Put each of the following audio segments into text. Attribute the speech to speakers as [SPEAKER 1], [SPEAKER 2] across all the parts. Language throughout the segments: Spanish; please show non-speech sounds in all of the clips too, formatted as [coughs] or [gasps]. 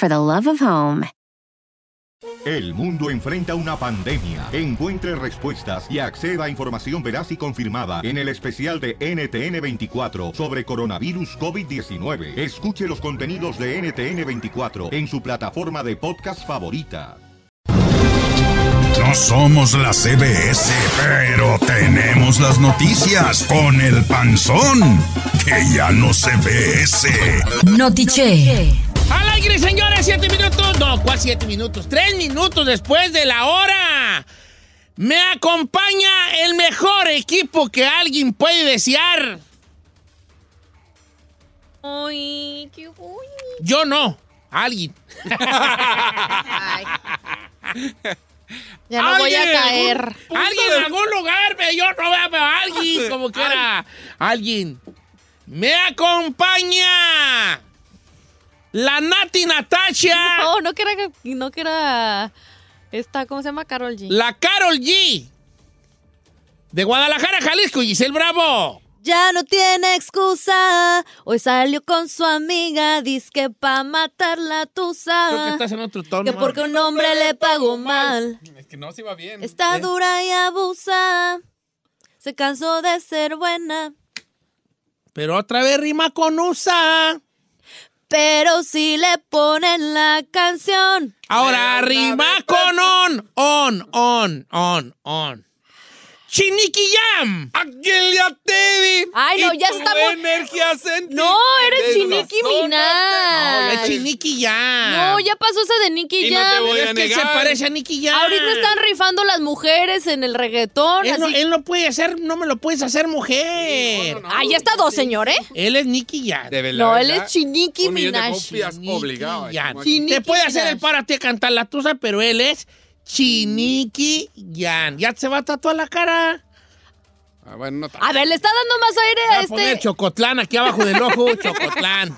[SPEAKER 1] for the love of home.
[SPEAKER 2] El mundo enfrenta una pandemia. Encuentre respuestas y acceda a información veraz y confirmada en el especial de NTN24 sobre coronavirus COVID-19. Escuche los contenidos de NTN24 en su plataforma de podcast favorita.
[SPEAKER 3] No somos la CBS, pero tenemos las noticias con el panzón, que ya no se ve ese.
[SPEAKER 4] Notiche.
[SPEAKER 5] Al aire, señores, siete minutos. No, ¿cuál siete minutos? Tres minutos después de la hora. Me acompaña el mejor equipo que alguien puede desear.
[SPEAKER 6] Ay, qué uy.
[SPEAKER 5] Yo no, alguien.
[SPEAKER 6] Ay. Ya no voy a
[SPEAKER 5] en
[SPEAKER 6] caer.
[SPEAKER 5] Alguien en algún lugar, pero yo no veo a alguien, como que era alguien. Me acompaña la Nati Natasha,
[SPEAKER 6] No, no que era, no que era esta, ¿cómo se llama? Carol G.
[SPEAKER 5] la Carol G. De Guadalajara, Jalisco, Giselle Bravo.
[SPEAKER 6] Ya no tiene excusa. Hoy salió con su amiga, que pa' matar la tusa.
[SPEAKER 5] Creo que estás en otro tono.
[SPEAKER 6] Que porque un hombre le pagó mal.
[SPEAKER 7] Es que no se iba bien.
[SPEAKER 6] Está dura y abusa. Se cansó de ser buena.
[SPEAKER 5] Pero otra vez rima con USA.
[SPEAKER 6] Pero si le ponen la canción.
[SPEAKER 5] Ahora rima con on, on, on, on, on. Chiniki Jam.
[SPEAKER 7] ¡Aquel ya te vi!
[SPEAKER 6] Ay, no,
[SPEAKER 7] y
[SPEAKER 6] ya
[SPEAKER 7] tu
[SPEAKER 6] está muy-
[SPEAKER 7] energía sentí.
[SPEAKER 6] No, eres
[SPEAKER 7] zona
[SPEAKER 6] Minaj.
[SPEAKER 5] Es Chiniki Jam.
[SPEAKER 6] No, ya pasó esa de Nicky
[SPEAKER 7] Y no
[SPEAKER 6] Jam.
[SPEAKER 7] te voy a
[SPEAKER 5] Es que se
[SPEAKER 7] negar.
[SPEAKER 5] parece a Nicky Jam.
[SPEAKER 6] Ahorita están rifando las mujeres en el reggaetón.
[SPEAKER 5] Él no, él no puede hacer, no me lo puedes hacer mujer.
[SPEAKER 6] Ah, ya está dos, señor, ¿eh?
[SPEAKER 5] Él es Nicky Jam.
[SPEAKER 7] De verdad,
[SPEAKER 6] No, él es
[SPEAKER 7] de
[SPEAKER 6] Minaj.
[SPEAKER 7] copias obligado. ahí.
[SPEAKER 6] Chiniki
[SPEAKER 5] Te puede hacer el para ti a cantar la tusa, pero él es Chiniki Jam. Ya se va a tatuar la cara.
[SPEAKER 7] Ah, bueno, no tanto.
[SPEAKER 6] A ver, le está dando más aire a
[SPEAKER 5] a poner
[SPEAKER 6] este.
[SPEAKER 5] Chocotlán aquí abajo del ojo, [laughs] Chocotlán.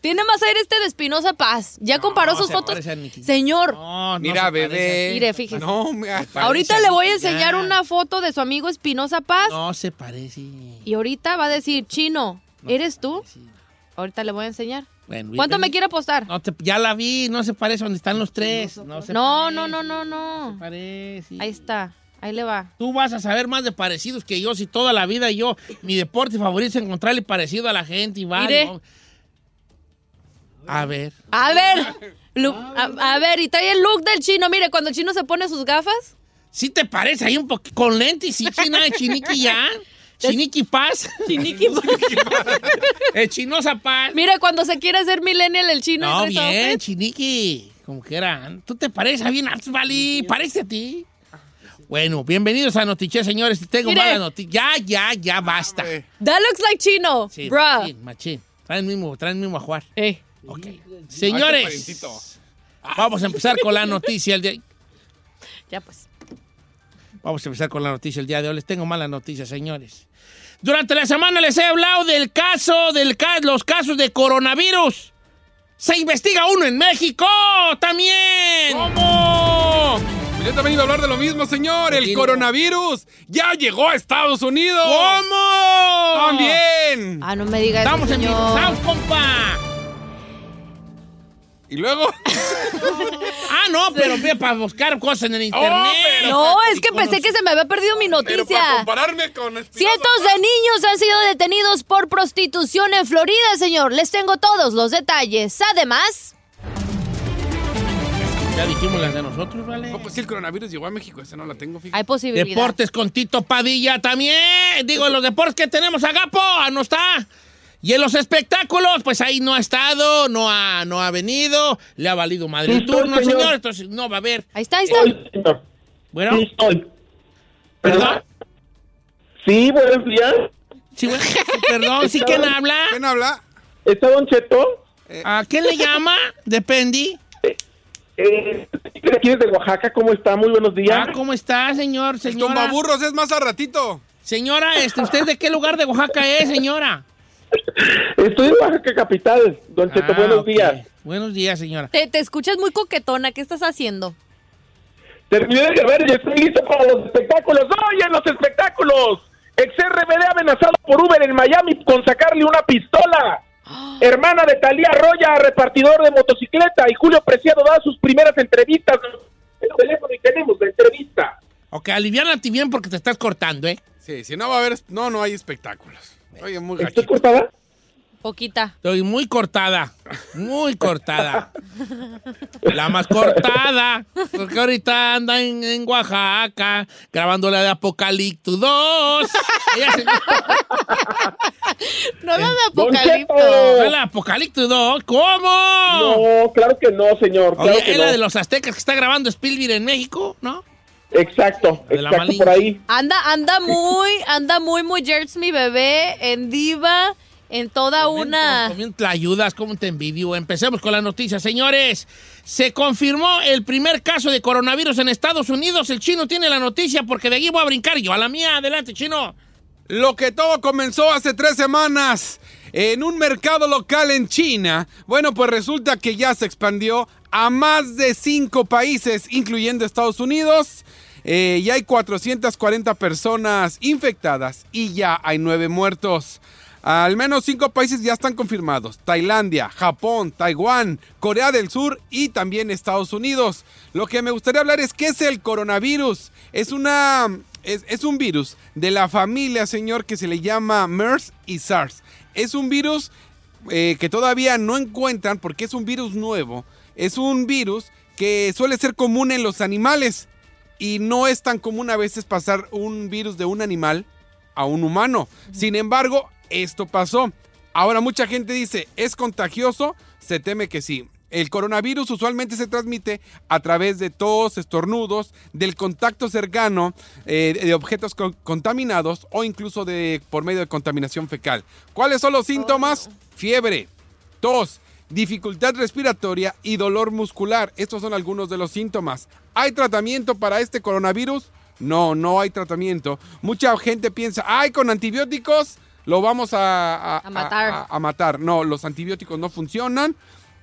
[SPEAKER 6] Tiene más aire este de Espinosa Paz. Ya comparó
[SPEAKER 5] No,
[SPEAKER 6] sus
[SPEAKER 5] se
[SPEAKER 6] fotos.
[SPEAKER 5] parece a Nicky.
[SPEAKER 6] Señor,
[SPEAKER 5] No, no
[SPEAKER 7] Mira,
[SPEAKER 5] se
[SPEAKER 7] bebé.
[SPEAKER 6] Mire, fíjese.
[SPEAKER 7] No, me
[SPEAKER 6] ahorita le voy a enseñar una foto de su amigo Espinosa Paz.
[SPEAKER 5] No se parece.
[SPEAKER 6] Y ahorita va a decir, Chino, ¿eres tú? Ahorita le voy a enseñar.
[SPEAKER 5] Bueno,
[SPEAKER 6] ¿Cuánto me quiere apostar?
[SPEAKER 5] No te- ya la vi, no se parece donde están los tres. No, se
[SPEAKER 6] No,
[SPEAKER 5] parece,
[SPEAKER 6] no, no, no,
[SPEAKER 5] no
[SPEAKER 6] no.
[SPEAKER 5] se parece.
[SPEAKER 6] Ahí está. Ahí le va.
[SPEAKER 5] Tú vas a saber más de parecidos que yo, si toda la vida yo, mi deporte favorito es encontrarle parecido a la gente y va.
[SPEAKER 6] Mire.
[SPEAKER 5] ¿no? A ver.
[SPEAKER 6] A ver. A, a ver, y trae el look del chino. Mire, cuando el chino se pone sus gafas.
[SPEAKER 5] ¿Sí te parece ahí un poquito con lentes y china de Chiniki ya? [laughs] Chiniki Paz. [laughs]
[SPEAKER 6] Chiniki. [laughs]
[SPEAKER 5] El Chinosa Paz.
[SPEAKER 6] Mire, cuando se quiere hacer millennial el chino.
[SPEAKER 5] No, bien. Chiniki. Como que era. ¿Tú te pareces a bien Valley? ¿Parece a ti? Bueno, bienvenidos a Notiche, señores. Te Tengo
[SPEAKER 6] Mire.
[SPEAKER 5] mala noticia. Ya, ya, ya basta.
[SPEAKER 6] That looks like chino.
[SPEAKER 5] Sí,
[SPEAKER 6] Bruh.
[SPEAKER 5] machín, machín. Traen mismo, traen mismo a jugar.
[SPEAKER 6] Eh.
[SPEAKER 5] Ok. Señores, vamos a empezar con la noticia. El día,
[SPEAKER 6] Ya pues.
[SPEAKER 5] vamos a empezar con la noticia el día de hoy. Les tengo mala noticia, señores. Durante la semana les he hablado del caso, del ca- los casos de coronavirus. Se investiga uno en México también.
[SPEAKER 7] ¿Cómo? Pues Yo también iba a hablar de lo mismo, señor. El coronavirus ya llegó a Estados Unidos.
[SPEAKER 5] ¿Cómo?
[SPEAKER 7] También.
[SPEAKER 6] Ah, no me digas.
[SPEAKER 5] Estamos
[SPEAKER 6] eso,
[SPEAKER 5] en
[SPEAKER 6] señor.
[SPEAKER 5] South, compa.
[SPEAKER 7] Y luego. [laughs]
[SPEAKER 5] Ah, no, pero ve para buscar cosas en el internet.
[SPEAKER 7] pero-
[SPEAKER 6] No, es que pensé que se me había perdido mi
[SPEAKER 7] Pero para
[SPEAKER 6] noticia.
[SPEAKER 7] compararme con Espinosa
[SPEAKER 6] Cientos de niños han sido detenidos por prostitución en Florida, señor. Les tengo todos los detalles. Además,
[SPEAKER 5] Ya dijimos las de nosotros, ¿vale?
[SPEAKER 7] No, pues sí, el coronavirus llegó a México, esa no la tengo, fíjate.
[SPEAKER 6] Hay posibilidad.
[SPEAKER 5] Deportes con Tito Padilla también. Digo, los deportes que tenemos a Gapo, ah, no está. Y en los espectáculos, pues ahí no ha estado, no ha, no ha venido, le ha valido madre
[SPEAKER 4] Sí,
[SPEAKER 5] el turno,
[SPEAKER 4] señor.
[SPEAKER 5] señor. Entonces no va a haber.
[SPEAKER 6] Ahí está, ahí está.
[SPEAKER 4] Estoy, señor.
[SPEAKER 5] Bueno,
[SPEAKER 4] Sí, estoy.
[SPEAKER 5] perdón.
[SPEAKER 4] Sí, buenos días.
[SPEAKER 5] Sí, bueno, perdón, ¿sí quién habla?
[SPEAKER 7] ¿Quién habla?
[SPEAKER 4] ¿Está Don Cheto?
[SPEAKER 5] ¿A quién le llama? Dependí.
[SPEAKER 4] Eh, ¿De aquí desde Oaxaca? ¿Cómo está? Muy buenos días.
[SPEAKER 5] Ah, ¿cómo está, señor?
[SPEAKER 7] El
[SPEAKER 5] Señora,
[SPEAKER 7] tumbaburros es más a ratito.
[SPEAKER 5] señora este, ¿usted de qué lugar de Oaxaca es, señora?
[SPEAKER 4] Estoy en Oaxaca capital. Don Cheto,
[SPEAKER 5] Ah,
[SPEAKER 4] buenos días.
[SPEAKER 5] Buenos días, señora.
[SPEAKER 6] Te, te escuchas muy coquetona. ¿Qué estás haciendo?
[SPEAKER 4] Terminé de ver y estoy listo para los espectáculos. ¡Oye, los espectáculos! Ex-RBD amenazado por Uber en Miami con sacarle una pistola. [gasps] Hermana de Talía Roya, repartidor de motocicleta. Y Julio Preciado da sus primeras entrevistas. El teléfono y tenemos la entrevista.
[SPEAKER 5] Ok, aliviánate bien porque te estás cortando, ¿eh?
[SPEAKER 7] Sí, si no va a haber, no, no hay espectáculos. Oye, muy
[SPEAKER 4] ¿Estoy cortada?
[SPEAKER 6] Poquita.
[SPEAKER 5] Estoy muy cortada, muy cortada. La más cortada, porque ahorita anda en, en Oaxaca grabando la de Apocalipto 2. Ella se-
[SPEAKER 6] No la de Apocalipto.
[SPEAKER 5] ¿No la de Apocalipto 2? ¿Cómo?
[SPEAKER 4] No, claro que no, señor. Claro
[SPEAKER 5] Oye,
[SPEAKER 4] que
[SPEAKER 5] es la
[SPEAKER 4] no.
[SPEAKER 5] de los aztecas que está grabando Spielberg en México, ¿no?
[SPEAKER 4] Exacto,
[SPEAKER 5] de la
[SPEAKER 4] exacto por ahí.
[SPEAKER 6] Anda, anda muy, anda muy, muy Jerks, mi bebé, en diva, en toda una...
[SPEAKER 5] ¿Cómo te ayudas? ¿Cómo te envidio? Empecemos con la noticia, señores. Se confirmó el primer caso de coronavirus en Estados Unidos. El chino tiene la noticia porque de allí voy a brincar yo. A la mía, adelante, chino.
[SPEAKER 7] Lo que todo comenzó hace tres semanas en un mercado local en China. Bueno, pues resulta que ya se expandió a más de cinco países, incluyendo Estados Unidos. Eh, ya hay 440 personas infectadas y ya hay nueve muertos. Al menos cinco países ya están confirmados. Tailandia, Japón, Taiwán, Corea del Sur y también Estados Unidos. Lo que me gustaría hablar es qué es el coronavirus. Es una... Es, es un virus de la familia, señor, que se le llama MERS y SARS. Es un virus eh, que todavía no encuentran porque es un virus nuevo. Es un virus que suele ser común en los animales y no es tan común a veces pasar un virus de un animal a un humano. Sin embargo, esto pasó. Ahora mucha gente dice, ¿es contagioso? Se teme que sí. El coronavirus usualmente se transmite a través de tos, estornudos, del contacto cercano eh, de objetos co- contaminados o incluso de, por medio de contaminación fecal. ¿Cuáles son los síntomas? Fiebre, tos, dificultad respiratoria y dolor muscular. Estos son algunos de los síntomas. ¿Hay tratamiento para este coronavirus? No, no hay tratamiento. Mucha gente piensa, ay, con antibióticos lo vamos a,
[SPEAKER 6] A matar.
[SPEAKER 7] a- a matar. No, los antibióticos no funcionan.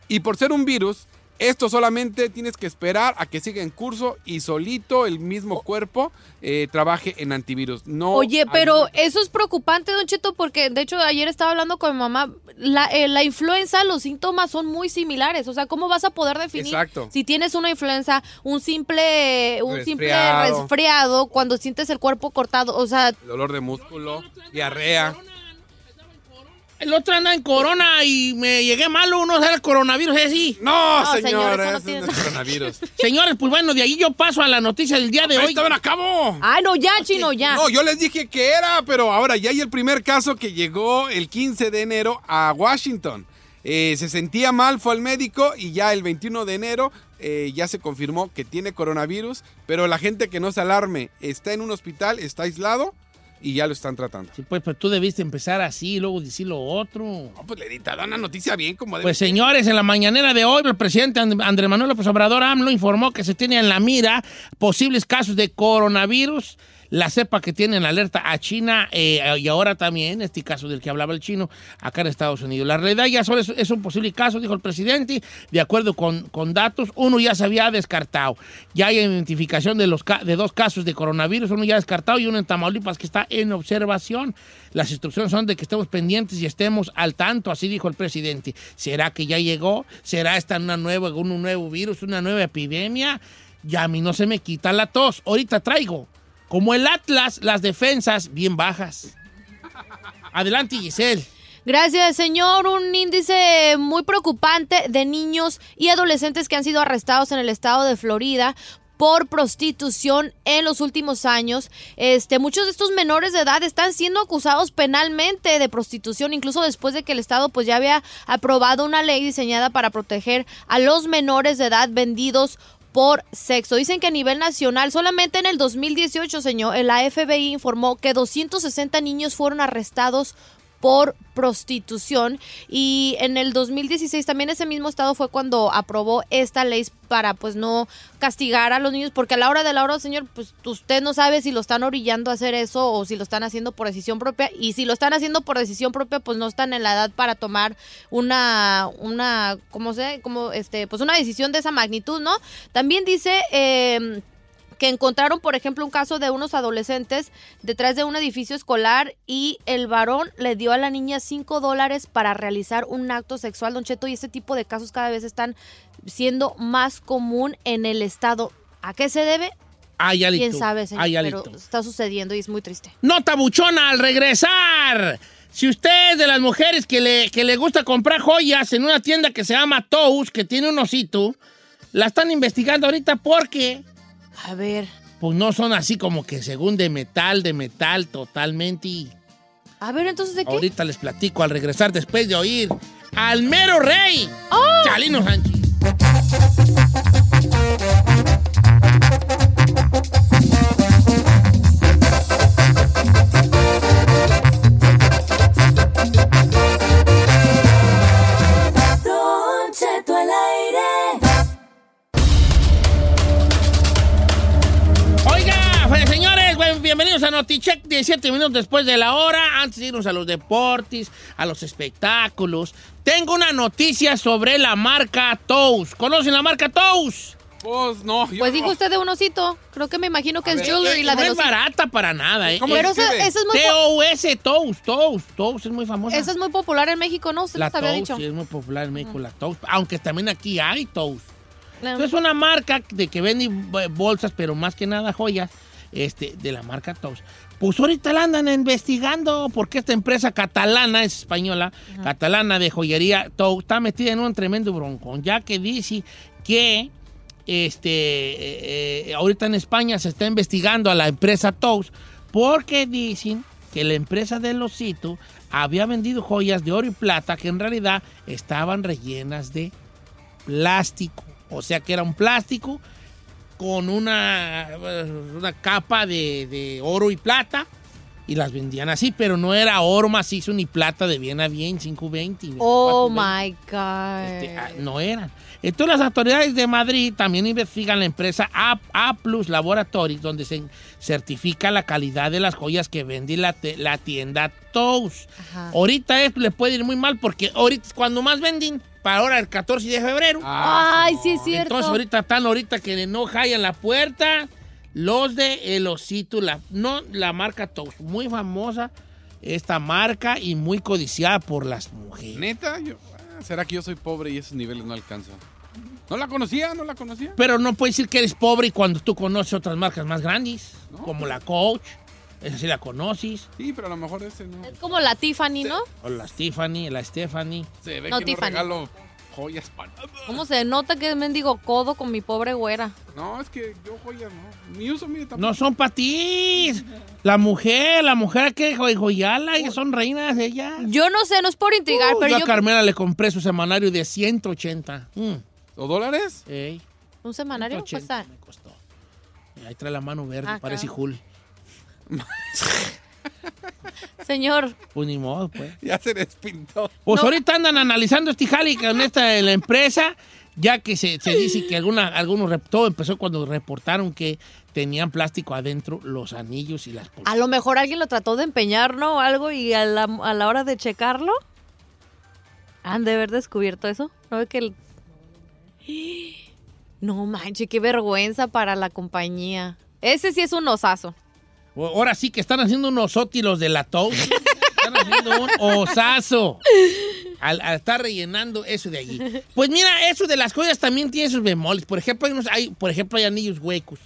[SPEAKER 7] Y por ser un virus, esto solamente tienes que esperar a que siga en curso y solito el mismo cuerpo eh, trabaje en antivirus. No
[SPEAKER 6] Oye, pero eso es preocupante, Don Cheto, porque de hecho ayer estaba hablando con mi mamá. La, eh, la influenza, los síntomas son muy similares. O sea, ¿cómo vas a poder definir
[SPEAKER 7] Exacto.
[SPEAKER 6] si tienes una influenza, un simple, un simple
[SPEAKER 7] Resfriado.
[SPEAKER 6] resfriado cuando sientes el cuerpo cortado? O sea,
[SPEAKER 7] dolor de músculo, diarrea.
[SPEAKER 5] El otro anda en corona y me llegué malo, no era el coronavirus, es sí.
[SPEAKER 7] No,
[SPEAKER 6] No, señor, no tiene-
[SPEAKER 7] es coronavirus. [laughs]
[SPEAKER 5] Señores, pues bueno, de ahí yo paso a la noticia del día de hoy.
[SPEAKER 7] estaban a cabo.
[SPEAKER 6] ay, no, ya, chino, ya.
[SPEAKER 7] No, yo les dije que era, pero ahora ya hay el primer caso que llegó el 15 de enero a Washington. Eh, se sentía mal, fue al médico y ya el 21 de enero eh, ya se confirmó que tiene coronavirus, pero la gente que no se alarme, está en un hospital, está aislado y ya lo están tratando.
[SPEAKER 5] Sí, pues, pues tú debiste empezar así y luego decir lo otro.
[SPEAKER 7] No, pues le da una noticia bien como debe
[SPEAKER 5] Pues señores, en la mañanera de hoy, el presidente And- Andrés Manuel López Obrador AMLO informó que se tiene en la mira posibles casos de coronavirus. La cepa que tiene en alerta a China eh, y ahora también, este caso del que hablaba el chino, acá en Estados Unidos. La realidad ya solo es, un posible caso, dijo el presidente, de acuerdo con, con datos. Uno ya se había descartado. Ya hay identificación de, los, de dos casos de coronavirus, uno ya descartado y uno en Tamaulipas que está en observación. Las instrucciones son de que estemos pendientes y estemos al tanto, así dijo el presidente. ¿Será que ya llegó? ¿Será esta una nueva, un nuevo virus, una nueva epidemia? Ya a mí no se me quita la tos. Ahorita traigo, como el Atlas, las defensas bien bajas. Adelante, Giselle.
[SPEAKER 6] Gracias, señor. Un índice muy preocupante de niños y adolescentes que han sido arrestados en el estado de Florida por prostitución en los últimos años. Este, muchos de estos menores de edad están siendo acusados penalmente de prostitución, incluso después de que el Estado pues ya había aprobado una ley diseñada para proteger a los menores de edad vendidos por sexo. Dicen que a nivel nacional, solamente en el 2018, señor, la FBI informó que 260 niños fueron arrestados por prostitución. Y en el 2016 también ese mismo estado fue cuando aprobó esta ley para pues no castigar a los niños porque a la hora de la hora señor pues usted no sabe si lo están orillando a hacer eso o si lo están haciendo por decisión propia. Y si lo están haciendo por decisión propia pues no están en la edad para tomar una una como sé como este pues una decisión de esa magnitud no también dice eh, que encontraron, por ejemplo, un caso de unos adolescentes detrás de un edificio escolar y el varón le dio a la niña cinco dólares para realizar un acto sexual, don Cheto, y este tipo de casos cada vez están siendo más común en el estado. ¿A qué se debe?
[SPEAKER 5] Ay, alito.
[SPEAKER 6] ¿Quién sabe, señor?
[SPEAKER 5] Ay,
[SPEAKER 6] pero está sucediendo y es muy triste.
[SPEAKER 5] Nota buchona al regresar. Si usted es de las mujeres que le, que le gusta comprar joyas en una tienda que se llama Toast, que tiene un osito, la están investigando ahorita porque
[SPEAKER 6] A ver,
[SPEAKER 5] pues no son así como que según de metal, de metal totalmente. Y
[SPEAKER 6] a ver, entonces, ¿de qué?
[SPEAKER 5] ahorita les platico al regresar después de oír al mero rey, Chalino Sánchez. Bienvenidos a Noticheck, 17 minutos después de la hora. Antes de irnos a los deportes, a los espectáculos, tengo una noticia sobre la marca Toast. ¿Conocen la marca Toast?
[SPEAKER 7] Pues no.
[SPEAKER 6] Pues
[SPEAKER 7] no.
[SPEAKER 6] dijo usted de un osito. Creo que me imagino que
[SPEAKER 7] A
[SPEAKER 6] es
[SPEAKER 7] ver,
[SPEAKER 6] jewelry,
[SPEAKER 5] Eh,
[SPEAKER 6] la
[SPEAKER 5] no
[SPEAKER 6] de
[SPEAKER 5] es
[SPEAKER 6] los
[SPEAKER 5] barata para nada, ¿eh?
[SPEAKER 7] ¿Cómo
[SPEAKER 6] Pero
[SPEAKER 7] se
[SPEAKER 6] esa,
[SPEAKER 7] escribe?
[SPEAKER 6] esa es muy
[SPEAKER 5] T-O-S, Toast, Toast, Toast es muy famosa.
[SPEAKER 6] esa es muy popular en México, ¿no? Usted
[SPEAKER 5] la
[SPEAKER 6] nos había
[SPEAKER 5] Toast,
[SPEAKER 6] dicho.
[SPEAKER 5] sí, es muy popular en México, la Toast. Aunque también aquí hay Toast. Es una marca de que vende eh, bolsas, pero más que nada joyas, este, de la marca Toast. Pues ahorita la andan investigando porque esta empresa catalana, es española, catalana de joyería Toast, está metida en un tremendo broncón, ya que dice que este, eh, eh, ahorita en España se está investigando a la empresa Toast porque dicen que la empresa del osito había vendido joyas de oro y plata que en realidad estaban rellenas de plástico. O sea que era un plástico con una, una capa de, de oro y plata y las vendían así, pero no era oro macizo ni plata de bien a bien, 520. ni
[SPEAKER 6] Oh
[SPEAKER 5] 420.
[SPEAKER 6] my God.
[SPEAKER 5] Este, ah, no eran. Entonces las autoridades de Madrid también investigan la empresa A, A Plus Laboratories, donde se certifica la calidad de las joyas que vende la, la tienda Toast.
[SPEAKER 6] Ajá.
[SPEAKER 5] Ahorita esto le puede ir muy mal porque ahorita es cuando más venden, para ahora el 14 de febrero.
[SPEAKER 7] Ah,
[SPEAKER 6] Ay, sí es cierto.
[SPEAKER 5] Entonces ahorita están ahorita que no en la puerta los de El Osito, la, no la marca Toast, muy famosa esta marca y muy codiciada por las mujeres.
[SPEAKER 7] Neta, yo, ah, ¿será que yo soy pobre y esos niveles no alcanzo? ¿No la conocía? ¿No la conocía?
[SPEAKER 5] Pero no puedes decir que eres pobre cuando tú conoces otras marcas más grandes,
[SPEAKER 7] No.
[SPEAKER 5] como la Coach, esa sí la conoces,
[SPEAKER 7] Sí, pero a lo mejor ese no.
[SPEAKER 6] Es como la Tiffany, ¿no?
[SPEAKER 5] o la Tiffany, la Stephanie.
[SPEAKER 7] Se ve
[SPEAKER 6] No,
[SPEAKER 7] que
[SPEAKER 6] Tiffany.
[SPEAKER 7] no regalo joyas para...
[SPEAKER 6] ¿Cómo se nota que es mendigo codo con mi pobre güera?
[SPEAKER 7] No, es que yo joyas no. Ni uso, mire, tampoco.
[SPEAKER 5] No son para ti. La mujer, la mujer que jo- joyala, ellas son reinas ellas.
[SPEAKER 6] Yo no sé, no es por intrigar,
[SPEAKER 5] Uh,
[SPEAKER 6] pero
[SPEAKER 5] yo a
[SPEAKER 6] yo...
[SPEAKER 5] Carmela le compré su semanario de 180. Mm,
[SPEAKER 7] ¿O dólares?
[SPEAKER 5] ey,
[SPEAKER 6] ¿Un semanario?
[SPEAKER 5] 180
[SPEAKER 6] cuesta?
[SPEAKER 5] me costó. Ahí trae la mano verde,
[SPEAKER 6] Ah,
[SPEAKER 5] parece
[SPEAKER 6] claro. [laughs] [laughs] Señor,
[SPEAKER 5] Pues ni modo, pues.
[SPEAKER 7] Ya se despintó.
[SPEAKER 5] Pues
[SPEAKER 6] No.
[SPEAKER 5] ahorita andan analizando este jali con esta en la empresa, ya que se, se dice que alguna, algunos, empezó cuando reportaron que tenían plástico adentro los anillos y las
[SPEAKER 6] a
[SPEAKER 5] pulseras.
[SPEAKER 6] lo mejor alguien lo trató de empeñar, ¿no? O algo y a la, a la hora de checarlo, han de haber descubierto eso. ¿No ve que el... [gasps] No manche, qué vergüenza para la compañía. Ese sí es un osazo.
[SPEAKER 5] Ahora sí que están haciendo unos ótilos de la Toast. Están haciendo un osazo. Al, al estar rellenando eso de allí. Pues mira, eso de las joyas también tiene sus bemoles. Por ejemplo, hay, unos- hay, por ejemplo, hay anillos huecos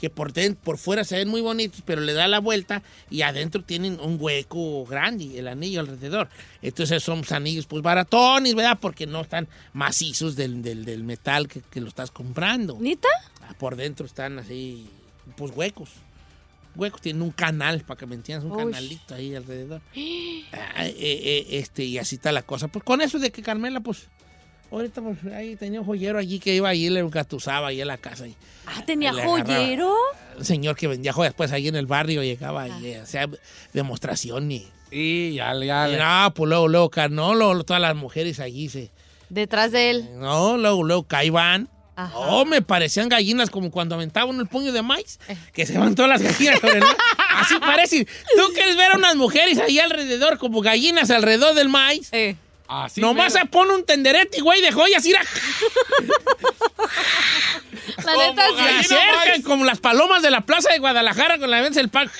[SPEAKER 5] que por, den- por fuera se ven muy bonitos, pero le da la vuelta y adentro tienen un hueco grande, el anillo alrededor. Entonces son anillos pues baratones, ¿verdad? Porque no están macizos del, del- del metal que, que lo estás comprando.
[SPEAKER 6] ¿Nita?
[SPEAKER 5] Por dentro están así, pues huecos. Huecos, tienen un canal, para que me entiendas, un
[SPEAKER 6] Uy.
[SPEAKER 5] canalito ahí alrededor. Ah, eh, eh, este, y así está la cosa. Pues con eso de que Carmela, pues, ahorita pues, ahí tenía un joyero allí que iba ahí, le engatusaba ahí en la casa. Y,
[SPEAKER 6] Ah, tenía joyero.
[SPEAKER 5] un señor que vendía joyas, pues ahí en el barrio llegaba y eh, hacía demostración y...
[SPEAKER 7] Y ya, ya.
[SPEAKER 5] y no, pues luego, luego, no, luego todas las mujeres allí se...
[SPEAKER 6] Detrás de él.
[SPEAKER 5] No, luego, luego caían.
[SPEAKER 6] Ajá.
[SPEAKER 5] Oh, me parecían gallinas como cuando aventaban el puño de maíz, que se van todas las gallinas sobre el maíz. [laughs] Así parece. Tú quieres ver a unas mujeres ahí alrededor, como gallinas alrededor del maíz.
[SPEAKER 6] Eh.
[SPEAKER 7] Así
[SPEAKER 5] Nomás se pone un tenderete, güey, de joyas, ir a... [laughs]
[SPEAKER 6] La neta
[SPEAKER 7] Como
[SPEAKER 5] Se
[SPEAKER 6] sí.
[SPEAKER 5] acercan como las palomas de la plaza de Guadalajara con la venta del pan.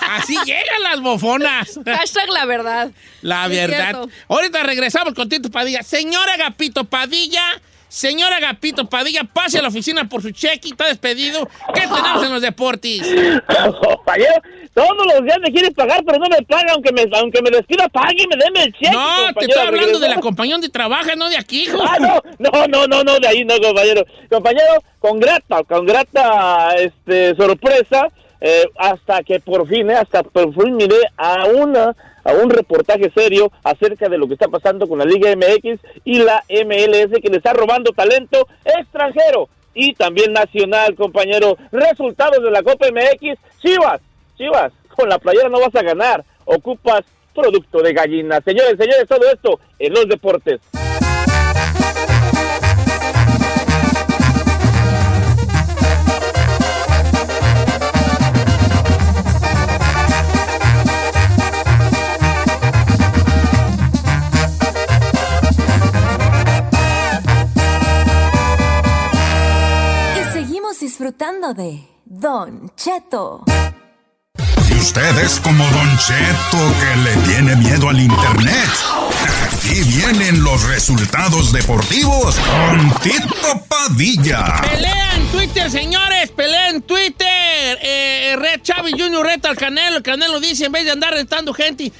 [SPEAKER 5] Así llegan las bofonas. [laughs]
[SPEAKER 6] Hashtag la verdad.
[SPEAKER 5] La verdad. Ahorita regresamos con Tito Padilla. Señora Agapito Padilla, señora Agapito Padilla, pase a la oficina por su cheque y está despedido. ¿Qué tenemos en los deportes? [laughs]
[SPEAKER 4] Compañero, todos los días me quieren pagar, pero no me pagan. Aunque me, aunque me despida, págueme, deme el cheque.
[SPEAKER 5] No, te estoy hablando de la compañía donde trabaja, no de aquí, hijo.
[SPEAKER 4] Ah, no, no, no, no, no, de ahí no, compañero. Compañero, con grata, con grata este, sorpresa, eh, hasta que por fin, eh, hasta por fin miré a una a un reportaje serio acerca de lo que está pasando con la Liga MX y la MLS que le está robando talento extranjero y también nacional, compañero. Resultados de la Copa MX, Chivas, Chivas, con la playera no vas a ganar, ocupas producto de gallina. Señores, señores, todo esto en los deportes.
[SPEAKER 8] Disfrutando de Don Cheto.
[SPEAKER 3] Y usted es como Don Cheto que le tiene miedo al internet. Aquí vienen los resultados deportivos con Tito Padilla.
[SPEAKER 5] Pelea en Twitter, señores, pelea en Twitter. Eh, Red Chávez Jr. reta al Canelo. El Canelo dice, en vez de andar retando gente,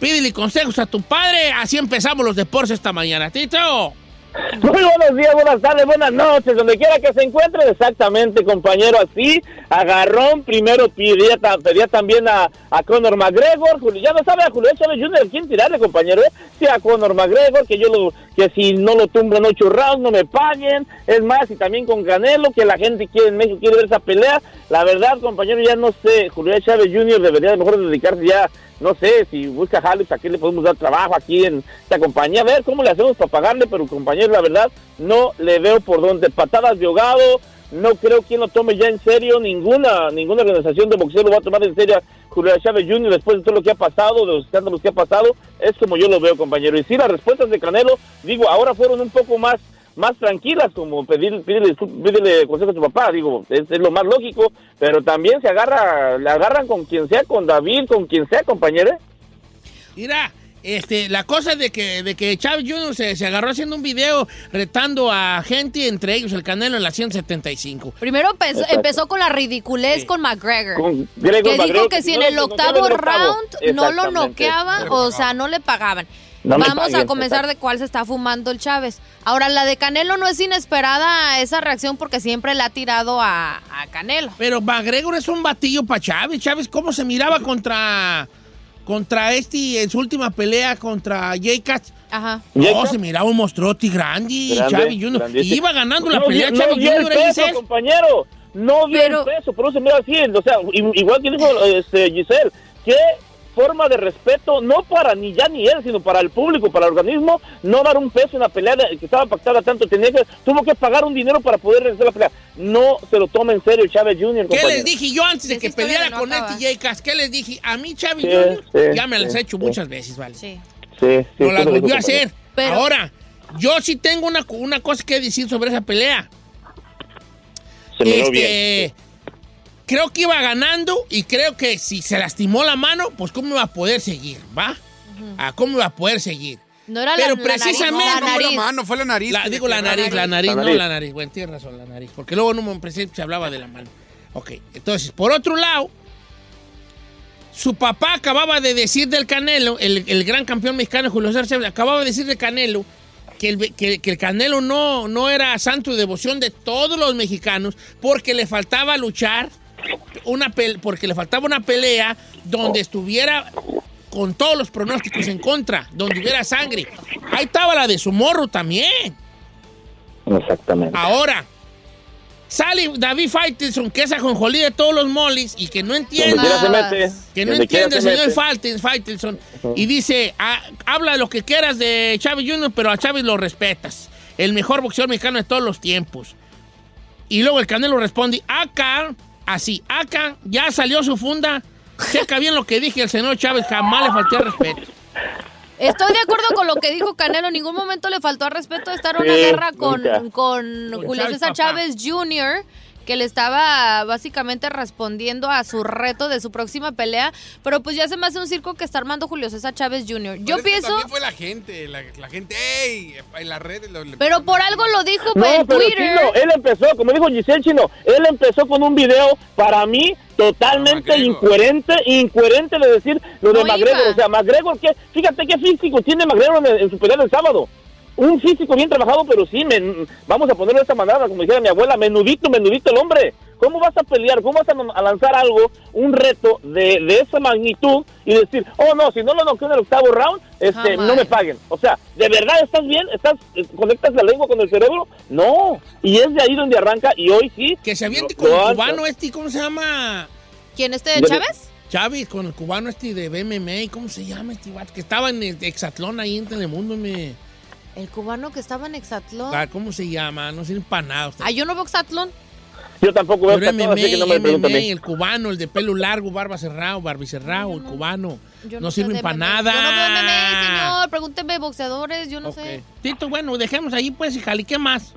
[SPEAKER 5] pídele consejos a tu padre. Así empezamos los deportes esta mañana. Tito. [laughs]
[SPEAKER 4] Muy buenos días, buenas tardes, buenas noches, donde quiera que se encuentren, exactamente, compañero, así, agarrón, primero pedía, ta- pedía también a, a Conor McGregor, ya no sabe a Julio Chávez Jr. quién tirarle, compañero, ¿eh? sí, a Conor McGregor, que yo lo, que si no lo tumbo en ocho rounds, no me paguen, es más, y también con Canelo, que la gente quiere en México, quiere ver esa pelea, la verdad, compañero, ya no sé, Julio Chávez Jr. debería de mejor dedicarse ya no sé, si busca ¿a qué le podemos dar trabajo aquí en esta compañía? A ver cómo le hacemos para pagarle, pero compañero, la verdad, no le veo por dónde. Patadas de ahogado, no creo que lo tome ya en serio, ninguna ninguna organización de boxeo lo va a tomar en serio Julio Chávez Jr. después de todo lo que ha pasado, de los escándalos que ha pasado, es como yo lo veo, compañero. Y sí, las respuestas de Canelo, digo, ahora fueron un poco más más tranquilas, como pedir, pedirle, pedirle consejo a tu papá, digo, es, es lo más lógico, pero también se agarra, le agarran con quien sea, con David, con quien sea, compañero.
[SPEAKER 5] Mira, este, la cosa de que, de que Chávez Jr. Se, se agarró haciendo un video retando a gente, entre ellos el Canelo en la 175.
[SPEAKER 6] Primero empezó, con la ridiculez con McGregor.
[SPEAKER 4] Con Gregor
[SPEAKER 6] que dijo
[SPEAKER 4] McGregor,
[SPEAKER 6] que si en el octavo round no lo noqueaba, o sea, no le pagaban.
[SPEAKER 4] No
[SPEAKER 6] Vamos a comenzar de cuál se está fumando el Chávez. Ahora, la de Canelo no es inesperada esa reacción porque siempre le ha tirado a, a Canelo.
[SPEAKER 5] Pero McGregor es un batillo para Chávez. Chávez, ¿cómo se miraba contra, contra este en su última pelea contra Jay Katz?
[SPEAKER 6] Ajá.
[SPEAKER 5] No, se miraba un monstruote grande,
[SPEAKER 4] Grande,
[SPEAKER 5] Chávez Jr.
[SPEAKER 4] grandísimo.
[SPEAKER 5] Y iba ganando la
[SPEAKER 4] No
[SPEAKER 5] pelea Chávez
[SPEAKER 4] no.
[SPEAKER 5] ¿eh,
[SPEAKER 4] peso,
[SPEAKER 5] Giselle?
[SPEAKER 4] compañero. No dio
[SPEAKER 6] Pero-
[SPEAKER 4] el peso, por eso se mira así. O sea, igual que dijo este, Giselle, qué forma de respeto, no para ni ya ni él, sino para el público, para el organismo, no dar un peso en la pelea de- que estaba pactada tanto. Tenía que, tuvo que pagar un dinero para poder regresar a la pelea. No se lo toma en serio Chávez Jr.
[SPEAKER 5] ¿Qué
[SPEAKER 4] compañero.
[SPEAKER 5] les dije yo antes de que peleara
[SPEAKER 6] no
[SPEAKER 5] con Jay Katz? ¿Qué les dije? A mí Chávez
[SPEAKER 4] Sí,
[SPEAKER 5] Jr.
[SPEAKER 4] sí,
[SPEAKER 5] ya me las
[SPEAKER 4] sí,
[SPEAKER 5] he hecho
[SPEAKER 4] sí.
[SPEAKER 5] muchas veces, ¿vale?
[SPEAKER 6] Sí.
[SPEAKER 4] Sí, sí,
[SPEAKER 5] No las volvió a hacer.
[SPEAKER 6] Pero-
[SPEAKER 5] Ahora, yo sí tengo una, una cosa que decir sobre esa pelea.
[SPEAKER 4] Se miró
[SPEAKER 5] Este,
[SPEAKER 4] bien.
[SPEAKER 5] Creo que iba ganando y creo que si se lastimó la mano, pues cómo iba a poder seguir, ¿va? Ah, ¿Cómo iba a poder seguir?
[SPEAKER 6] No era
[SPEAKER 5] Pero
[SPEAKER 6] la, la
[SPEAKER 5] precisamente-
[SPEAKER 6] nariz, la
[SPEAKER 7] No, fue la
[SPEAKER 6] nariz.
[SPEAKER 7] mano, fue la nariz.
[SPEAKER 5] La- digo la nariz, la nariz,
[SPEAKER 4] La
[SPEAKER 5] no la nariz. Bueno, tienes razón, la nariz. Porque luego no me presente se hablaba de la mano. Ok, entonces, por otro lado, su papá acababa de decir del Canelo, el, el gran campeón mexicano Julio César acababa de decir del Canelo que el, que, que el Canelo no, no era santo de devoción de todos los mexicanos porque le faltaba luchar, una pel- porque le faltaba una pelea donde estuviera con todos los pronósticos en contra, donde hubiera sangre. Ahí estaba la de su morro también.
[SPEAKER 4] Exactamente.
[SPEAKER 5] Ahora, sale David Faitelson, que es ajonjolí de todos los molis y que no entiende,
[SPEAKER 4] se mete.
[SPEAKER 5] que no entiende el
[SPEAKER 4] se
[SPEAKER 5] señor. Faitelson, y dice, ah, habla lo que quieras de Chávez Jr., pero a Chávez lo respetas. El mejor boxeador mexicano de todos los tiempos. Y luego el Canelo responde, acá, así, acá, ya salió su funda. Checa bien lo que dije, el señor Chávez jamás le falté al respeto.
[SPEAKER 6] Estoy de acuerdo con lo que dijo Canelo. En ningún momento le faltó al respeto de estar en una
[SPEAKER 4] Sí,
[SPEAKER 6] guerra con, con Julio César. Chávez Jr., que le estaba básicamente respondiendo a su reto de su próxima pelea. Pero pues ya se me hace un circo que está armando Julio César Chávez Jr. Yo
[SPEAKER 7] Pero es que
[SPEAKER 6] pienso,
[SPEAKER 7] También fue la gente, la, la gente, ¡ey! En las redes.
[SPEAKER 6] pero por algo lo dijo
[SPEAKER 4] No,
[SPEAKER 6] en
[SPEAKER 4] pero
[SPEAKER 6] Twitter.
[SPEAKER 4] Chino, él empezó, como dijo Giselle Chino, él empezó con un video, para mí, totalmente
[SPEAKER 7] McGregor.
[SPEAKER 4] incoherente, incoherente de decir lo de
[SPEAKER 6] No
[SPEAKER 4] McGregor.
[SPEAKER 6] iba.
[SPEAKER 4] O sea, McGregor, ¿qué? fíjate qué físico tiene McGregor en, en su pelea del sábado. Un físico bien trabajado, pero sí, men- vamos a ponerlo de esta manera, como dijera mi abuela, menudito, menudito el hombre. ¿Cómo vas a pelear? ¿Cómo vas a, a lanzar algo, un reto de, de esa magnitud y decir, oh no, si no lo noqueo en el octavo round, este, no me paguen? O sea, ¿de verdad estás bien? ¿Estás, eh, ¿Conectas la lengua con el cerebro? No. Y es de ahí donde arranca y hoy sí.
[SPEAKER 5] Que se aviente con el cubano este, ¿cómo se llama?
[SPEAKER 6] ¿Quién este
[SPEAKER 4] Yo-
[SPEAKER 6] Chávez?
[SPEAKER 5] Chávez, con el cubano este de BMM, ¿cómo se llama este? Que estaba en el Exatlón ahí en Telemundo, me...
[SPEAKER 6] El cubano que estaba en Exatlón.
[SPEAKER 5] Ah, ¿Cómo se llama? No sé, empanado.
[SPEAKER 6] Ah, yo no veo Exatlón.
[SPEAKER 4] Yo tampoco veo
[SPEAKER 5] Pero
[SPEAKER 4] tatuajes, así que no me
[SPEAKER 5] MMA, MMA, el cubano, el de pelo largo, barba cerrado, barbicerrado, el cubano.
[SPEAKER 6] Yo
[SPEAKER 5] no
[SPEAKER 6] sé
[SPEAKER 5] sirve
[SPEAKER 6] de
[SPEAKER 5] para
[SPEAKER 6] MMA.
[SPEAKER 5] nada.
[SPEAKER 6] Yo no veo MMA, señor. Pregúnteme boxeadores, yo no
[SPEAKER 5] Ok.
[SPEAKER 6] sé.
[SPEAKER 5] Tito, bueno, dejemos ahí pues y jali, ¿qué más?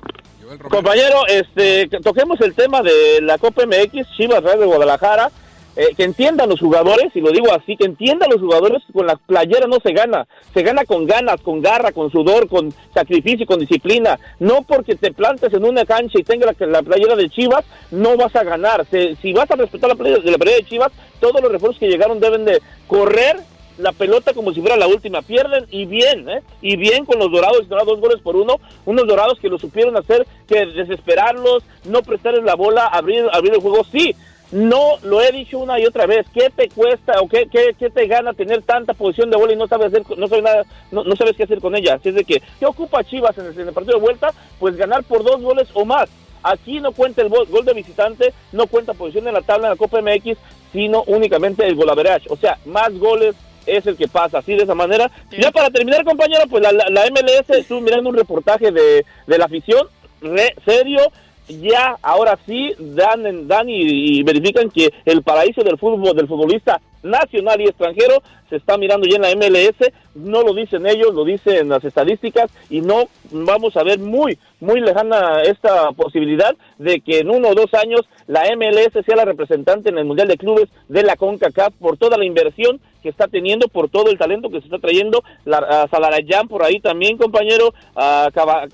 [SPEAKER 4] Compañero, este, que toquemos el tema de la Copa MX, Chivas Real de Guadalajara, eh, que entiendan los jugadores, y lo digo así, que entiendan los jugadores, con la playera no se gana, se gana con ganas, con garra, con sudor, con sacrificio, con disciplina, no porque te plantes en una cancha y tengas la, la playera de Chivas, no vas a ganar, Se- si vas a respetar la playera, la playera de Chivas, todos los refuerzos que llegaron deben de correr la pelota como si fuera la última. Pierden y bien, ¿eh? Y bien con los dorados, ¿no? dos goles por uno. Unos dorados que lo supieron hacer, que desesperarlos, no prestarles la bola, abrir, abrir el juego. Sí, no lo he dicho una y otra vez. ¿Qué te cuesta o qué, qué, qué te gana tener tanta posición de bola y no sabes hacer, no sabes nada, no, no sabes qué hacer con ella? Así es de que, ¿qué ocupa Chivas en el, en el partido de vuelta? Pues ganar por dos goles o más. Aquí no cuenta el gol, gol de visitante, no cuenta posición en la tabla en la Copa MX, sino únicamente el golaverage. O sea, más goles es el que pasa, así de esa manera. Ya para terminar, compañero, pues la, la, la MLS, estuve mirando un reportaje de, de la afición, re, serio, ya ahora sí dan, dan y, y verifican que el paraíso del fútbol, del futbolista nacional y extranjero se está mirando ya en la MLS, no lo dicen ellos, lo dicen las estadísticas y no vamos a ver muy, muy lejana esta posibilidad de que en uno o dos años la MLS sea la representante en el Mundial de Clubes de la CONCACAF por toda la inversión que está teniendo, por todo el talento que se está trayendo, la, Salarayán por ahí también, compañero, a, Cava-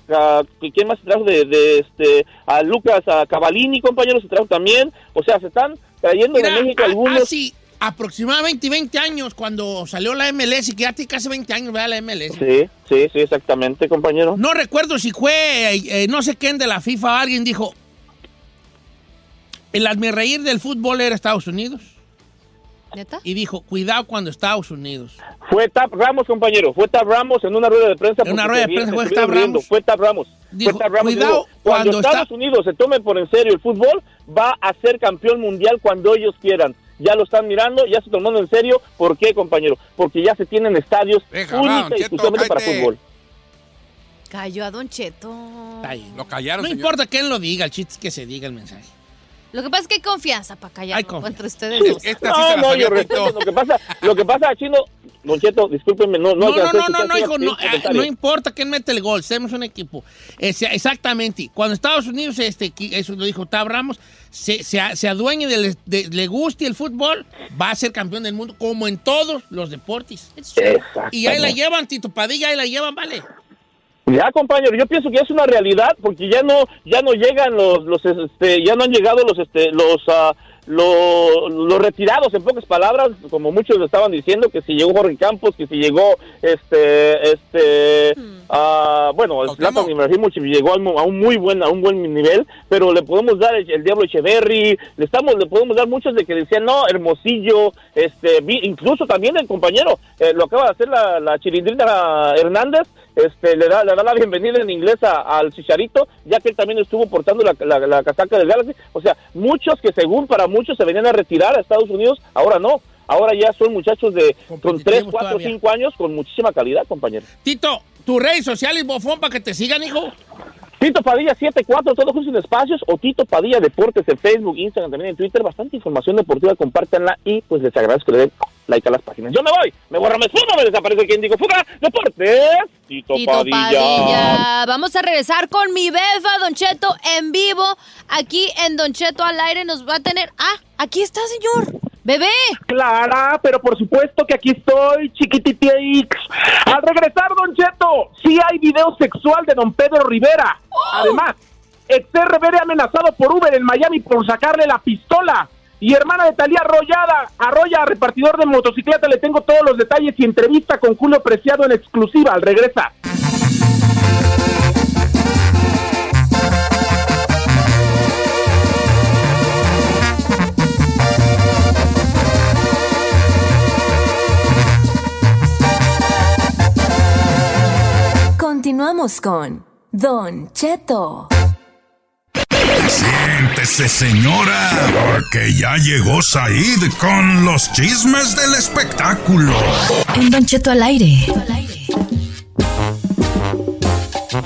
[SPEAKER 4] ¿quién más se trajo de, de, este, a Lucas a Cavalini, compañero, se trajo también, o sea, se están trayendo
[SPEAKER 5] Mira,
[SPEAKER 4] de México
[SPEAKER 5] a-
[SPEAKER 4] algunos...
[SPEAKER 5] Hace aproximadamente 20 años, cuando salió la MLS, y que ya tiene casi 20 años, ¿verdad? La MLS.
[SPEAKER 4] Sí, sí, sí, exactamente, compañero.
[SPEAKER 5] No recuerdo si fue, eh, no sé quién de la FIFA alguien dijo, el reír del fútbol era Estados Unidos.
[SPEAKER 6] ¿Neta?
[SPEAKER 5] Y dijo, cuidado cuando Estados Unidos.
[SPEAKER 4] Fue Tap Ramos, compañero. Fue Tap Ramos en una rueda de prensa.
[SPEAKER 5] En una rueda de prensa fue Tap. Ramos.
[SPEAKER 4] Fue Tap Ramos.
[SPEAKER 5] Dijo,
[SPEAKER 4] fue Tap Ramos.
[SPEAKER 5] cuidado
[SPEAKER 4] Dijo, cuando,
[SPEAKER 5] cuando
[SPEAKER 4] Estados
[SPEAKER 5] está-
[SPEAKER 4] Unidos se tomen por en serio el fútbol, va a ser campeón mundial cuando ellos quieran. Ya lo están mirando, ya se tomando en serio. ¿Por qué, compañero? Porque ya se tienen estadios
[SPEAKER 7] Deja,
[SPEAKER 4] única
[SPEAKER 7] Brown,
[SPEAKER 4] y exclusivamente para fútbol.
[SPEAKER 6] Cayó a Don Cheto.
[SPEAKER 7] Lo callaron,
[SPEAKER 5] no
[SPEAKER 7] señor.
[SPEAKER 5] importa quién lo diga, el chiste es que se diga el mensaje.
[SPEAKER 6] Lo que pasa es que hay confianza para callar
[SPEAKER 5] Hay confianza.
[SPEAKER 6] entre ustedes dos.
[SPEAKER 7] Esta sí
[SPEAKER 4] No, no, yo respeto. Lo que pasa, lo que pasa, Chino, Don Cheto, discúlpenme, no, no,
[SPEAKER 5] No, no, no, no, hijo, no, ah, no importa quién mete el gol, somos un equipo. Exactamente. Cuando Estados Unidos, este, eso lo dijo Tab Ramos, se, se, se adueñe del, de- le guste el fútbol, va a ser campeón del mundo, como en todos los deportes.
[SPEAKER 6] It's true.
[SPEAKER 4] Exactamente.
[SPEAKER 5] Y ahí la llevan, Tito Padilla, ahí la llevan, vale.
[SPEAKER 9] Ya, compañero, yo pienso que ya es una realidad porque ya no ya no llegan los los este ya no han llegado los este los ah, los, los retirados en pocas palabras, como muchos estaban diciendo que si llegó Jorge Campos, que si llegó este este ah, bueno, Zlatan Ibrahimovic llegó a un, a un muy buen a un buen nivel, pero le podemos dar el, el Diablo Echeverry, le estamos le podemos dar muchos de que decían, "No, Hermosillo", este vi- incluso también el compañero eh, lo acaba de hacer la, la Chilindrina Hernández, este, le da, le da la bienvenida en inglés a- al Chicharito, ya que él también estuvo portando la, la- la casaca del Galaxy. O sea, muchos que según para muchos se venían a retirar a Estados Unidos, ahora no. Ahora ya son muchachos de con 3, 4,
[SPEAKER 5] todavía.
[SPEAKER 9] 5 años con muchísima calidad, compañero.
[SPEAKER 5] Tito, tu redes sociales, bofón, para que te sigan, hijo.
[SPEAKER 9] Tito Padilla 74, todos juntos sin espacios, o Tito Padilla Deportes en Facebook, Instagram, también en Twitter. Bastante información deportiva, compártanla y pues les agradezco que le den like a las páginas. Yo me voy, me borro, me esfumo, me desaparece quien digo fuga, Deportes, Tito,
[SPEAKER 6] Tito
[SPEAKER 9] Padilla.
[SPEAKER 6] Padilla. Vamos a regresar con mi befa, Don Cheto, en vivo. Aquí en Don Cheto al aire nos va a tener. Ah, aquí está, señor. Bebé.
[SPEAKER 9] Clara, pero por supuesto que aquí estoy, chiquititix. Al regresar, Don Cheto, sí hay video sexual de Don Pedro Rivera. Además, ex-RBD amenazado por Uber en Miami por sacarle la pistola. Y hermana de Talía Arrollada, Arroya, repartidor de motocicleta, le tengo todos los detalles y entrevista con Julio Preciado en exclusiva al regresar.
[SPEAKER 8] Continuamos con Don Cheto.
[SPEAKER 3] Siéntese, señora, porque ya llegó Said con los chismes del espectáculo.
[SPEAKER 8] En Don Cheto al aire.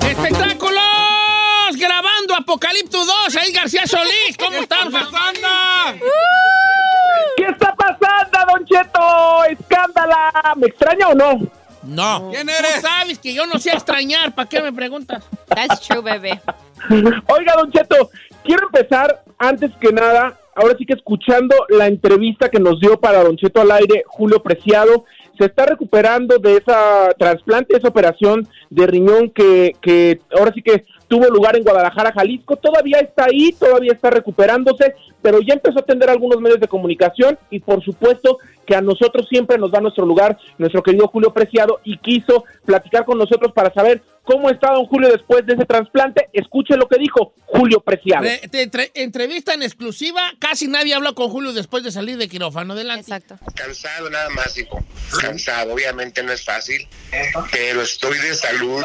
[SPEAKER 5] ¡Espectáculos! Grabando Apocalipto 2, ahí García Solís. ¿Cómo estamos?
[SPEAKER 9] ¿Qué está pasando, Don Cheto? ¡Escándala! ¿Me extraña o no?
[SPEAKER 5] No. ¿Quién eres? Tú sabes que yo no sé extrañar. ¿Para qué me preguntas?
[SPEAKER 6] That's true, bebé. [laughs]
[SPEAKER 9] Oiga, Don Cheto, quiero empezar antes que nada, ahora sí que escuchando la entrevista que nos dio para Don Cheto al aire Julio Preciado. Se está recuperando de esa trasplante, esa operación de riñón que, que ahora sí que tuvo lugar en Guadalajara, Jalisco. Todavía está ahí, todavía está recuperándose, pero ya empezó a atender algunos medios de comunicación y por supuesto que a nosotros siempre nos da nuestro lugar nuestro querido Julio Preciado y quiso platicar con nosotros para saber cómo está don Julio después de ese trasplante. Escuche lo que dijo Julio Preciado.
[SPEAKER 5] Re- te entre- entrevista en exclusiva. Casi nadie habló con Julio después de salir de quirófano. Adelante.
[SPEAKER 6] Exacto.
[SPEAKER 10] Cansado nada más, hijo. Cansado, obviamente no es fácil, pero estoy de salud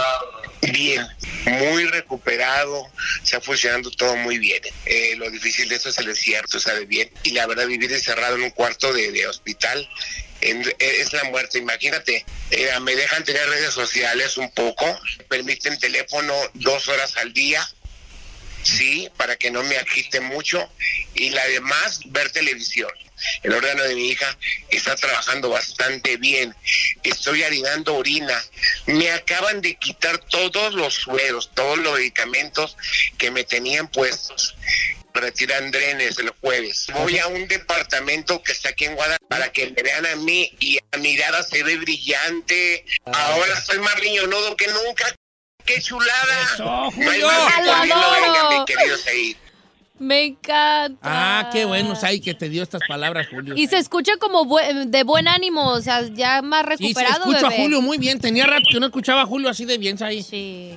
[SPEAKER 10] bien, muy recuperado, está funcionando todo muy bien. Eh, lo difícil de eso es el desierto, sabe bien. Y la verdad, vivir encerrado en un cuarto de, de hospital en- es la muerte. Imagínate, eh, me dejan tener redes sociales un poco, permiten teléfono dos horas al día sí, para que no me agite mucho y la demás ver televisión. El órgano de mi hija está trabajando bastante bien. Estoy harinando orina. Me acaban de quitar todos los sueros, todos los medicamentos que me tenían puestos. Retiran drenes el jueves. Voy a un departamento que está aquí en Guadalajara para que me vean a mí y a mirada se ve brillante. Ahora estoy más riñonudo que nunca. ¡Qué chulada! No hay
[SPEAKER 5] Julio.
[SPEAKER 10] más que
[SPEAKER 6] ¡Lo
[SPEAKER 10] corriendo,
[SPEAKER 6] adoro!
[SPEAKER 10] venga, mi querido Said.
[SPEAKER 6] Me encanta.
[SPEAKER 5] Ah, qué bueno, ahí que te dio estas palabras, Julio.
[SPEAKER 6] Y se escucha como bue- de buen ánimo, o sea, ya más
[SPEAKER 5] Sí, se
[SPEAKER 6] recuperado,
[SPEAKER 5] escucho a. Julio muy bien. Tenía rato que no escuchaba a Julio así de bien, ahí.
[SPEAKER 6] Sí.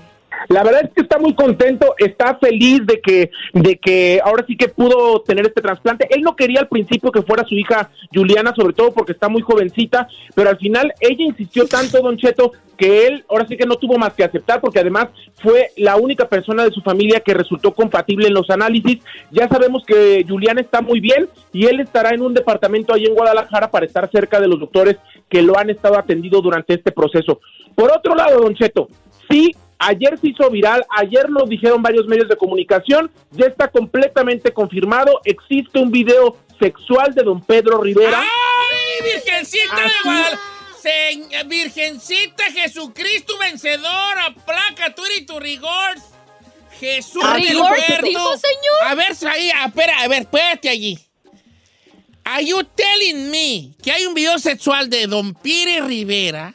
[SPEAKER 9] La verdad es que está muy contento, está feliz de que, de que ahora sí que pudo tener este trasplante. Él no quería al principio que fuera su hija Juliana, sobre todo porque está muy jovencita, pero al final ella insistió tanto, Don Cheto, que él ahora sí que no tuvo más que aceptar, porque además fue la única persona de su familia que resultó compatible en los análisis. Ya sabemos que Juliana está muy bien y él estará en un departamento ahí en Guadalajara para estar cerca de los doctores que lo han estado atendiendo durante este proceso. Por otro lado, Don Cheto, sí Ayer se hizo viral, ayer lo dijeron varios medios de comunicación, ya está completamente confirmado, existe un video sexual de don Pedro Rivera.
[SPEAKER 5] ¡Ay, Virgencita de
[SPEAKER 9] Así-
[SPEAKER 5] Guadalajara! Señ- Virgencita Jesucristo vencedora, placa tú y tu rigor. Jesús del
[SPEAKER 6] ¿Rigor dijo, señor?
[SPEAKER 5] A ver, ahí, espera, a ver, espérate allí. Are you telling me que hay un video sexual de Don Pire Rivera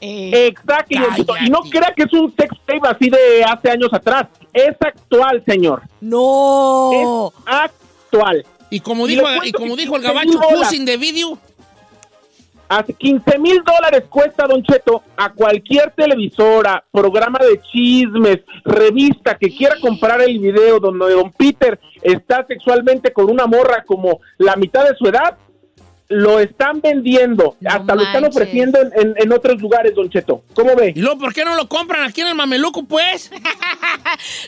[SPEAKER 9] Exacto, Don Cheto. y no crea que es un sex tape así de hace años atrás. Es actual, señor.
[SPEAKER 6] No.
[SPEAKER 9] Es actual.
[SPEAKER 5] Y como
[SPEAKER 9] Y
[SPEAKER 5] dijo, y como dijo el
[SPEAKER 9] 15,000
[SPEAKER 5] gabacho, pushing de video.
[SPEAKER 9] Hace 15 mil dólares cuesta, Don Cheto, a cualquier televisora, programa de chismes, revista que quiera comprar el video donde Don Peter está sexualmente con una morra como la mitad de su edad, lo están vendiendo, hasta lo están ofreciendo en, en- en otros lugares, Don Cheto. ¿Cómo ve?
[SPEAKER 5] ¿Y luego por qué no lo compran aquí en el mameluco, pues? [laughs]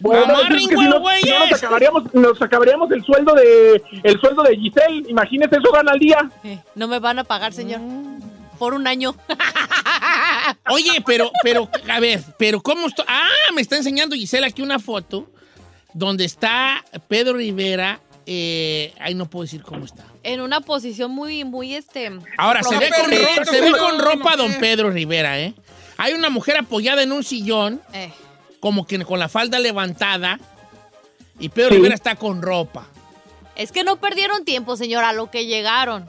[SPEAKER 9] Bueno, es que si no, nos acabaríamos, nos acabaríamos el sueldo de el sueldo de Giselle. Imagínese eso gana al día.
[SPEAKER 6] Eh, no me van a pagar, señor. Por un año. [laughs]
[SPEAKER 5] Oye, pero, pero, a ver, pero ¿cómo estoy? Ah, me está enseñando Gisela aquí una foto donde está Pedro Rivera. Eh, ay, no puedo decir cómo está.
[SPEAKER 6] En una posición muy, muy este.
[SPEAKER 5] Ahora, se ve, con,
[SPEAKER 7] perrito,
[SPEAKER 5] ro- se ve
[SPEAKER 7] no,
[SPEAKER 5] con
[SPEAKER 7] no,
[SPEAKER 5] ropa don. Pedro Rivera, ¿eh? Hay una mujer apoyada en un sillón,
[SPEAKER 6] Eh,
[SPEAKER 5] como que con la falda levantada, y Pedro
[SPEAKER 9] Sí.
[SPEAKER 5] Rivera está con ropa.
[SPEAKER 6] Es que no perdieron tiempo, señor, a lo que llegaron.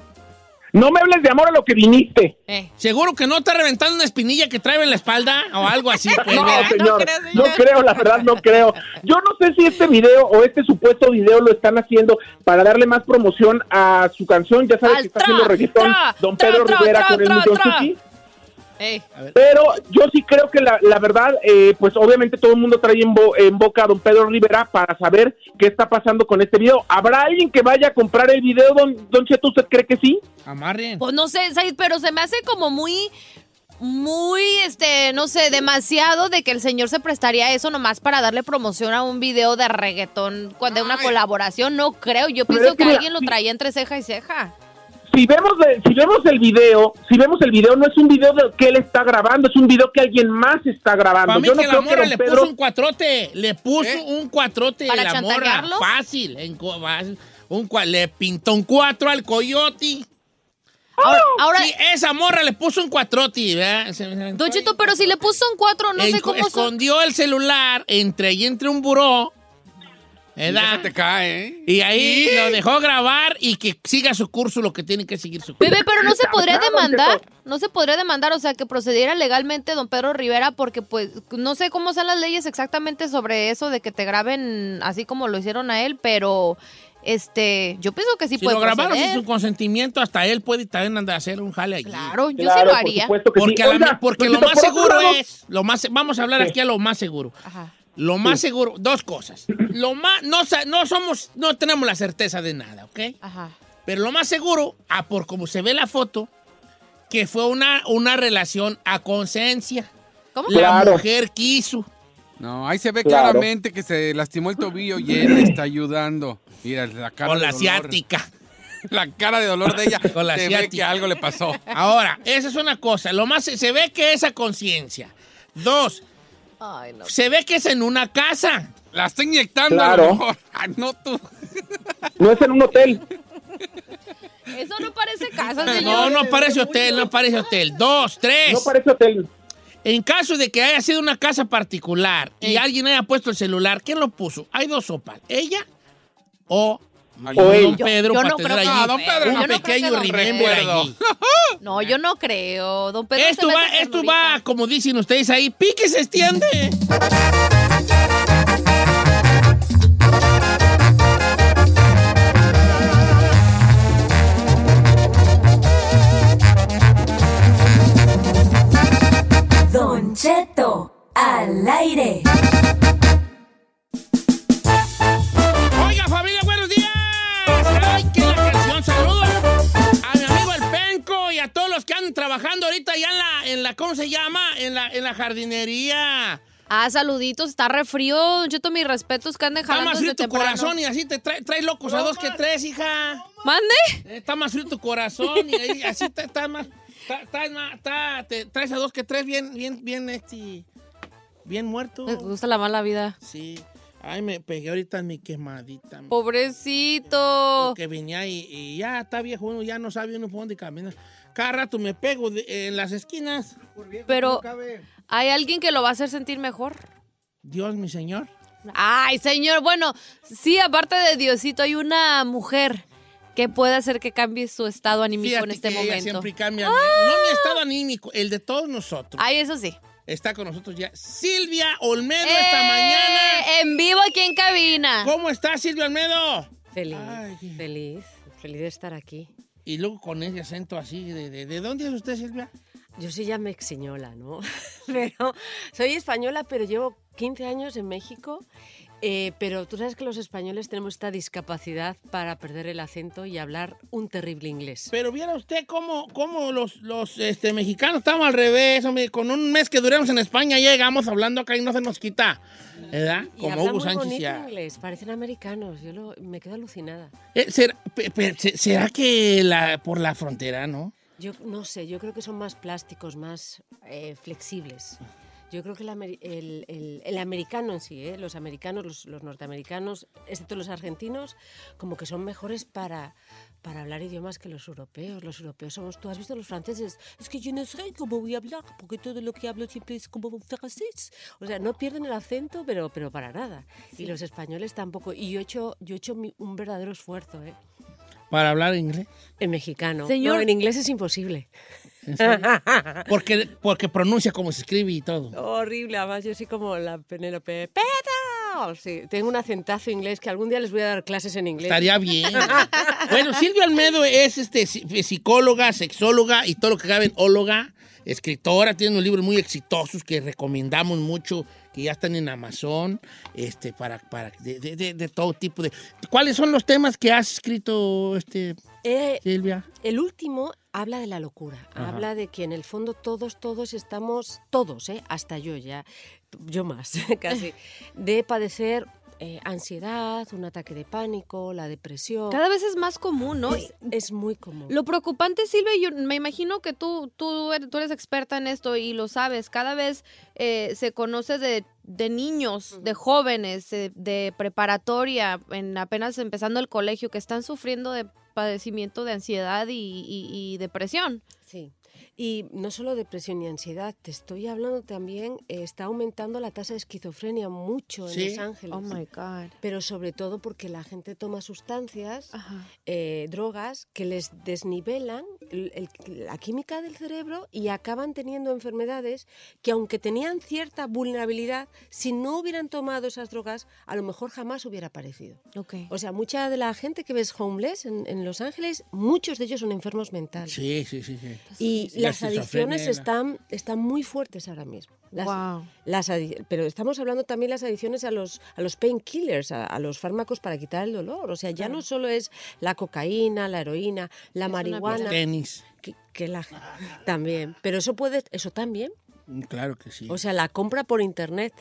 [SPEAKER 9] No me hables de amor a lo que viniste.
[SPEAKER 6] Eh.
[SPEAKER 5] ¿Seguro que no está reventando una espinilla que trae en la espalda o algo así? [laughs] Pues,
[SPEAKER 9] No, señor,
[SPEAKER 6] creo,
[SPEAKER 9] no creo, la verdad no creo. Yo no sé si este video o este supuesto video lo están haciendo para darle más promoción a su canción. Ya sabes
[SPEAKER 6] Al
[SPEAKER 9] que está
[SPEAKER 6] tra,
[SPEAKER 9] haciendo reggaetón
[SPEAKER 6] tra,
[SPEAKER 9] Don
[SPEAKER 6] tra,
[SPEAKER 9] Pedro
[SPEAKER 6] tra,
[SPEAKER 9] Rivera
[SPEAKER 6] tra,
[SPEAKER 9] con el
[SPEAKER 6] tra,
[SPEAKER 9] millón Pero yo sí creo que la, la verdad, eh, pues obviamente todo el mundo trae en, bo- en boca a don Pedro Rivera para saber qué está pasando con este video. ¿Habrá alguien que vaya a comprar el video, don, don Cheto? ¿Usted cree que sí?
[SPEAKER 5] Amarren.
[SPEAKER 6] Pues no sé, pero se me hace como muy, muy, este, no sé, demasiado de que el señor se prestaría a eso nomás para darle promoción a un video de reggaetón cuando hay una
[SPEAKER 7] Ay.
[SPEAKER 6] colaboración. No creo, yo pienso
[SPEAKER 9] es que
[SPEAKER 6] que alguien lo traía entre ceja y ceja.
[SPEAKER 9] Si vemos, de- si vemos el video, si vemos el video, no es un video de que él está grabando, es un video que alguien más está grabando.
[SPEAKER 5] Para mí
[SPEAKER 9] yo no
[SPEAKER 5] que la
[SPEAKER 9] que
[SPEAKER 5] morra le
[SPEAKER 9] Pedro...
[SPEAKER 5] puso un cuatrote. Le puso
[SPEAKER 7] ¿Eh?
[SPEAKER 5] un cuatrote
[SPEAKER 6] ¿Para
[SPEAKER 5] la morra. Fácil. en un, le pintó un cuatro al coyote.
[SPEAKER 6] Ahora, ahora
[SPEAKER 5] Sí, esa morra le puso un cuatrote. ¿verdad?
[SPEAKER 6] Cheto, pero si le puso un cuatro, no sé cómo son.
[SPEAKER 5] escondió el celular entre y entre un buró. ¿Verdad?
[SPEAKER 7] te cae, ¿eh?
[SPEAKER 5] Y ahí lo dejó grabar y que siga su curso lo que tiene que seguir su curso.
[SPEAKER 6] Bebé, pero no se podría demandar, no se podría demandar, o sea, que procediera legalmente don Pedro Rivera, porque pues no sé cómo son las leyes exactamente sobre eso de que te graben así como lo hicieron a él, pero este, yo pienso que sí
[SPEAKER 5] si
[SPEAKER 6] puede
[SPEAKER 5] lo grabaron sin su consentimiento, hasta él puede también andar a hacer un jale allí.
[SPEAKER 6] Claro, yo sí
[SPEAKER 9] Claro,
[SPEAKER 6] lo
[SPEAKER 9] por
[SPEAKER 6] haría.
[SPEAKER 9] supuesto que sí.
[SPEAKER 5] Porque, la-
[SPEAKER 9] Oiga,
[SPEAKER 5] porque lo más seguro es, lo más, vamos a hablar
[SPEAKER 9] Sí.
[SPEAKER 5] aquí a lo más seguro.
[SPEAKER 6] Ajá.
[SPEAKER 5] Lo más seguro, dos cosas. Lo más, no, no somos, no tenemos la certeza de nada, ¿ok?
[SPEAKER 6] Ajá.
[SPEAKER 5] Pero lo más seguro, a por como se ve la foto, que fue una, una relación a conciencia.
[SPEAKER 6] ¿Cómo?
[SPEAKER 5] La
[SPEAKER 9] Claro.
[SPEAKER 5] mujer quiso.
[SPEAKER 7] No, ahí se ve
[SPEAKER 9] Claro.
[SPEAKER 7] claramente que se lastimó el tobillo y él le está ayudando. Mira, la cara
[SPEAKER 5] Con
[SPEAKER 7] de
[SPEAKER 5] la
[SPEAKER 7] dolor.
[SPEAKER 5] asiática. [laughs]
[SPEAKER 7] La cara de dolor de ella. [laughs]
[SPEAKER 5] Con la
[SPEAKER 7] se ve
[SPEAKER 5] asiática.
[SPEAKER 7] que algo le pasó.
[SPEAKER 5] Ahora, esa es una cosa. Lo más, se ve que es a conciencia. Dos,
[SPEAKER 6] Ay, no.
[SPEAKER 5] se ve que es en una casa.
[SPEAKER 7] La está inyectando
[SPEAKER 9] Claro.
[SPEAKER 7] a lo mejor. [laughs] Ah, no tú.
[SPEAKER 9] No es en un hotel.
[SPEAKER 6] Eso no parece casa,
[SPEAKER 5] No,
[SPEAKER 6] señor.
[SPEAKER 5] no parece hotel, no parece hotel. Dos, tres.
[SPEAKER 9] No parece hotel.
[SPEAKER 5] En caso de que haya sido una casa particular y alguien haya puesto el celular, ¿quién lo puso? Hay dos sopas, ella o,
[SPEAKER 9] O
[SPEAKER 5] don
[SPEAKER 9] él.
[SPEAKER 5] Pedro
[SPEAKER 6] Yo- yo
[SPEAKER 5] para
[SPEAKER 6] no creo que-
[SPEAKER 5] allí
[SPEAKER 7] don Pedro,
[SPEAKER 5] un.
[SPEAKER 6] Yo
[SPEAKER 5] pequeño remember allí.
[SPEAKER 6] No, yo no creo. Don Pedro
[SPEAKER 5] Esto va, esto va, como dicen ustedes ahí, pique se extiende.
[SPEAKER 8] Don Cheto, al aire.
[SPEAKER 5] Andan trabajando ahorita ya en la, en la ¿cómo se llama? En la, en la jardinería.
[SPEAKER 6] Ah, saluditos, está re frío. Cheto, mis respetos que anden
[SPEAKER 5] Está
[SPEAKER 6] jalando
[SPEAKER 5] más frío tu
[SPEAKER 6] temprano.
[SPEAKER 5] corazón y así te trae, trae locos a dos que tres, hija.
[SPEAKER 6] ¿Mande?
[SPEAKER 5] Eh, Está más frío tu corazón y ahí así está, está más. Está, está más- está- te traes a dos que tres bien, bien, bien, este. Bien muerto.
[SPEAKER 6] Me gusta la mala vida.
[SPEAKER 5] Sí. Ay, me pegué ahorita en mi quemadita.
[SPEAKER 6] Pobrecito.
[SPEAKER 5] Porque venía y, y ya está viejo uno, ya no sabe uno por dónde caminar. Cada rato me pego de- en las esquinas.
[SPEAKER 6] Pero hay alguien que lo va a hacer sentir mejor.
[SPEAKER 5] Dios, mi señor.
[SPEAKER 6] Ay, señor, bueno, sí, aparte de Diosito, hay una mujer que puede hacer que cambie su estado anímico
[SPEAKER 5] Fíjate
[SPEAKER 6] en este
[SPEAKER 5] que ella
[SPEAKER 6] momento.
[SPEAKER 5] siempre cambia. mi- No mi estado anímico, el de todos nosotros.
[SPEAKER 6] Ay, eso sí.
[SPEAKER 5] Está con nosotros ya Silvia Olmedo esta
[SPEAKER 6] ¡Eh!
[SPEAKER 5] mañana.
[SPEAKER 6] En vivo aquí en cabina.
[SPEAKER 5] ¿Cómo está Silvia Olmedo?
[SPEAKER 11] Feliz,
[SPEAKER 5] Ay.
[SPEAKER 11] feliz, feliz de estar aquí.
[SPEAKER 5] Y luego con ese acento así, ¿de, de, de dónde es usted, Silvia?
[SPEAKER 11] Yo soy ya mexiñola, ¿no? [laughs] Pero soy española, pero llevo 15 años en México. Eh, pero tú sabes que los españoles tenemos esta discapacidad para perder el acento y hablar un terrible inglés.
[SPEAKER 5] Pero viera usted cómo, cómo los, los este, mexicanos estamos al revés, hombre. Con un mes que duremos en España ya llegamos hablando acá y no se nos quita. ¿Verdad?
[SPEAKER 11] Y
[SPEAKER 5] Como Hugo
[SPEAKER 11] muy
[SPEAKER 5] Sánchez ya.
[SPEAKER 11] inglés, parecen americanos. Yo lo- me quedo alucinada.
[SPEAKER 5] Eh, ¿será, pe- pe- se- será que la, por la frontera, no?
[SPEAKER 11] Yo no sé, yo creo que son más plásticos, más eh, flexibles. Yo creo que el, el- el- el americano en sí, ¿eh? los americanos, los, los norteamericanos, excepto los argentinos, como que son mejores para, para hablar idiomas que los europeos. Los europeos somos, tú has visto los franceses, es que yo no sé cómo voy a hablar, porque todo lo que hablo siempre es como francés. O sea, no pierden el acento, pero, pero para nada. Y los españoles tampoco. Y yo he hecho, yo he hecho mi- un verdadero esfuerzo, ¿eh?
[SPEAKER 5] Para hablar inglés.
[SPEAKER 11] En mexicano.
[SPEAKER 6] Señor-
[SPEAKER 11] No, en inglés es imposible. [laughs]
[SPEAKER 5] Porque, porque pronuncia como se escribe y todo.
[SPEAKER 11] Horrible, además yo soy como la Penélope. ¡Peto! Sí, tengo un acentazo inglés que algún día les voy a dar clases en inglés.
[SPEAKER 5] Estaría bien. [laughs] bueno, Silvia Almedo es este, psi- psicóloga, sexóloga y todo lo que cabe en óloga, escritora, tiene unos libros muy exitosos que recomendamos mucho, que ya están en Amazon, este, para, para de, de- de- de todo tipo de. ¿Cuáles son los temas que has escrito, este,
[SPEAKER 11] Eh,
[SPEAKER 5] Silvia?
[SPEAKER 11] el último habla de la locura,
[SPEAKER 5] Ajá.
[SPEAKER 11] habla de que en el fondo todos, todos estamos, todos, ¿eh? hasta yo ya, yo más [laughs] casi, de padecer eh, ansiedad, un ataque de pánico, la depresión.
[SPEAKER 6] Cada vez es más común, ¿no?
[SPEAKER 11] es, es muy común.
[SPEAKER 6] Lo preocupante, Silvia, yo me imagino que tú, tú, eres, tú eres experta en esto y lo sabes. Cada vez eh, se conoce de, de niños, de jóvenes, eh, de preparatoria, en apenas empezando el colegio, que están sufriendo de padecimiento de ansiedad y, depresión.
[SPEAKER 11] Sí. Y no solo depresión y ansiedad, te estoy hablando también, eh, está aumentando la tasa de esquizofrenia mucho en
[SPEAKER 5] Sí.
[SPEAKER 11] Los Ángeles.
[SPEAKER 6] Oh my God.
[SPEAKER 11] Pero sobre todo porque la gente toma sustancias, eh, drogas, que les desnivelan el- el- la química del cerebro y acaban teniendo enfermedades que aunque tenían cierta vulnerabilidad, si no hubieran tomado esas drogas, a lo mejor jamás hubiera aparecido.
[SPEAKER 6] Ok.
[SPEAKER 11] O sea, mucha de la gente que ves homeless en, en Los Ángeles, muchos de ellos son enfermos mentales.
[SPEAKER 5] Sí, sí, sí. sí.
[SPEAKER 11] Y
[SPEAKER 5] Sí, la
[SPEAKER 11] las adicciones están, están muy fuertes ahora mismo. Las,
[SPEAKER 6] Wow.
[SPEAKER 11] las pero estamos hablando también las adicciones a los, a los painkillers, a, a los fármacos para quitar el dolor. O sea, ya no solo es la cocaína, la heroína, la marihuana,
[SPEAKER 5] Tenis.
[SPEAKER 11] que, que la, también. Pero eso puede, eso también.
[SPEAKER 5] Mm, Claro que sí.
[SPEAKER 11] O sea, la compra por internet.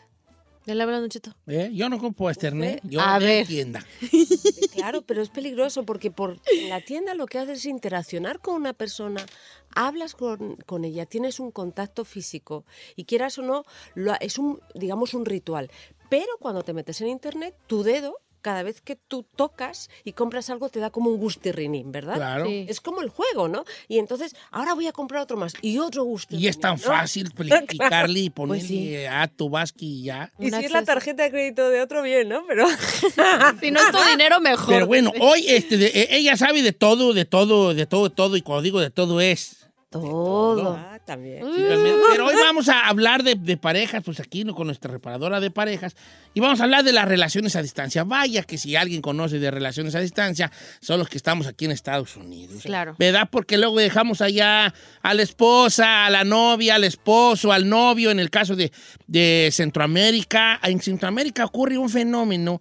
[SPEAKER 6] Ya le hablan, Chito.
[SPEAKER 5] ¿Eh? Yo no compro internet, yo
[SPEAKER 11] A ver.
[SPEAKER 5] tienda. [laughs]
[SPEAKER 11] Claro, pero es peligroso porque por en la tienda lo que haces es interaccionar con una persona, hablas con, con ella, tienes un contacto físico y quieras o no, lo es un, digamos, un ritual. Pero cuando te metes en internet, tu dedo, cada vez que tú tocas y compras algo, te da como un gustirrinín, ¿verdad?
[SPEAKER 5] Claro.
[SPEAKER 6] Sí.
[SPEAKER 11] Es como el juego, ¿no? Y entonces, ahora voy a comprar otro más y otro gustirrinín.
[SPEAKER 5] Y es tan
[SPEAKER 11] ¿no?
[SPEAKER 5] fácil [laughs] picarle y ponerle
[SPEAKER 11] Pues sí.
[SPEAKER 5] a tu vasqui y ya.
[SPEAKER 11] Y
[SPEAKER 6] Un
[SPEAKER 11] si es la tarjeta de crédito de otro, bien, ¿no? Pero... [laughs]
[SPEAKER 6] Si no es tu dinero, mejor.
[SPEAKER 5] Pero bueno, hoy este, de- eh, ella sabe de todo, de todo, de todo, de todo. Y cuando digo de todo es.
[SPEAKER 6] Todo.
[SPEAKER 11] Ah, también.
[SPEAKER 5] Sí, realmente. Pero hoy vamos a hablar de, de parejas, pues aquí con nuestra reparadora de parejas, y vamos a hablar de las relaciones a distancia. Vaya que si alguien conoce de relaciones a distancia, son los que estamos aquí en Estados Unidos.
[SPEAKER 6] Claro.
[SPEAKER 5] ¿Verdad? Porque luego dejamos allá a la esposa, a la novia, al esposo, al novio, en el caso de, de Centroamérica. En Centroamérica ocurre un fenómeno,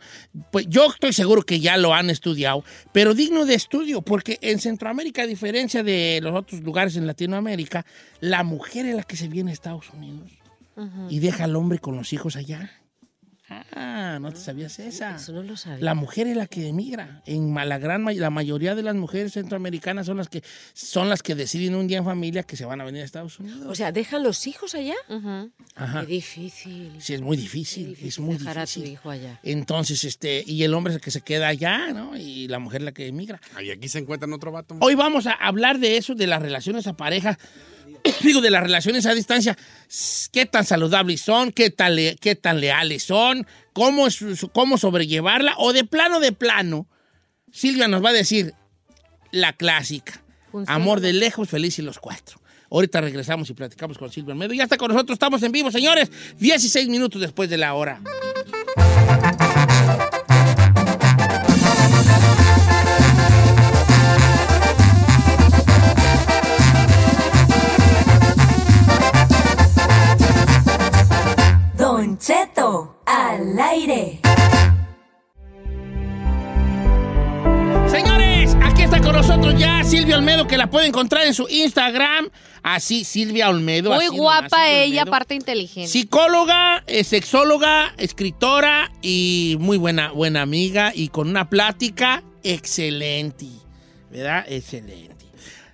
[SPEAKER 5] pues yo estoy seguro que ya lo han estudiado, pero digno de estudio, porque en Centroamérica, a diferencia de los otros lugares en Latinoamérica, la mujer es la que se viene a Estados Unidos y deja al hombre con los hijos allá. Ah, no te sabías esa.
[SPEAKER 11] Eso no lo sabía.
[SPEAKER 5] La mujer es la que emigra. En la gran la mayoría de las mujeres centroamericanas son las que son las que deciden un día en familia que se van a venir a Estados Unidos.
[SPEAKER 11] O sea, ¿dejan los hijos allá?
[SPEAKER 5] Ajá.
[SPEAKER 11] Qué difícil.
[SPEAKER 5] Sí, es muy difícil,
[SPEAKER 11] Qué difícil
[SPEAKER 5] es muy
[SPEAKER 11] dejar a tu
[SPEAKER 5] difícil.
[SPEAKER 11] hijo allá.
[SPEAKER 5] Entonces, este, y el hombre es el que se queda allá, ¿no? Y la mujer la que emigra.
[SPEAKER 7] Ay, aquí se encuentran otro vato.
[SPEAKER 5] Hoy vamos a hablar de eso, de las relaciones a pareja, [coughs] digo, de las relaciones a distancia, qué tan saludables son, qué tan, le- qué tan leales son, cómo, cómo sobrellevarla, o de plano de plano, Silvia nos va a decir, la clásica.
[SPEAKER 6] Funciona.
[SPEAKER 5] Amor de lejos, feliz y los cuatro. Ahorita regresamos y platicamos con Silvia Almedo. Ya está con nosotros, estamos en vivo, señores. 16 minutos después de la hora.
[SPEAKER 8] Cheto al aire.
[SPEAKER 5] Señores, aquí está con nosotros ya Silvia Olmedo, que la puede encontrar en su Instagram. Así, Silvia Olmedo.
[SPEAKER 6] Muy
[SPEAKER 5] así
[SPEAKER 6] guapa ella,
[SPEAKER 5] Olmedo.
[SPEAKER 6] aparte inteligente.
[SPEAKER 5] Psicóloga, eh, sexóloga, escritora y muy buena, buena amiga y con una plática excelente. ¿Verdad? Excelente.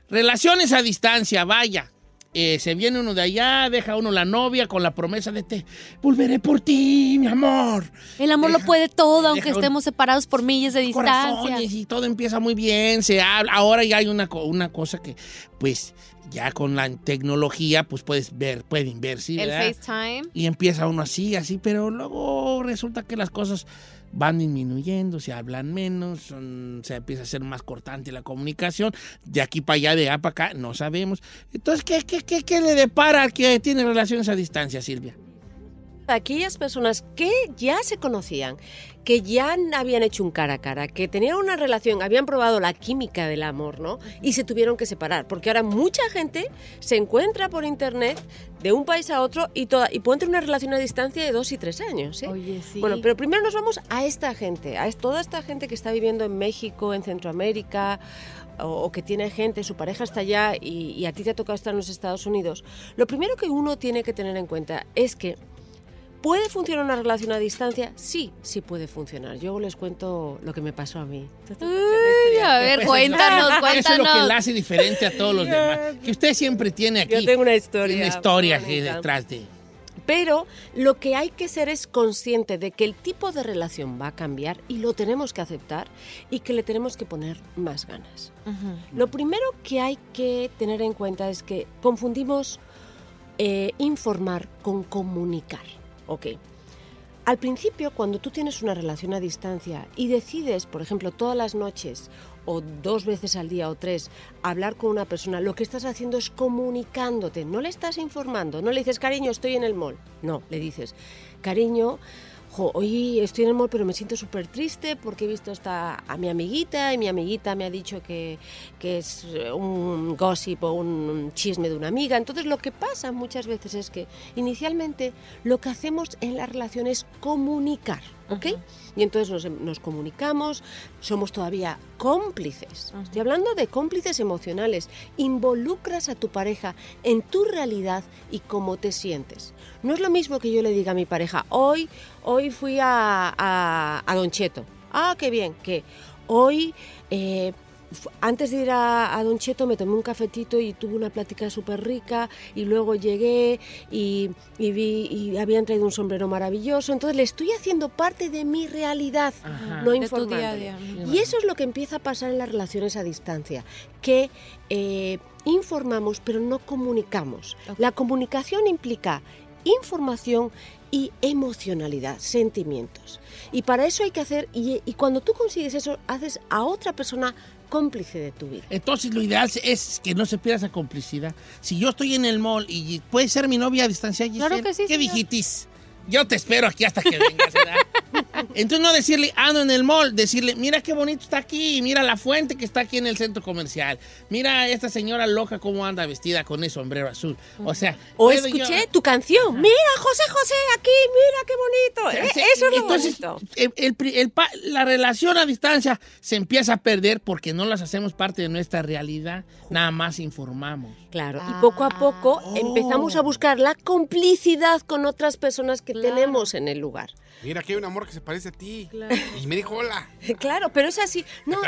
[SPEAKER 5] Relaciones a distancia, vaya. Eh, se viene uno de allá, deja uno la novia con la promesa de te volveré por ti, mi amor.
[SPEAKER 6] El amor lo puede todo, aunque
[SPEAKER 5] un-
[SPEAKER 6] estemos separados por millas de distancia.
[SPEAKER 5] Corazones y todo empieza muy bien, se habla. Ahora ya hay una, una cosa que, pues, ya con la tecnología, pues puedes ver, pueden ver, sí,
[SPEAKER 6] El
[SPEAKER 5] ¿verdad?
[SPEAKER 6] FaceTime.
[SPEAKER 5] Y empieza uno así, así, pero luego resulta que las cosas van disminuyendo, se hablan menos, se empieza a ser más cortante la comunicación, de aquí para allá, de allá para acá, no sabemos. Entonces, ¿qué, qué, qué, qué le depara al que tiene relaciones a distancia, Silvia?
[SPEAKER 11] Aquellas personas que ya se conocían, que ya habían hecho un cara a cara, que tenían una relación, habían probado la química del amor, ¿no? Y se tuvieron que separar, porque ahora mucha gente se encuentra por internet de un país a otro y, toda, y pueden tener una relación a distancia de dos y tres años, ¿eh?
[SPEAKER 6] Oye, sí.
[SPEAKER 11] Bueno, pero primero nos vamos a esta gente, a toda esta gente que está viviendo en México, en Centroamérica, o, o que tiene gente, su pareja está allá y, y a ti te ha tocado estar en los Estados Unidos. Lo primero que uno tiene que tener en cuenta es que ¿Puede funcionar una relación a distancia? Sí, sí puede funcionar. Yo les cuento lo que me pasó a mí.
[SPEAKER 6] Uy, a ver,
[SPEAKER 5] Eso es-
[SPEAKER 6] cuéntanos, [laughs]
[SPEAKER 5] Eso es lo que
[SPEAKER 6] cuéntanos.
[SPEAKER 5] la hace diferente a todos los [laughs] demás. Que usted siempre tiene aquí
[SPEAKER 11] Yo tengo una historia.
[SPEAKER 5] una historia aquí
[SPEAKER 11] bonita.
[SPEAKER 5] detrás de...
[SPEAKER 11] Pero lo que hay que ser es consciente de que el tipo de relación va a cambiar y lo tenemos que aceptar y que le tenemos que poner más ganas. Lo primero que hay que tener en cuenta es que confundimos eh, informar con comunicar. Ok. Al principio, cuando tú tienes una relación a distancia y decides, por ejemplo, todas las noches o dos veces al día o tres, hablar con una persona, lo que estás haciendo es comunicándote, no le estás informando, no le dices, cariño, estoy en el mall. No, le dices, cariño, jo, hoy estoy en el mall pero me siento súper triste porque he visto esta, a mi amiguita y mi amiguita me ha dicho que, que es un gossip o un chisme de una amiga. Entonces lo que pasa muchas veces es que inicialmente lo que hacemos en la relación es comunicar, ¿ok? Y entonces nos, nos comunicamos, somos todavía cómplices. Estoy hablando de cómplices emocionales. Involucras a tu pareja en tu realidad y cómo te sientes. No es lo mismo que yo le diga a mi pareja, hoy, hoy fui a, a, a Don Cheto. Ah, qué bien, que hoy... eh, antes de ir a, a Don Cheto me tomé un cafetito y tuve una plática súper rica y luego llegué y, y vi y habían traído un sombrero maravilloso. Entonces le estoy haciendo parte de mi realidad,
[SPEAKER 5] Ajá.
[SPEAKER 11] no informándole. Y eso es lo que empieza a pasar en las relaciones a distancia, que eh, informamos pero no comunicamos. La comunicación implica información y emocionalidad, sentimientos. Y para eso hay que hacer, y, y cuando tú consigues eso, haces a otra persona cómplice de tu vida.
[SPEAKER 5] Entonces lo ideal es que no se pierda esa complicidad. Si yo estoy en el mall y puede ser mi novia a distancia, Giselle,
[SPEAKER 6] Claro que sí,
[SPEAKER 5] ¿qué
[SPEAKER 6] señor.
[SPEAKER 5] dijitis? Yo te espero aquí hasta que vengas, ¿verdad? Entonces no decirle, ando en el mall, decirle, mira qué bonito está aquí, mira la fuente que está aquí en el centro comercial, mira esta señora loca cómo anda vestida con ese sombrero azul. O sea,
[SPEAKER 11] O
[SPEAKER 5] yo-
[SPEAKER 11] escuché tu canción. Mira, José José, aquí, mira qué bonito. Eh,
[SPEAKER 5] Sí,
[SPEAKER 11] Eso es lo bonito.
[SPEAKER 5] el- el el la relación a distancia se empieza a perder porque no las hacemos parte de nuestra realidad, nada más informamos.
[SPEAKER 11] Claro, y poco a poco
[SPEAKER 5] Oh.
[SPEAKER 11] empezamos a buscar la complicidad con otras personas que
[SPEAKER 6] Claro.
[SPEAKER 11] tenemos en el lugar.
[SPEAKER 7] Mira, aquí hay un amor que se parece a ti. Y me dijo hola. [laughs]
[SPEAKER 11] Claro, pero es así. No,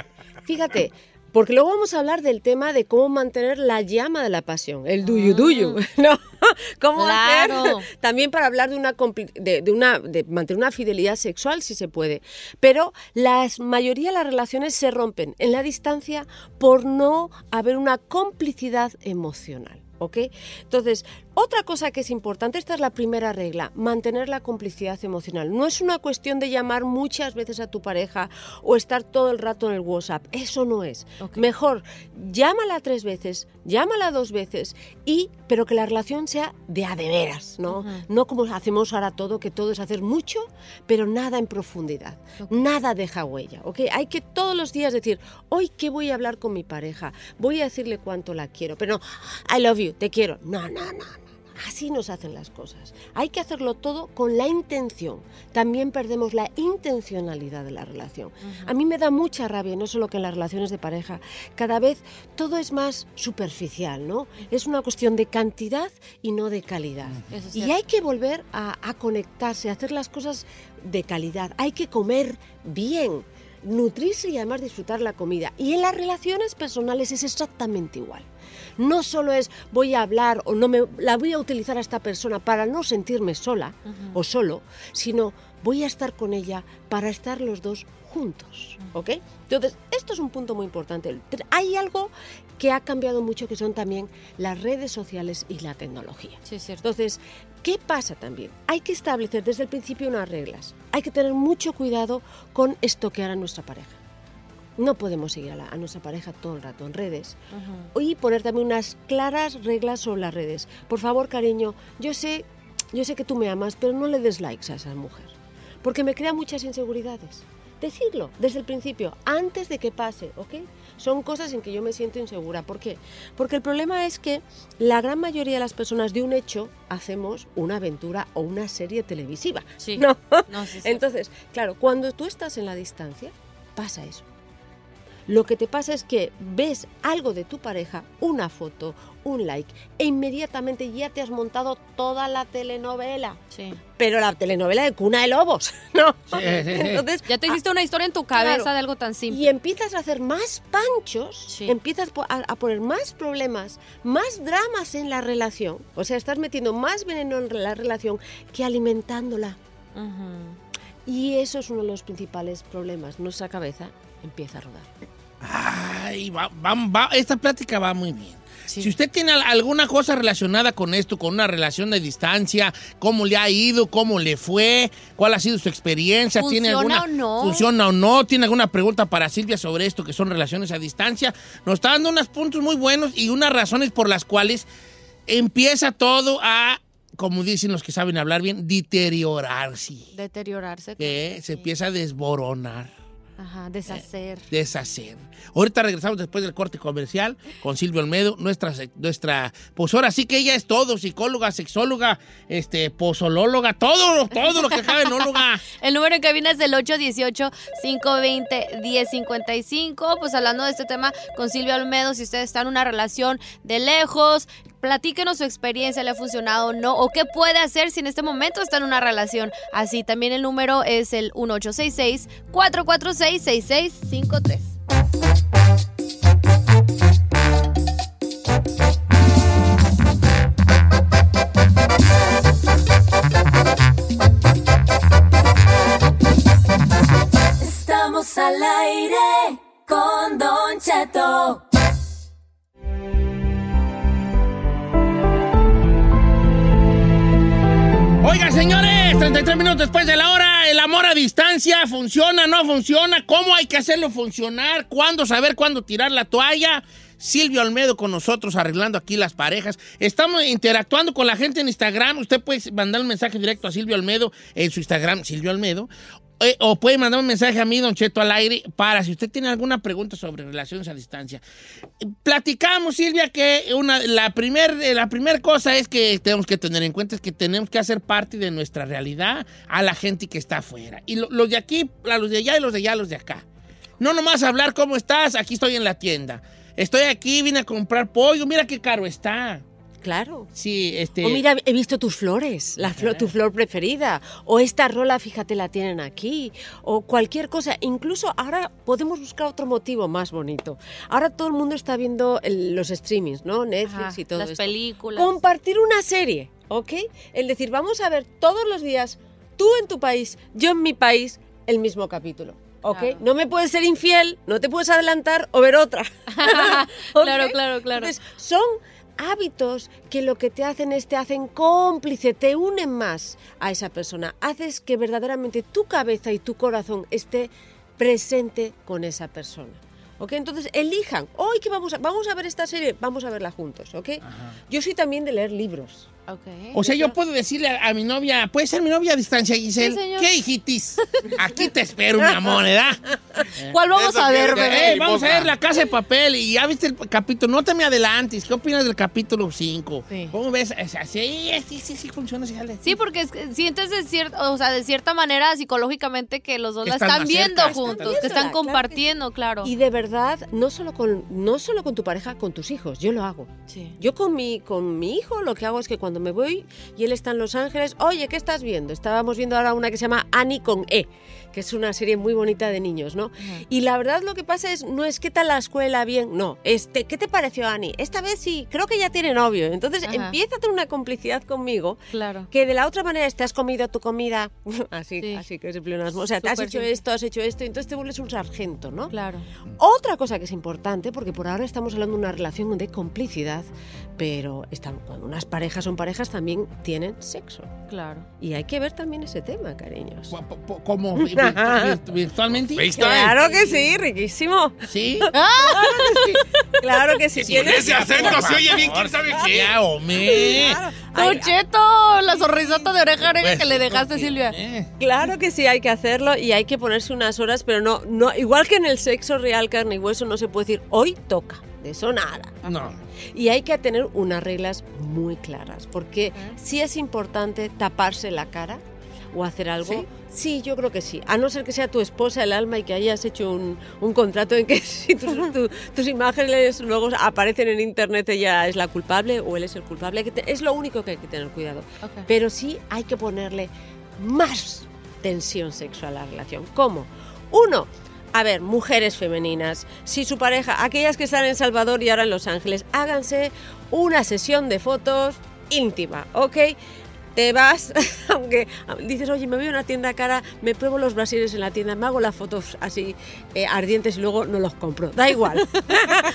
[SPEAKER 11] fíjate, porque luego vamos a hablar del tema de cómo mantener la llama de la pasión, el duyu duyu, [laughs] ¿no? ¿Cómo
[SPEAKER 6] Claro.
[SPEAKER 11] hacer? [laughs] También para hablar de una de, de una de mantener una fidelidad sexual si se puede. Pero la mayoría de las relaciones se rompen en la distancia por no haber una complicidad emocional. ¿Ok? Entonces, Otra cosa que es importante, esta es la primera regla, mantener la complicidad emocional. No es una cuestión de llamar muchas veces a tu pareja o estar todo el rato en el WhatsApp. Eso no es. Mejor, llámala tres veces, llámala dos veces, y, pero que la relación sea de a de veras, ¿no? No como hacemos ahora todo, que todo es hacer mucho, pero nada en profundidad. Nada deja huella, ¿ok? Hay que todos los días decir, hoy qué voy a hablar con mi pareja, voy a decirle cuánto la quiero, pero no, I love you, te quiero. No, no, no. Así nos hacen las cosas. Hay que hacerlo todo con la intención. También perdemos la intencionalidad de la relación. A mí me da mucha rabia, no solo que en las relaciones de pareja, cada vez todo es más superficial, ¿no? Es una cuestión de cantidad y no de calidad.
[SPEAKER 6] Eso es
[SPEAKER 11] Y hay que volver a, a conectarse, a hacer las cosas de calidad. Hay que comer bien, nutrirse y además disfrutar la comida. Y en las relaciones personales es exactamente igual. No solo es voy a hablar o no me la voy a utilizar a esta persona para no sentirme sola o solo, sino voy a estar con ella para estar los dos juntos, ¿ok? Entonces, esto es un punto muy importante. Hay algo que ha cambiado mucho que son también las redes sociales y la tecnología.
[SPEAKER 6] Sí, es cierto.
[SPEAKER 11] Entonces, ¿qué pasa también? Hay que establecer desde el principio unas reglas. Hay que tener mucho cuidado con estoquear a nuestra pareja. No podemos seguir a, la- a nuestra pareja todo el rato en redes. Y poner también unas claras reglas sobre las redes. Por favor, cariño, yo sé, yo sé que tú me amas, pero no le des likes a esa mujer. Porque me crea muchas inseguridades. Decirlo desde el principio, antes de que pase, ¿ok? Son cosas en que yo me siento insegura. ¿Por qué? Porque el problema es que la gran mayoría de las personas de un hecho hacemos una aventura o una serie televisiva.
[SPEAKER 6] Sí.
[SPEAKER 11] No.
[SPEAKER 6] No, sí, sí.
[SPEAKER 11] Entonces, claro, cuando tú estás en la distancia, pasa eso. Lo que te pasa es que ves algo de tu pareja, una foto, un like, e inmediatamente ya te has montado toda la telenovela.
[SPEAKER 6] Sí.
[SPEAKER 11] Pero la telenovela de cuna de lobos, [laughs] ¿no?
[SPEAKER 5] Sí.
[SPEAKER 11] Entonces,
[SPEAKER 6] Ya te hiciste una historia en tu cabeza
[SPEAKER 11] Claro.
[SPEAKER 6] de algo tan simple.
[SPEAKER 11] y empiezas a hacer más panchos, empiezas a, a poner más problemas, más dramas en la relación. O sea, estás metiendo más veneno en la relación que alimentándola. Y eso es uno de los principales problemas. Nuestra cabeza empieza a rodar.
[SPEAKER 5] Ay, va- va- va- esta plática va muy bien. Si usted tiene al- alguna cosa relacionada con esto, con una relación de distancia, cómo le ha ido, cómo le fue, cuál ha sido su experiencia, tiene
[SPEAKER 6] ¿Funciona
[SPEAKER 5] alguna
[SPEAKER 6] o no?
[SPEAKER 5] funciona o no, tiene alguna pregunta para Silvia sobre esto que son relaciones a distancia, nos está dando unos puntos muy buenos y unas razones por las cuales empieza todo a, como dicen los que saben hablar bien, deteriorarse,
[SPEAKER 6] Deteriorarse.
[SPEAKER 5] que se empieza a desboronar
[SPEAKER 6] Ajá, deshacer.
[SPEAKER 5] deshacer. Ahorita regresamos después del corte comercial con Silvia Olmedo, nuestra, nuestra, pues ahora sí que ella es todo, psicóloga, sexóloga, este, pozolóloga, todo, todo lo que cabe en óloga. [laughs]
[SPEAKER 6] El número en cabina es del 818-520-1055. Pues hablando de este tema con Silvia Olmedo, si usted está en una relación de lejos, Platíquenos su experiencia, le ha funcionado o no, o qué puede hacer si en este momento está en una relación así. También el número es el
[SPEAKER 5] 1866 446 6653 ¿funciona, no funciona? ¿Cómo hay que hacerlo funcionar? ¿Cuándo saber cuándo tirar la toalla? Silvio Olmedo con nosotros arreglando aquí las parejas. Estamos interactuando con la gente en Instagram. Usted puede mandar un mensaje directo a Silvio Olmedo en su Instagram, Silvio Olmedo. Eh, o puede mandar un mensaje a mí, Don Cheto, al aire, para si usted tiene alguna pregunta sobre relaciones a distancia. Platicamos, Silvia, que una, la primera la primer cosa es que tenemos que tener en cuenta es que tenemos que hacer parte de nuestra realidad a la gente que está afuera. Y lo- los de aquí, a los de allá y los de allá, los de acá. No nomás hablar cómo estás, aquí estoy en la tienda. Estoy aquí, vine a comprar pollo, mira qué caro está.
[SPEAKER 11] Claro.
[SPEAKER 5] Sí, este...
[SPEAKER 11] O mira, he visto tus flores, la flo- tu flor preferida. O esta rola, fíjate, la tienen aquí. O cualquier cosa. Incluso ahora podemos buscar otro motivo más bonito. Ahora todo el mundo está viendo el- los streamings, ¿no? Netflix
[SPEAKER 6] Ajá,
[SPEAKER 11] y todo
[SPEAKER 6] las
[SPEAKER 11] esto.
[SPEAKER 6] películas.
[SPEAKER 11] Compartir una serie, ¿ok? El decir, vamos a ver todos los días, tú en tu país, yo en mi país, el mismo capítulo. ¿Ok?
[SPEAKER 6] Claro.
[SPEAKER 11] No me puedes ser infiel, no te puedes adelantar o ver otra. [laughs] [laughs] ¿Ok?
[SPEAKER 6] Claro, claro, claro.
[SPEAKER 11] Entonces, son hábitos que lo que te hacen es te hacen cómplice, te unen más a esa persona, haces que verdaderamente tu cabeza y tu corazón esté presente con esa persona. ¿Ok? Entonces elijan, hoy que vamos a, vamos a ver esta serie, vamos a verla juntos, ¿ok? Yo soy también de leer libros.
[SPEAKER 5] O sea, yo puedo decirle a, a mi novia, puede ser mi novia a distancia, Giselle.
[SPEAKER 11] Sí, señor.
[SPEAKER 5] ¿Qué hijitis? Aquí te espero, mi amor, ¿verdad? [laughs]
[SPEAKER 6] ¿Cuál vamos a ver, bebé?
[SPEAKER 5] Eh, vamos a ver La Casa de Papel y ya viste el capítulo. No te me adelantes. ¿Qué opinas del capítulo 5? ¿Cómo ves? O sea, sí, sí, sí, sí funciona. Sí, sale.
[SPEAKER 6] Sí, porque es que sientes de cierta, o sea, de cierta manera psicológicamente que los dos
[SPEAKER 5] Que
[SPEAKER 6] la
[SPEAKER 5] están
[SPEAKER 6] viendo
[SPEAKER 5] cerca,
[SPEAKER 6] juntos, que están
[SPEAKER 11] viéndola, claro que
[SPEAKER 6] compartiendo, claro.
[SPEAKER 11] Y de verdad, no solo con, no solo con tu pareja, con tus hijos, yo lo hago.
[SPEAKER 6] Sí.
[SPEAKER 11] Yo con mi, con mi hijo lo que hago es que cuando me voy y él está en Los Ángeles, oye, ¿qué estás viendo? Estábamos viendo ahora una que se llama Annie con E, que es una serie muy bonita de niños, ¿no? Y la verdad lo que pasa es, no es qué tal la escuela, bien, no, este, ¿qué te pareció Annie? Esta vez sí, creo que ya tiene novio. Entonces
[SPEAKER 6] Ajá.
[SPEAKER 11] empieza a tener una complicidad conmigo
[SPEAKER 6] Claro.
[SPEAKER 11] que de la otra manera es, te has comido tu comida, [laughs] así, así que es el pleonasmo. O sea, te has hecho
[SPEAKER 6] simple.
[SPEAKER 11] esto, has hecho esto, entonces te vuelves un sargento, ¿no?
[SPEAKER 6] Claro.
[SPEAKER 11] Otra cosa que es importante, porque por ahora estamos hablando de una relación de complicidad, pero están, cuando unas parejas son parejas también tienen sexo.
[SPEAKER 6] Claro.
[SPEAKER 11] Y hay que ver también ese tema, cariños.
[SPEAKER 5] ¿Cómo? [laughs] Virtu- virtu- ¿Virtualmente?
[SPEAKER 11] Claro que sí, riquísimo.
[SPEAKER 5] ¿Sí? [laughs]
[SPEAKER 11] Claro que sí.
[SPEAKER 5] Sí,
[SPEAKER 11] Tienes-
[SPEAKER 5] con ese acento se oye bien, quién sabe qué. Ya, hombre.
[SPEAKER 6] Don Cheto, la sonrisota de oreja a oreja
[SPEAKER 11] Pues,
[SPEAKER 6] que le dejaste, Silvia.
[SPEAKER 11] Claro que sí, hay que hacerlo y hay que ponerse unas horas, pero no, no, igual que en el sexo real, carne y hueso, no se puede decir hoy toca. De eso nada.
[SPEAKER 5] No.
[SPEAKER 11] Y hay que tener unas reglas muy claras, porque sí es importante taparse la cara o hacer algo. ¿Sí? yo creo que sí. A no ser que sea tu esposa el alma y que hayas hecho un, un contrato en que [laughs] si tus, tu- tus imágenes luego aparecen en internet ella es la culpable o él es el culpable. Es lo único que hay que tener cuidado. Pero sí hay que ponerle más tensión sexual a la relación. ¿Cómo? Uno, a ver, mujeres femeninas, si su pareja, aquellas que están en Salvador y ahora en Los Ángeles, háganse una sesión de fotos íntima, ¿ok? Te vas, [laughs] aunque dices, oye, me voy a una tienda cara, me pruebo los brasiles en la tienda, me hago las fotos así eh, ardientes y luego no los compro. Da igual. [laughs]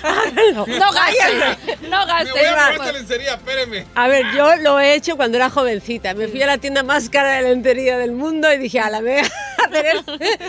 [SPEAKER 11] Háganlo.
[SPEAKER 6] No gastes, no gastes.
[SPEAKER 7] Me voy a esta lencería, espéreme.
[SPEAKER 11] A ver, yo lo he hecho cuando era jovencita. Me fui a la tienda más cara de lencería del mundo y dije, a la [laughs] hacer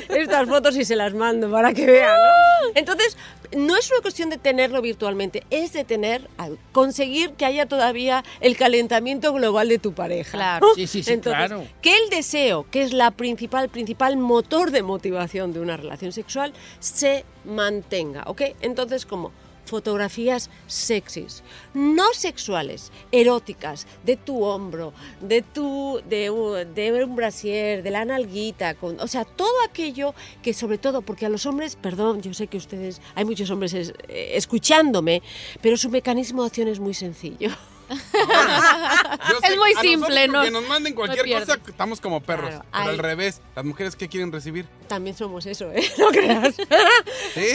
[SPEAKER 11] estas fotos y se las mando para que vean. ¿no? Entonces, no es una cuestión de tenerlo virtualmente, es de tener, conseguir que haya todavía el calentamiento global de tu pareja.
[SPEAKER 5] Claro. Sí, sí, sí,
[SPEAKER 11] Entonces,
[SPEAKER 5] claro.
[SPEAKER 11] Que el deseo, que es la principal, principal motor de motivación de una relación sexual, se mantenga, ¿ok? Entonces, como fotografías sexys, no sexuales, eróticas, de tu hombro, de tu de, de un brasier, de la nalguita, con, o sea, todo aquello que sobre todo, porque a los hombres, perdón, yo sé que ustedes, hay muchos hombres es- eh, escuchándome, pero su mecanismo de acción es muy sencillo. [laughs]
[SPEAKER 6] Es muy simple, ¿no?
[SPEAKER 7] Que nos manden cualquier cosa, estamos como perros.
[SPEAKER 11] Claro,
[SPEAKER 7] pero al revés, las mujeres que quieren recibir.
[SPEAKER 11] También somos eso, ¿eh? [laughs] No creas.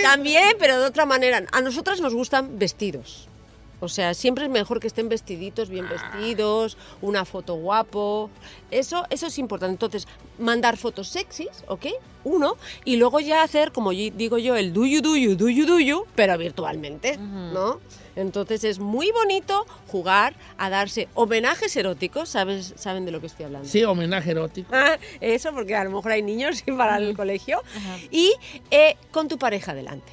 [SPEAKER 11] También, pero de otra manera. A nosotras nos gustan vestidos. O sea, siempre es mejor que estén vestiditos, bien vestidos, una foto guapo. Eso, eso es importante. Entonces, mandar fotos sexys, ¿ok? Uno. Y luego ya hacer, como yo- digo yo, el do you, do you, do you, do you, pero virtualmente, ¿no? Entonces es muy bonito jugar a darse homenajes eróticos, ¿sabes? ¿Saben de lo que estoy hablando?
[SPEAKER 5] Sí, homenaje erótico.
[SPEAKER 11] Ah, Eso, porque a lo mejor hay niños y [laughs] para el colegio. Y eh, con tu pareja delante.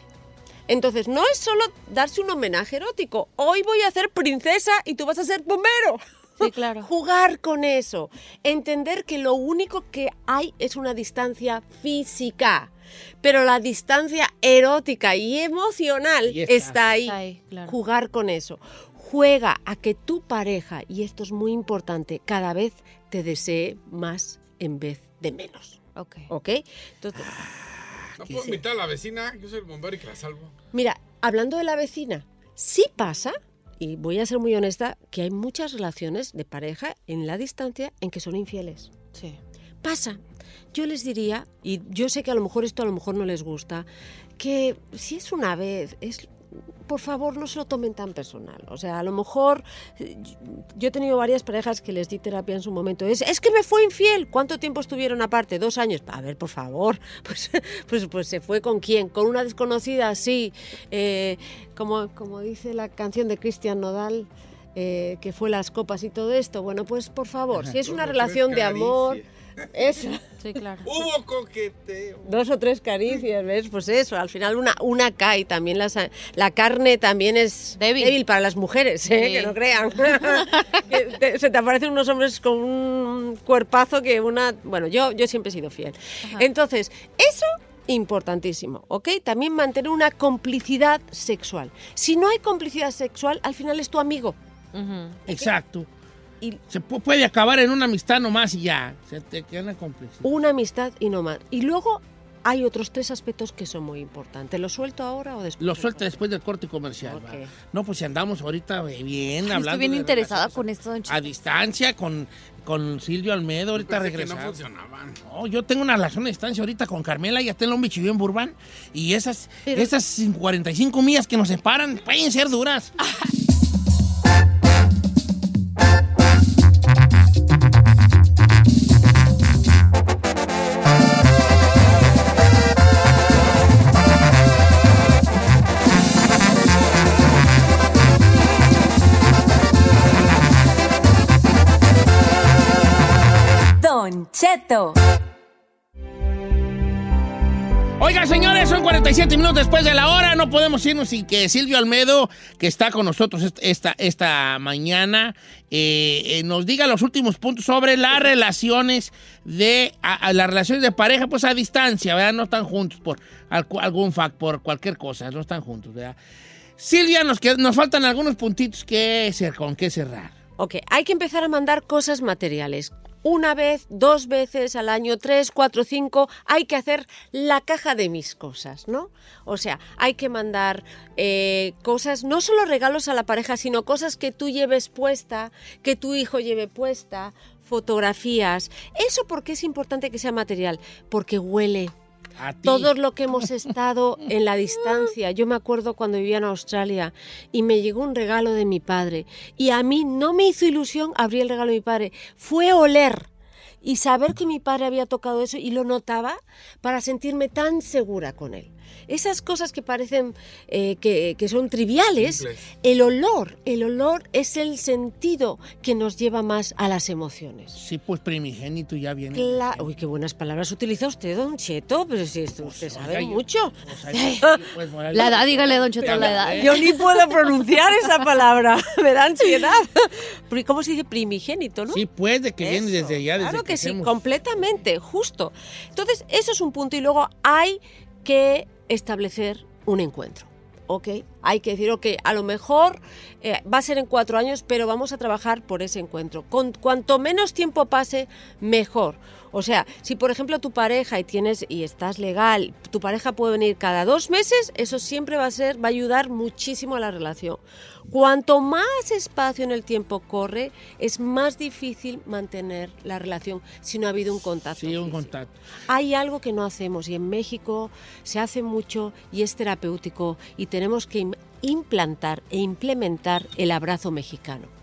[SPEAKER 11] Entonces, no es solo darse un homenaje erótico. Hoy voy a ser princesa y tú vas a ser bombero.
[SPEAKER 6] Sí, claro. [laughs]
[SPEAKER 11] Jugar con eso. Entender que lo único que hay es una distancia física. Pero la distancia erótica y emocional
[SPEAKER 6] Ahí está.
[SPEAKER 11] está ahí.
[SPEAKER 6] Está ahí, claro.
[SPEAKER 11] Jugar con eso. Juega a que tu pareja, y esto es muy importante, cada vez te desee más en vez de menos.
[SPEAKER 6] Ok.
[SPEAKER 11] ¿Ok? Entonces,
[SPEAKER 7] No puedo invitar a la vecina, yo soy el bombero y que la salvo.
[SPEAKER 11] Mira, hablando de la vecina, sí pasa, y voy a ser muy honesta, que hay muchas relaciones de pareja en la distancia en que son infieles.
[SPEAKER 6] Sí.
[SPEAKER 11] Pasa. Yo les diría, y yo sé que a lo mejor esto a lo mejor no les gusta, que si es una vez, es por favor no se lo tomen tan personal. O sea, a lo mejor yo he tenido varias parejas que les di terapia en su momento. Es, es que me fue infiel. ¿Cuánto tiempo estuvieron aparte? Dos años. A ver, por favor. [laughs] Pues, pues, pues se fue con quién? Con una desconocida, sí. Eh, como, como dice la canción de Cristian Nodal. eh, que fue las copas y todo esto. Bueno, pues por favor, si es una relación de amor, eso.
[SPEAKER 6] Sí, claro.
[SPEAKER 7] Hubo coqueteo.
[SPEAKER 11] Dos o tres caricias, ¿ves? Pues eso, al final una, una cae. También la, sa- la carne también es débil, para las mujeres, ¿eh?
[SPEAKER 6] Sí.
[SPEAKER 11] que no crean. [laughs] Que te- se te aparecen unos hombres con un cuerpazo que una... Bueno, yo, yo siempre he sido fiel. Entonces, eso importantísimo, ¿ok? También mantener una complicidad sexual. Si no hay complicidad sexual, al final es tu amigo.
[SPEAKER 5] Exacto. Se pu- puede acabar en una amistad nomás y ya. Se te queda una complicidad.
[SPEAKER 11] Una amistad y no más. Y luego hay otros tres aspectos que son muy importantes. ¿Lo suelto ahora o después?
[SPEAKER 5] Lo suelta después del corte comercial. No, pues si andamos ahorita eh, bien,
[SPEAKER 6] Ay,
[SPEAKER 5] hablando.
[SPEAKER 6] Estoy bien
[SPEAKER 5] de
[SPEAKER 6] interesada con esto, don.
[SPEAKER 5] A distancia con, con Silvio Almedo, ahorita regresamos.
[SPEAKER 7] no funcionaban.
[SPEAKER 5] No, yo tengo una relación a distancia ahorita con Carmela y está en y yo en Burbank. Y esas, esas 45 millas que nos separan pueden ser duras. [laughs]
[SPEAKER 8] Cheto.
[SPEAKER 5] Oiga, señores, son 47 minutos después de la hora. No podemos irnos sin que Silvio Almedo, que está con nosotros est- esta, esta mañana, eh, eh, nos diga los últimos puntos sobre las relaciones de a- a las relaciones de pareja, pues a distancia, ¿verdad? No están juntos por algún fact, por cualquier cosa, no están juntos, ¿verdad? Silvia, nos, qued- nos faltan algunos puntitos que con que cerrar.
[SPEAKER 11] Ok, hay que empezar a mandar cosas materiales. Una vez, dos veces al año, tres, cuatro, cinco, hay que hacer la caja de mis cosas, ¿no? O sea, hay que mandar eh, cosas, no solo regalos a la pareja, sino cosas que tú lleves puesta, que tu hijo lleve puesta, fotografías. ¿Eso por qué es importante que sea material? Porque huele. Todos lo que hemos estado en la distancia. Yo me acuerdo cuando vivía en Australia y me llegó un regalo de mi padre y a mí no me hizo ilusión abrir el regalo de mi padre, fue oler y saber que mi padre había tocado eso y lo notaba para sentirme tan segura con él. Esas cosas que parecen eh, que, que son triviales,
[SPEAKER 7] Simples.
[SPEAKER 11] el olor, el olor es el sentido que nos lleva más a las emociones.
[SPEAKER 5] Sí, pues primigénito ya viene.
[SPEAKER 11] Cla- Uy, qué buenas palabras utiliza usted, don Cheto, pero si esto usted sabe mucho.
[SPEAKER 5] Pues pues, [laughs]
[SPEAKER 6] La edad, dígale, don Cheto, la edad.
[SPEAKER 11] Yo ni puedo pronunciar esa palabra, [laughs] me da ansiedad. ¿Cómo se dice primigénito, no?
[SPEAKER 5] Sí, pues, de que viene
[SPEAKER 11] Eso,
[SPEAKER 5] desde allá, desde
[SPEAKER 11] Claro que sí,
[SPEAKER 5] hacemos-
[SPEAKER 11] completamente, justo. Entonces, eso es un punto y luego hay que establecer un encuentro. ¿Ok? Hay que decir, ok, a lo mejor eh, va a ser en cuatro años, pero vamos a trabajar por ese encuentro. Con, cuanto menos tiempo pase, mejor. O sea, si por ejemplo tu pareja y tienes y estás legal, tu pareja puede venir cada dos meses, eso siempre va a ser, va a ayudar muchísimo a la relación. Cuanto más espacio en el tiempo corre, es más difícil mantener la relación si no ha habido un contacto.
[SPEAKER 5] Sí, un
[SPEAKER 11] físico.
[SPEAKER 5] contacto.
[SPEAKER 11] Hay algo que no hacemos y en México se hace mucho y es terapéutico y tenemos que implantar e implementar el abrazo mexicano.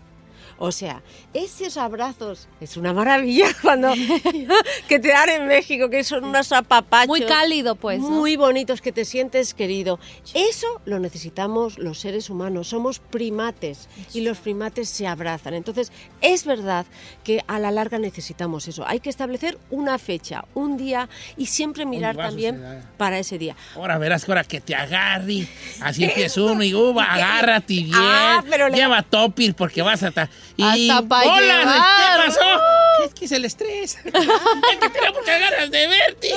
[SPEAKER 11] O sea, esos abrazos es una maravilla [laughs] cuando [laughs] que te dan en México, que son unos apapachos.
[SPEAKER 6] Muy cálido, pues, ¿no?
[SPEAKER 11] Muy bonitos, que te sientes querido. Eso lo necesitamos los seres humanos. Somos primates y los primates se abrazan. Entonces, es verdad que a la larga necesitamos eso. Hay que establecer una fecha, un día y siempre mirar también para ese día.
[SPEAKER 5] Ahora verás ahora que te agarre. Así [laughs] empieza uno y uva, agárrate bien.
[SPEAKER 11] Ah, pero le-
[SPEAKER 5] Lleva topir porque vas a estar. Y
[SPEAKER 6] Hasta
[SPEAKER 5] ¡Hola! ¿Qué pasó? Es que es el estrés. es que tenía muchas ganas de verte.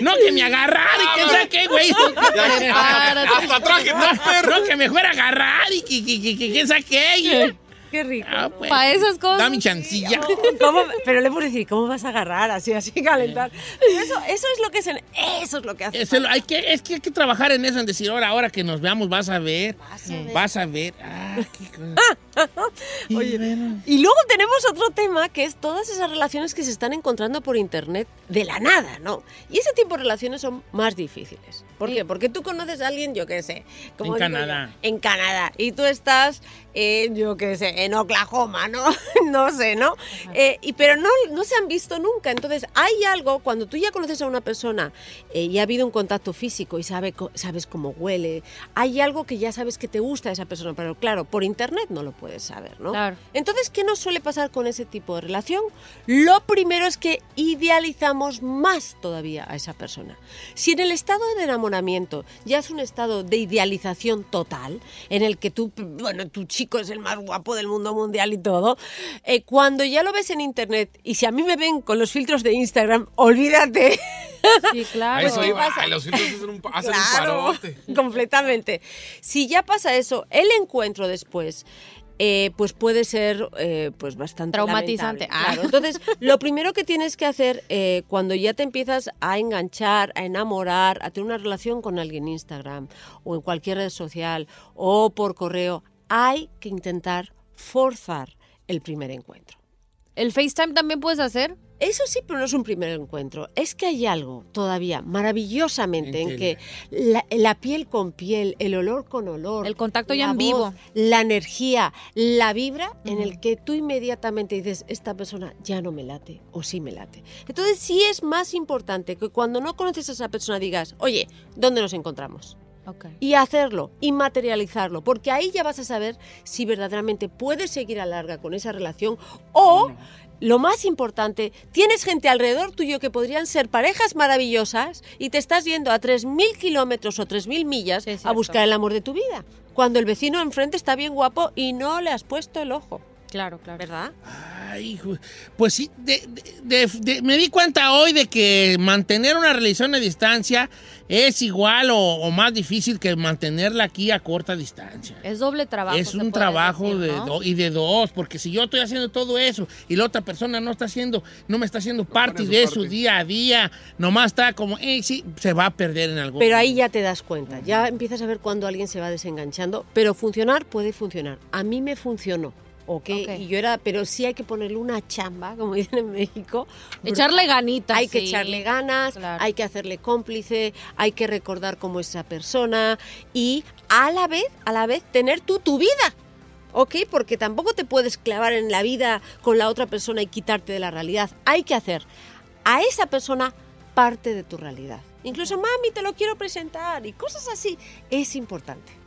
[SPEAKER 5] No que me agarrara y que sabe qué, güey.
[SPEAKER 7] Hasta traje
[SPEAKER 5] No, no, que me fuera a agarrar y que, que, que, que quién sabe qué.
[SPEAKER 11] Qué rico.
[SPEAKER 5] Ah, pues,
[SPEAKER 6] Pa' esas cosas.
[SPEAKER 5] Dame chancilla.
[SPEAKER 11] ¿Cómo- pero le puedo decir, ¿cómo vas a agarrar así, así calentar? Eso, eso es lo que es, eso es lo que hace.
[SPEAKER 5] Lo- hay que, es que hay que trabajar en eso, en decir, ahora, ahora que nos veamos, vas a ver. Vas a ver. Ah, qué cosa.
[SPEAKER 11] Oye, y luego tenemos otro tema que es todas esas relaciones que se están encontrando por internet de la nada, ¿no? Y ese tipo de relaciones son más difíciles. ¿Por qué? Porque tú conoces a alguien, yo qué sé, como
[SPEAKER 5] En
[SPEAKER 11] yo,
[SPEAKER 5] Canadá.
[SPEAKER 11] en Canadá, y tú estás, eh, yo qué sé, en Oklahoma, ¿no? [laughs] no sé, ¿no? Eh, y, pero no, no se han visto nunca. Entonces, hay algo, cuando tú ya conoces a una persona eh, y ha habido un contacto físico y sabe, sabes cómo huele, hay algo que ya sabes que te gusta de esa persona, pero claro, por internet no lo puedes. Puedes saber, ¿no?
[SPEAKER 6] Claro.
[SPEAKER 11] Entonces, ¿qué nos suele pasar con ese tipo de relación? Lo primero es que idealizamos más todavía a esa persona. Si en el estado de enamoramiento ya es un estado de idealización total, en el que tú, bueno, tu chico es el más guapo del mundo mundial y todo, eh, cuando ya lo ves en internet y si a mí me ven con los filtros de Instagram, olvídate.
[SPEAKER 6] Sí, [laughs] claro.
[SPEAKER 7] eso
[SPEAKER 11] ¿qué
[SPEAKER 7] iba.
[SPEAKER 11] pasa?
[SPEAKER 7] Los filtros hacen un, hacen un
[SPEAKER 11] Claro,
[SPEAKER 7] parote. [laughs]
[SPEAKER 11] completamente. Si ya pasa eso, el encuentro después, eh, pues puede ser eh, pues bastante
[SPEAKER 6] Traumatizante. Ah.
[SPEAKER 11] claro. Entonces, lo primero que tienes que hacer eh, cuando ya te empiezas a enganchar, a enamorar, a tener una relación con alguien en Instagram o en cualquier red social o por correo, hay que intentar forzar el primer encuentro.
[SPEAKER 6] ¿El FaceTime también puedes hacer?
[SPEAKER 11] Eso sí, pero no es un primer encuentro. Es que hay algo todavía maravillosamente en que la, la piel con piel, el olor con olor,
[SPEAKER 6] El contacto ya en
[SPEAKER 11] voz,
[SPEAKER 6] vivo.
[SPEAKER 11] la energía, la vibra en el que tú inmediatamente dices, esta persona ya no me late o sí me late. Entonces sí es más importante que cuando no conoces a esa persona digas, oye, ¿dónde nos encontramos? Y hacerlo y materializarlo, porque ahí ya vas a saber si verdaderamente puedes seguir a larga con esa relación o lo más importante, tienes gente alrededor tuyo que podrían ser parejas maravillosas y te estás yendo a 3.000 kilómetros o 3.000 millas
[SPEAKER 6] Sí,
[SPEAKER 11] a buscar el amor de tu vida, cuando el vecino enfrente está bien guapo y no le has puesto el ojo,
[SPEAKER 6] Claro, claro.
[SPEAKER 11] ¿verdad?
[SPEAKER 5] Ay. Pues sí, de- de- de- de- me di cuenta hoy de que mantener una relación a distancia es igual o, o más difícil que mantenerla aquí a corta distancia.
[SPEAKER 6] Es doble trabajo.
[SPEAKER 5] es un trabajo
[SPEAKER 6] decir,
[SPEAKER 5] de
[SPEAKER 6] ¿no?
[SPEAKER 5] do- y de dos, porque si yo estoy haciendo todo eso y la otra persona no está haciendo, no me está haciendo parte
[SPEAKER 7] su
[SPEAKER 5] de
[SPEAKER 7] parte.
[SPEAKER 5] su día a día, nomás está como, eh, sí, se va a perder en algún
[SPEAKER 11] Pero ahí ya te das cuenta, ya empiezas a ver cuando alguien se va desenganchando, pero funcionar puede funcionar. A mí me funcionó. ¿Ok?
[SPEAKER 6] Ok.
[SPEAKER 11] Y yo era, pero sí hay que ponerle una chamba, [laughs] como dicen en México.
[SPEAKER 6] Echarle ganitas.
[SPEAKER 11] Hay que echarle ganas,
[SPEAKER 6] Claro.
[SPEAKER 11] hay que hacerle cómplice, hay que recordar cómo es esa persona y a la vez, a la vez, tener tú tu vida. ¿Ok? Porque tampoco te puedes clavar en la vida con la otra persona y quitarte de la realidad. Hay que hacer a esa persona parte de tu realidad. Incluso, mami, te lo quiero presentar y cosas así. Es importante.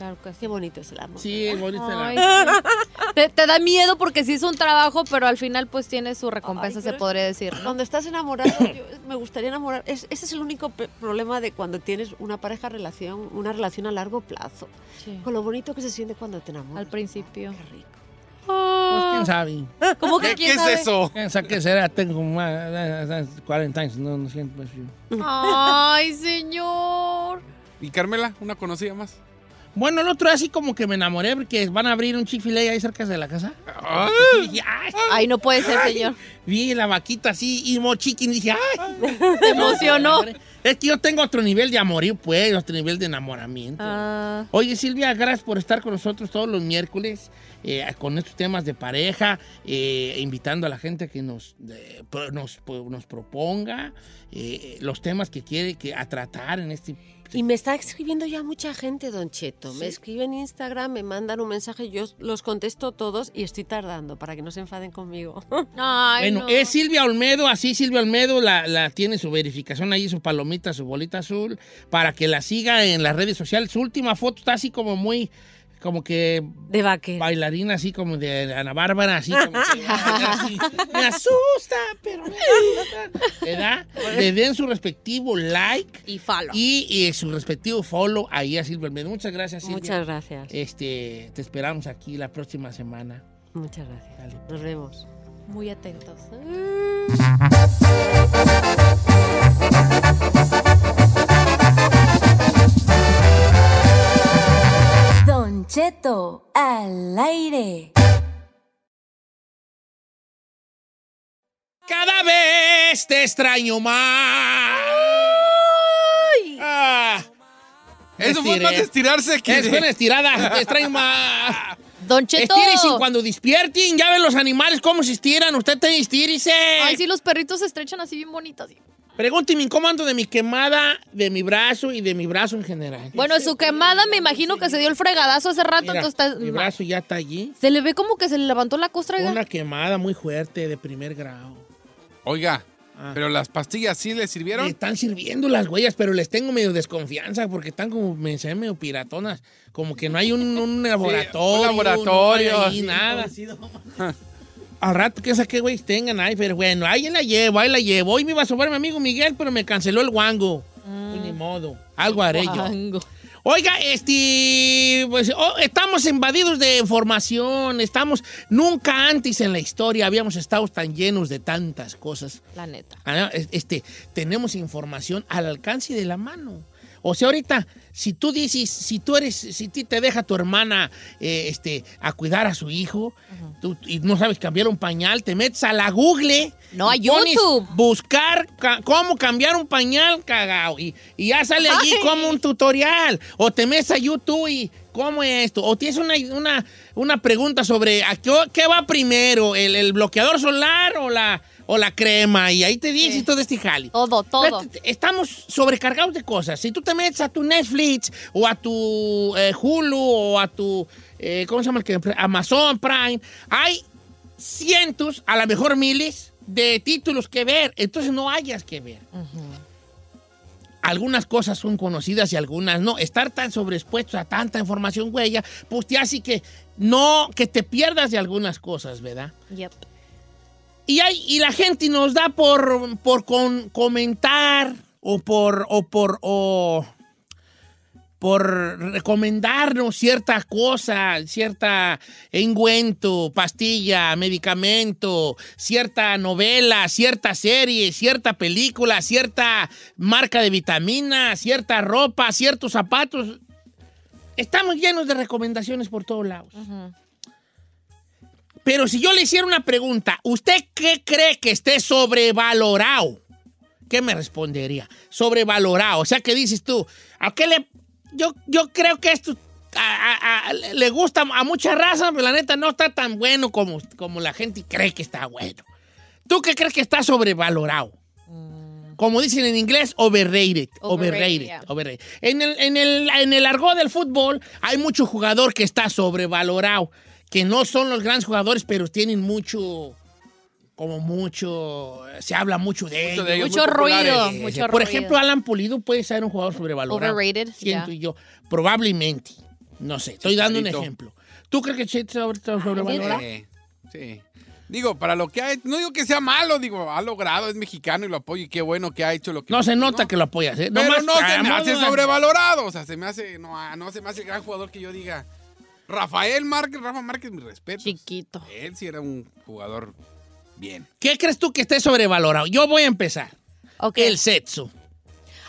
[SPEAKER 6] Claro que sí.
[SPEAKER 11] Qué bonito es el amor.
[SPEAKER 5] Sí, es bonito el
[SPEAKER 6] Ay,
[SPEAKER 5] amor.
[SPEAKER 6] sí. te, te da miedo porque sí es un trabajo, pero al final pues tiene su recompensa,
[SPEAKER 11] Ay,
[SPEAKER 6] se podría decir. ¿no?
[SPEAKER 11] Cuando estás enamorado, [coughs] yo- me gustaría enamorar. Es- ese es el único problema de cuando tienes una pareja relación, una relación a largo plazo.
[SPEAKER 6] Sí.
[SPEAKER 11] Con lo bonito que se siente cuando te enamoras.
[SPEAKER 6] Al principio.
[SPEAKER 11] Qué rico.
[SPEAKER 5] Pues, quién sabe.
[SPEAKER 6] ¿Cómo que
[SPEAKER 7] ¿Qué,
[SPEAKER 6] quién
[SPEAKER 7] qué es eso?
[SPEAKER 5] ¿Quién sabe qué será? Tengo más, eh, 40 años, no, no siento yo.
[SPEAKER 6] Ay, señor.
[SPEAKER 7] ¿Y Carmela? ¿Una conocida más?
[SPEAKER 5] Bueno, el otro día así como que me enamoré porque van a abrir un chick ahí cerca de la casa.
[SPEAKER 7] ¡Ay!
[SPEAKER 5] Dije, ay,
[SPEAKER 6] Ay, no puede ser, señor.
[SPEAKER 5] vi la vaquita así y mo chicken y dije, ay. [laughs]
[SPEAKER 6] Se emocionó.
[SPEAKER 5] Es que yo tengo otro nivel de amorío, pues, otro nivel de enamoramiento.
[SPEAKER 6] Ah,
[SPEAKER 5] Oye, Silvia, gracias por estar con nosotros todos los miércoles eh, con estos temas de pareja, eh, invitando a la gente que nos, eh, nos, nos proponga eh, los temas que quiere que, a tratar en este...
[SPEAKER 11] Y me está escribiendo ya mucha gente, Don Cheto. Me escriben en Instagram, me mandan un mensaje, yo los contesto todos y estoy tardando para que no se enfaden conmigo. [laughs]
[SPEAKER 6] Ay,
[SPEAKER 5] bueno,
[SPEAKER 6] no.
[SPEAKER 5] es Silvia Olmedo, así Silvia Olmedo la, la tiene su verificación ahí, su palomita, su bolita azul, para que la siga en las redes sociales. Su última foto está así como muy, como que
[SPEAKER 11] De vaquero.
[SPEAKER 5] bailarina así como de Ana Bárbara, así como que, [laughs] así, me asusta, pero me gusta, ¿verdad? Le den su respectivo like
[SPEAKER 6] Y falo.
[SPEAKER 5] y, y su respectivo follow ahí a Silvia Olmedo. Muchas gracias, Silvia.
[SPEAKER 11] Muchas gracias.
[SPEAKER 5] Este, te esperamos aquí la próxima semana.
[SPEAKER 11] Muchas gracias.
[SPEAKER 5] Dale.
[SPEAKER 11] Nos vemos.
[SPEAKER 6] Muy atentos.
[SPEAKER 8] Don Cheto al aire.
[SPEAKER 5] Cada vez te extraño más. Ah,
[SPEAKER 7] Eso fue
[SPEAKER 5] estiré.
[SPEAKER 7] más de estirarse que...
[SPEAKER 5] Es
[SPEAKER 7] de-
[SPEAKER 5] buena estirada, te extraño más.
[SPEAKER 6] Don Cheto.
[SPEAKER 5] Estírese cuando despierten, ya ven los animales cómo se estiran, usted te estírese.
[SPEAKER 6] Ay, sí, los perritos se estrechan así bien bonitos. así.
[SPEAKER 5] Pregúnteme cómo ando de mi quemada, de mi brazo y de mi brazo en general.
[SPEAKER 6] Bueno, su quemada me imagino que se dio el fregadazo hace rato,
[SPEAKER 5] Mira,
[SPEAKER 6] entonces está...
[SPEAKER 5] mi brazo ya está allí.
[SPEAKER 6] Se le ve como que se le levantó la costra.
[SPEAKER 5] Una quemada muy fuerte de primer grado.
[SPEAKER 7] Oiga, Pero las pastillas sí le sirvieron.
[SPEAKER 5] Están sirviendo las huellas, pero les tengo medio desconfianza porque están como me se medio piratonas. Como que no hay un, un laboratorio.
[SPEAKER 7] un laboratorio,
[SPEAKER 5] no hay ahí
[SPEAKER 7] sí,
[SPEAKER 5] nada. [laughs] [laughs] Al rato que qué güeyes tengan ahí, pero bueno, ahí la llevo, ahí la llevo. Hoy me iba a sobrar mi amigo Miguel, pero me canceló el guango. Pues ni modo. Algo haré yo. Oiga, este, pues oh, estamos invadidos de información, estamos, nunca antes en la historia habíamos estado tan llenos de tantas cosas.
[SPEAKER 6] La neta.
[SPEAKER 5] Ah, es- Este, tenemos información al alcance de la mano. O sea, ahorita, si tú dices, si tú eres, si ti te deja tu hermana eh, este, a cuidar a su hijo tú- y no sabes cambiar un pañal, te metes a la Google.
[SPEAKER 6] No, a YouTube.
[SPEAKER 5] Buscar ca- cómo cambiar un pañal cagado. Y, y ya sale allí
[SPEAKER 6] Ay.
[SPEAKER 5] como un tutorial. O te metes a YouTube y cómo es esto. O tienes una, una, una pregunta sobre ¿a qué, qué va primero, el, el bloqueador solar o la, o la crema. Y ahí te dice
[SPEAKER 6] Sí.
[SPEAKER 5] todo este jali.
[SPEAKER 6] Todo, todo.
[SPEAKER 5] Estamos sobrecargados de cosas. Si tú te metes a tu Netflix o a tu eh, Hulu o a tu, eh, ¿cómo se llama el que? Amazon Prime, hay cientos, a lo mejor miles, de títulos que ver. Entonces no hayas que ver. Algunas cosas son conocidas y algunas no. Estar tan sobreexpuesto a tanta información, huella, pues te hace que no, que te pierdas de algunas cosas, ¿verdad?
[SPEAKER 6] Yep.
[SPEAKER 5] Y, y la gente nos da por, por con- comentar o por, o por, o por recomendarnos cierta cosa, cierta engüento, pastilla, medicamento, cierta novela, cierta serie, cierta película, cierta marca de vitaminas, cierta ropa, ciertos zapatos. Estamos llenos de recomendaciones por todos lados. Pero si yo le hiciera una pregunta, ¿usted qué cree que esté sobrevalorado? ¿Qué me respondería? Sobrevalorado. O sea, ¿qué dices tú? ¿A qué le.? Yo, yo creo que esto a- a- a- le gusta a mucha raza, pero la neta no está tan bueno como, como la gente cree que está bueno. ¿Tú qué crees que está sobrevalorado? Como dicen en inglés, overrated.
[SPEAKER 6] Overrated,
[SPEAKER 5] Overrated.
[SPEAKER 6] yeah.
[SPEAKER 5] overrated. En, el, en, el, en el argot del fútbol hay mucho jugador que está sobrevalorado, que no son los grandes jugadores, pero tienen mucho, como mucho, se habla mucho de
[SPEAKER 7] Mucho
[SPEAKER 5] ellos.
[SPEAKER 7] de ellos,
[SPEAKER 6] Mucho ruido, mucho
[SPEAKER 5] Por
[SPEAKER 6] ruido.
[SPEAKER 5] ejemplo, Alan Pulido puede ser un jugador sobrevalorado.
[SPEAKER 6] Overrated,
[SPEAKER 5] Siento
[SPEAKER 6] yeah.
[SPEAKER 5] yo. Probablemente. No sé, estoy dando un ejemplo. ¿Tú crees que Chet está sobrevalorado?
[SPEAKER 7] Sí, sí. Digo, para lo que ha hecho, no digo que sea malo, digo, ha logrado, es mexicano y lo apoyo y qué bueno que ha hecho lo que
[SPEAKER 5] No se nota que lo apoyas, ¿eh?
[SPEAKER 7] Pero
[SPEAKER 5] Nomás
[SPEAKER 7] no se me hace sobrevalorado, o sea, se me hace, no, no se me hace el gran jugador que yo diga. Rafael Márquez, Rafa Márquez, mi respeto.
[SPEAKER 6] Chiquito.
[SPEAKER 7] Él sí era un jugador bien.
[SPEAKER 5] ¿Qué crees tú que esté sobrevalorado? Yo voy a empezar.
[SPEAKER 6] Ok.
[SPEAKER 5] El sexo.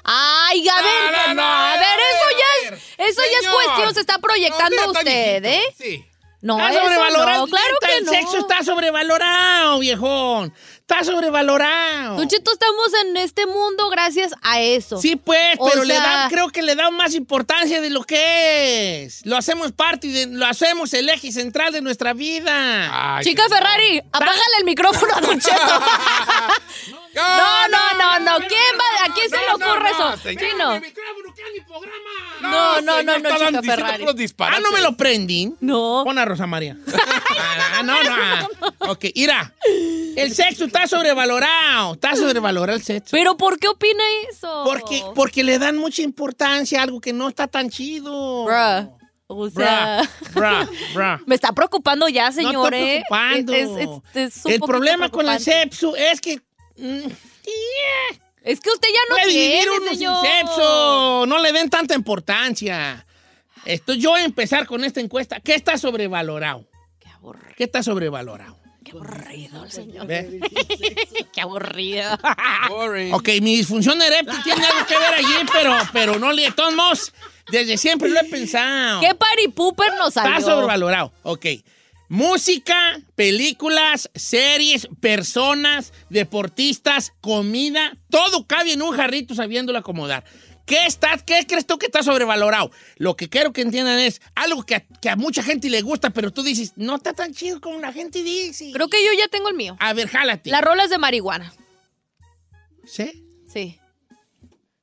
[SPEAKER 6] Ay, a ver,
[SPEAKER 7] No, no,
[SPEAKER 6] no, a ver, eso ya es, eso ya es cuestión, se está proyectando usted, ¿eh?
[SPEAKER 7] Sí.
[SPEAKER 6] No,
[SPEAKER 5] está sobrevalorado.
[SPEAKER 6] no, claro que
[SPEAKER 5] el
[SPEAKER 6] no.
[SPEAKER 5] sexo está sobrevalorado, viejón. Está sobrevalorado.
[SPEAKER 6] Don Cheto, estamos en este mundo gracias a eso.
[SPEAKER 5] Sí, pues,
[SPEAKER 6] O
[SPEAKER 5] pero le dan, creo que le dan más importancia de lo que es. Lo hacemos parte de, lo hacemos el eje central de nuestra vida.
[SPEAKER 7] Ay,
[SPEAKER 6] Chica Ferrari, apágale el micrófono a Don Cheto. [laughs] [laughs] No, no, no, no. ¿Quién va? ¿A quién se le ocurre
[SPEAKER 7] no,
[SPEAKER 6] eso? Chino. No, no, no, no,
[SPEAKER 7] diciendo
[SPEAKER 6] Ferrari.
[SPEAKER 5] Ah, no me lo prendí.
[SPEAKER 6] No.
[SPEAKER 5] Pon a Rosa María. [laughs] Ah, no, no. ah. Ok, mira. El sexo está sobrevalorado. Está sobrevalorado el sexo.
[SPEAKER 6] ¿Pero por qué opina eso?
[SPEAKER 5] Porque, porque le dan mucha importancia a algo que no está tan chido.
[SPEAKER 6] Bruh. O sea,
[SPEAKER 5] Bruh, bruh, bruh. [laughs]
[SPEAKER 6] me está preocupando ya, señor.
[SPEAKER 5] no está preocupando.
[SPEAKER 6] Es, es- es- es un
[SPEAKER 5] el problema con el
[SPEAKER 6] preocupante.
[SPEAKER 5] sexo es que... mm,
[SPEAKER 6] Es que usted ya no
[SPEAKER 5] puede
[SPEAKER 6] tiene,
[SPEAKER 5] vivir uno
[SPEAKER 6] señor.
[SPEAKER 5] sin sexo. No le den tanta importancia. Esto, yo voy a empezar con esta encuesta. ¿Qué está sobrevalorado?
[SPEAKER 6] Qué aburrido,
[SPEAKER 5] ¿Qué está sobrevalorado?
[SPEAKER 6] qué aburrido el señor.
[SPEAKER 5] ¿Ve? [laughs]
[SPEAKER 6] Qué aburrido.
[SPEAKER 7] Boring.
[SPEAKER 5] Ok, mi disfunción eréctil tiene algo que ver allí, pero, pero no le... todos desde siempre lo he pensado.
[SPEAKER 6] ¿Qué party pooper nos salió?
[SPEAKER 5] Está sobrevalorado. Ok. Música, películas, series, personas, deportistas, comida, todo cabe en un jarrito sabiéndolo acomodar. ¿Qué, está, ¿Qué crees tú que está sobrevalorado? Lo que quiero que entiendan es algo que a, que a mucha gente le gusta, pero tú dices, no está tan chido como la gente dice.
[SPEAKER 6] Creo que yo ya tengo el mío.
[SPEAKER 5] A ver, jálate.
[SPEAKER 6] Las rolas de marihuana.
[SPEAKER 5] ¿Sí?
[SPEAKER 6] Sí.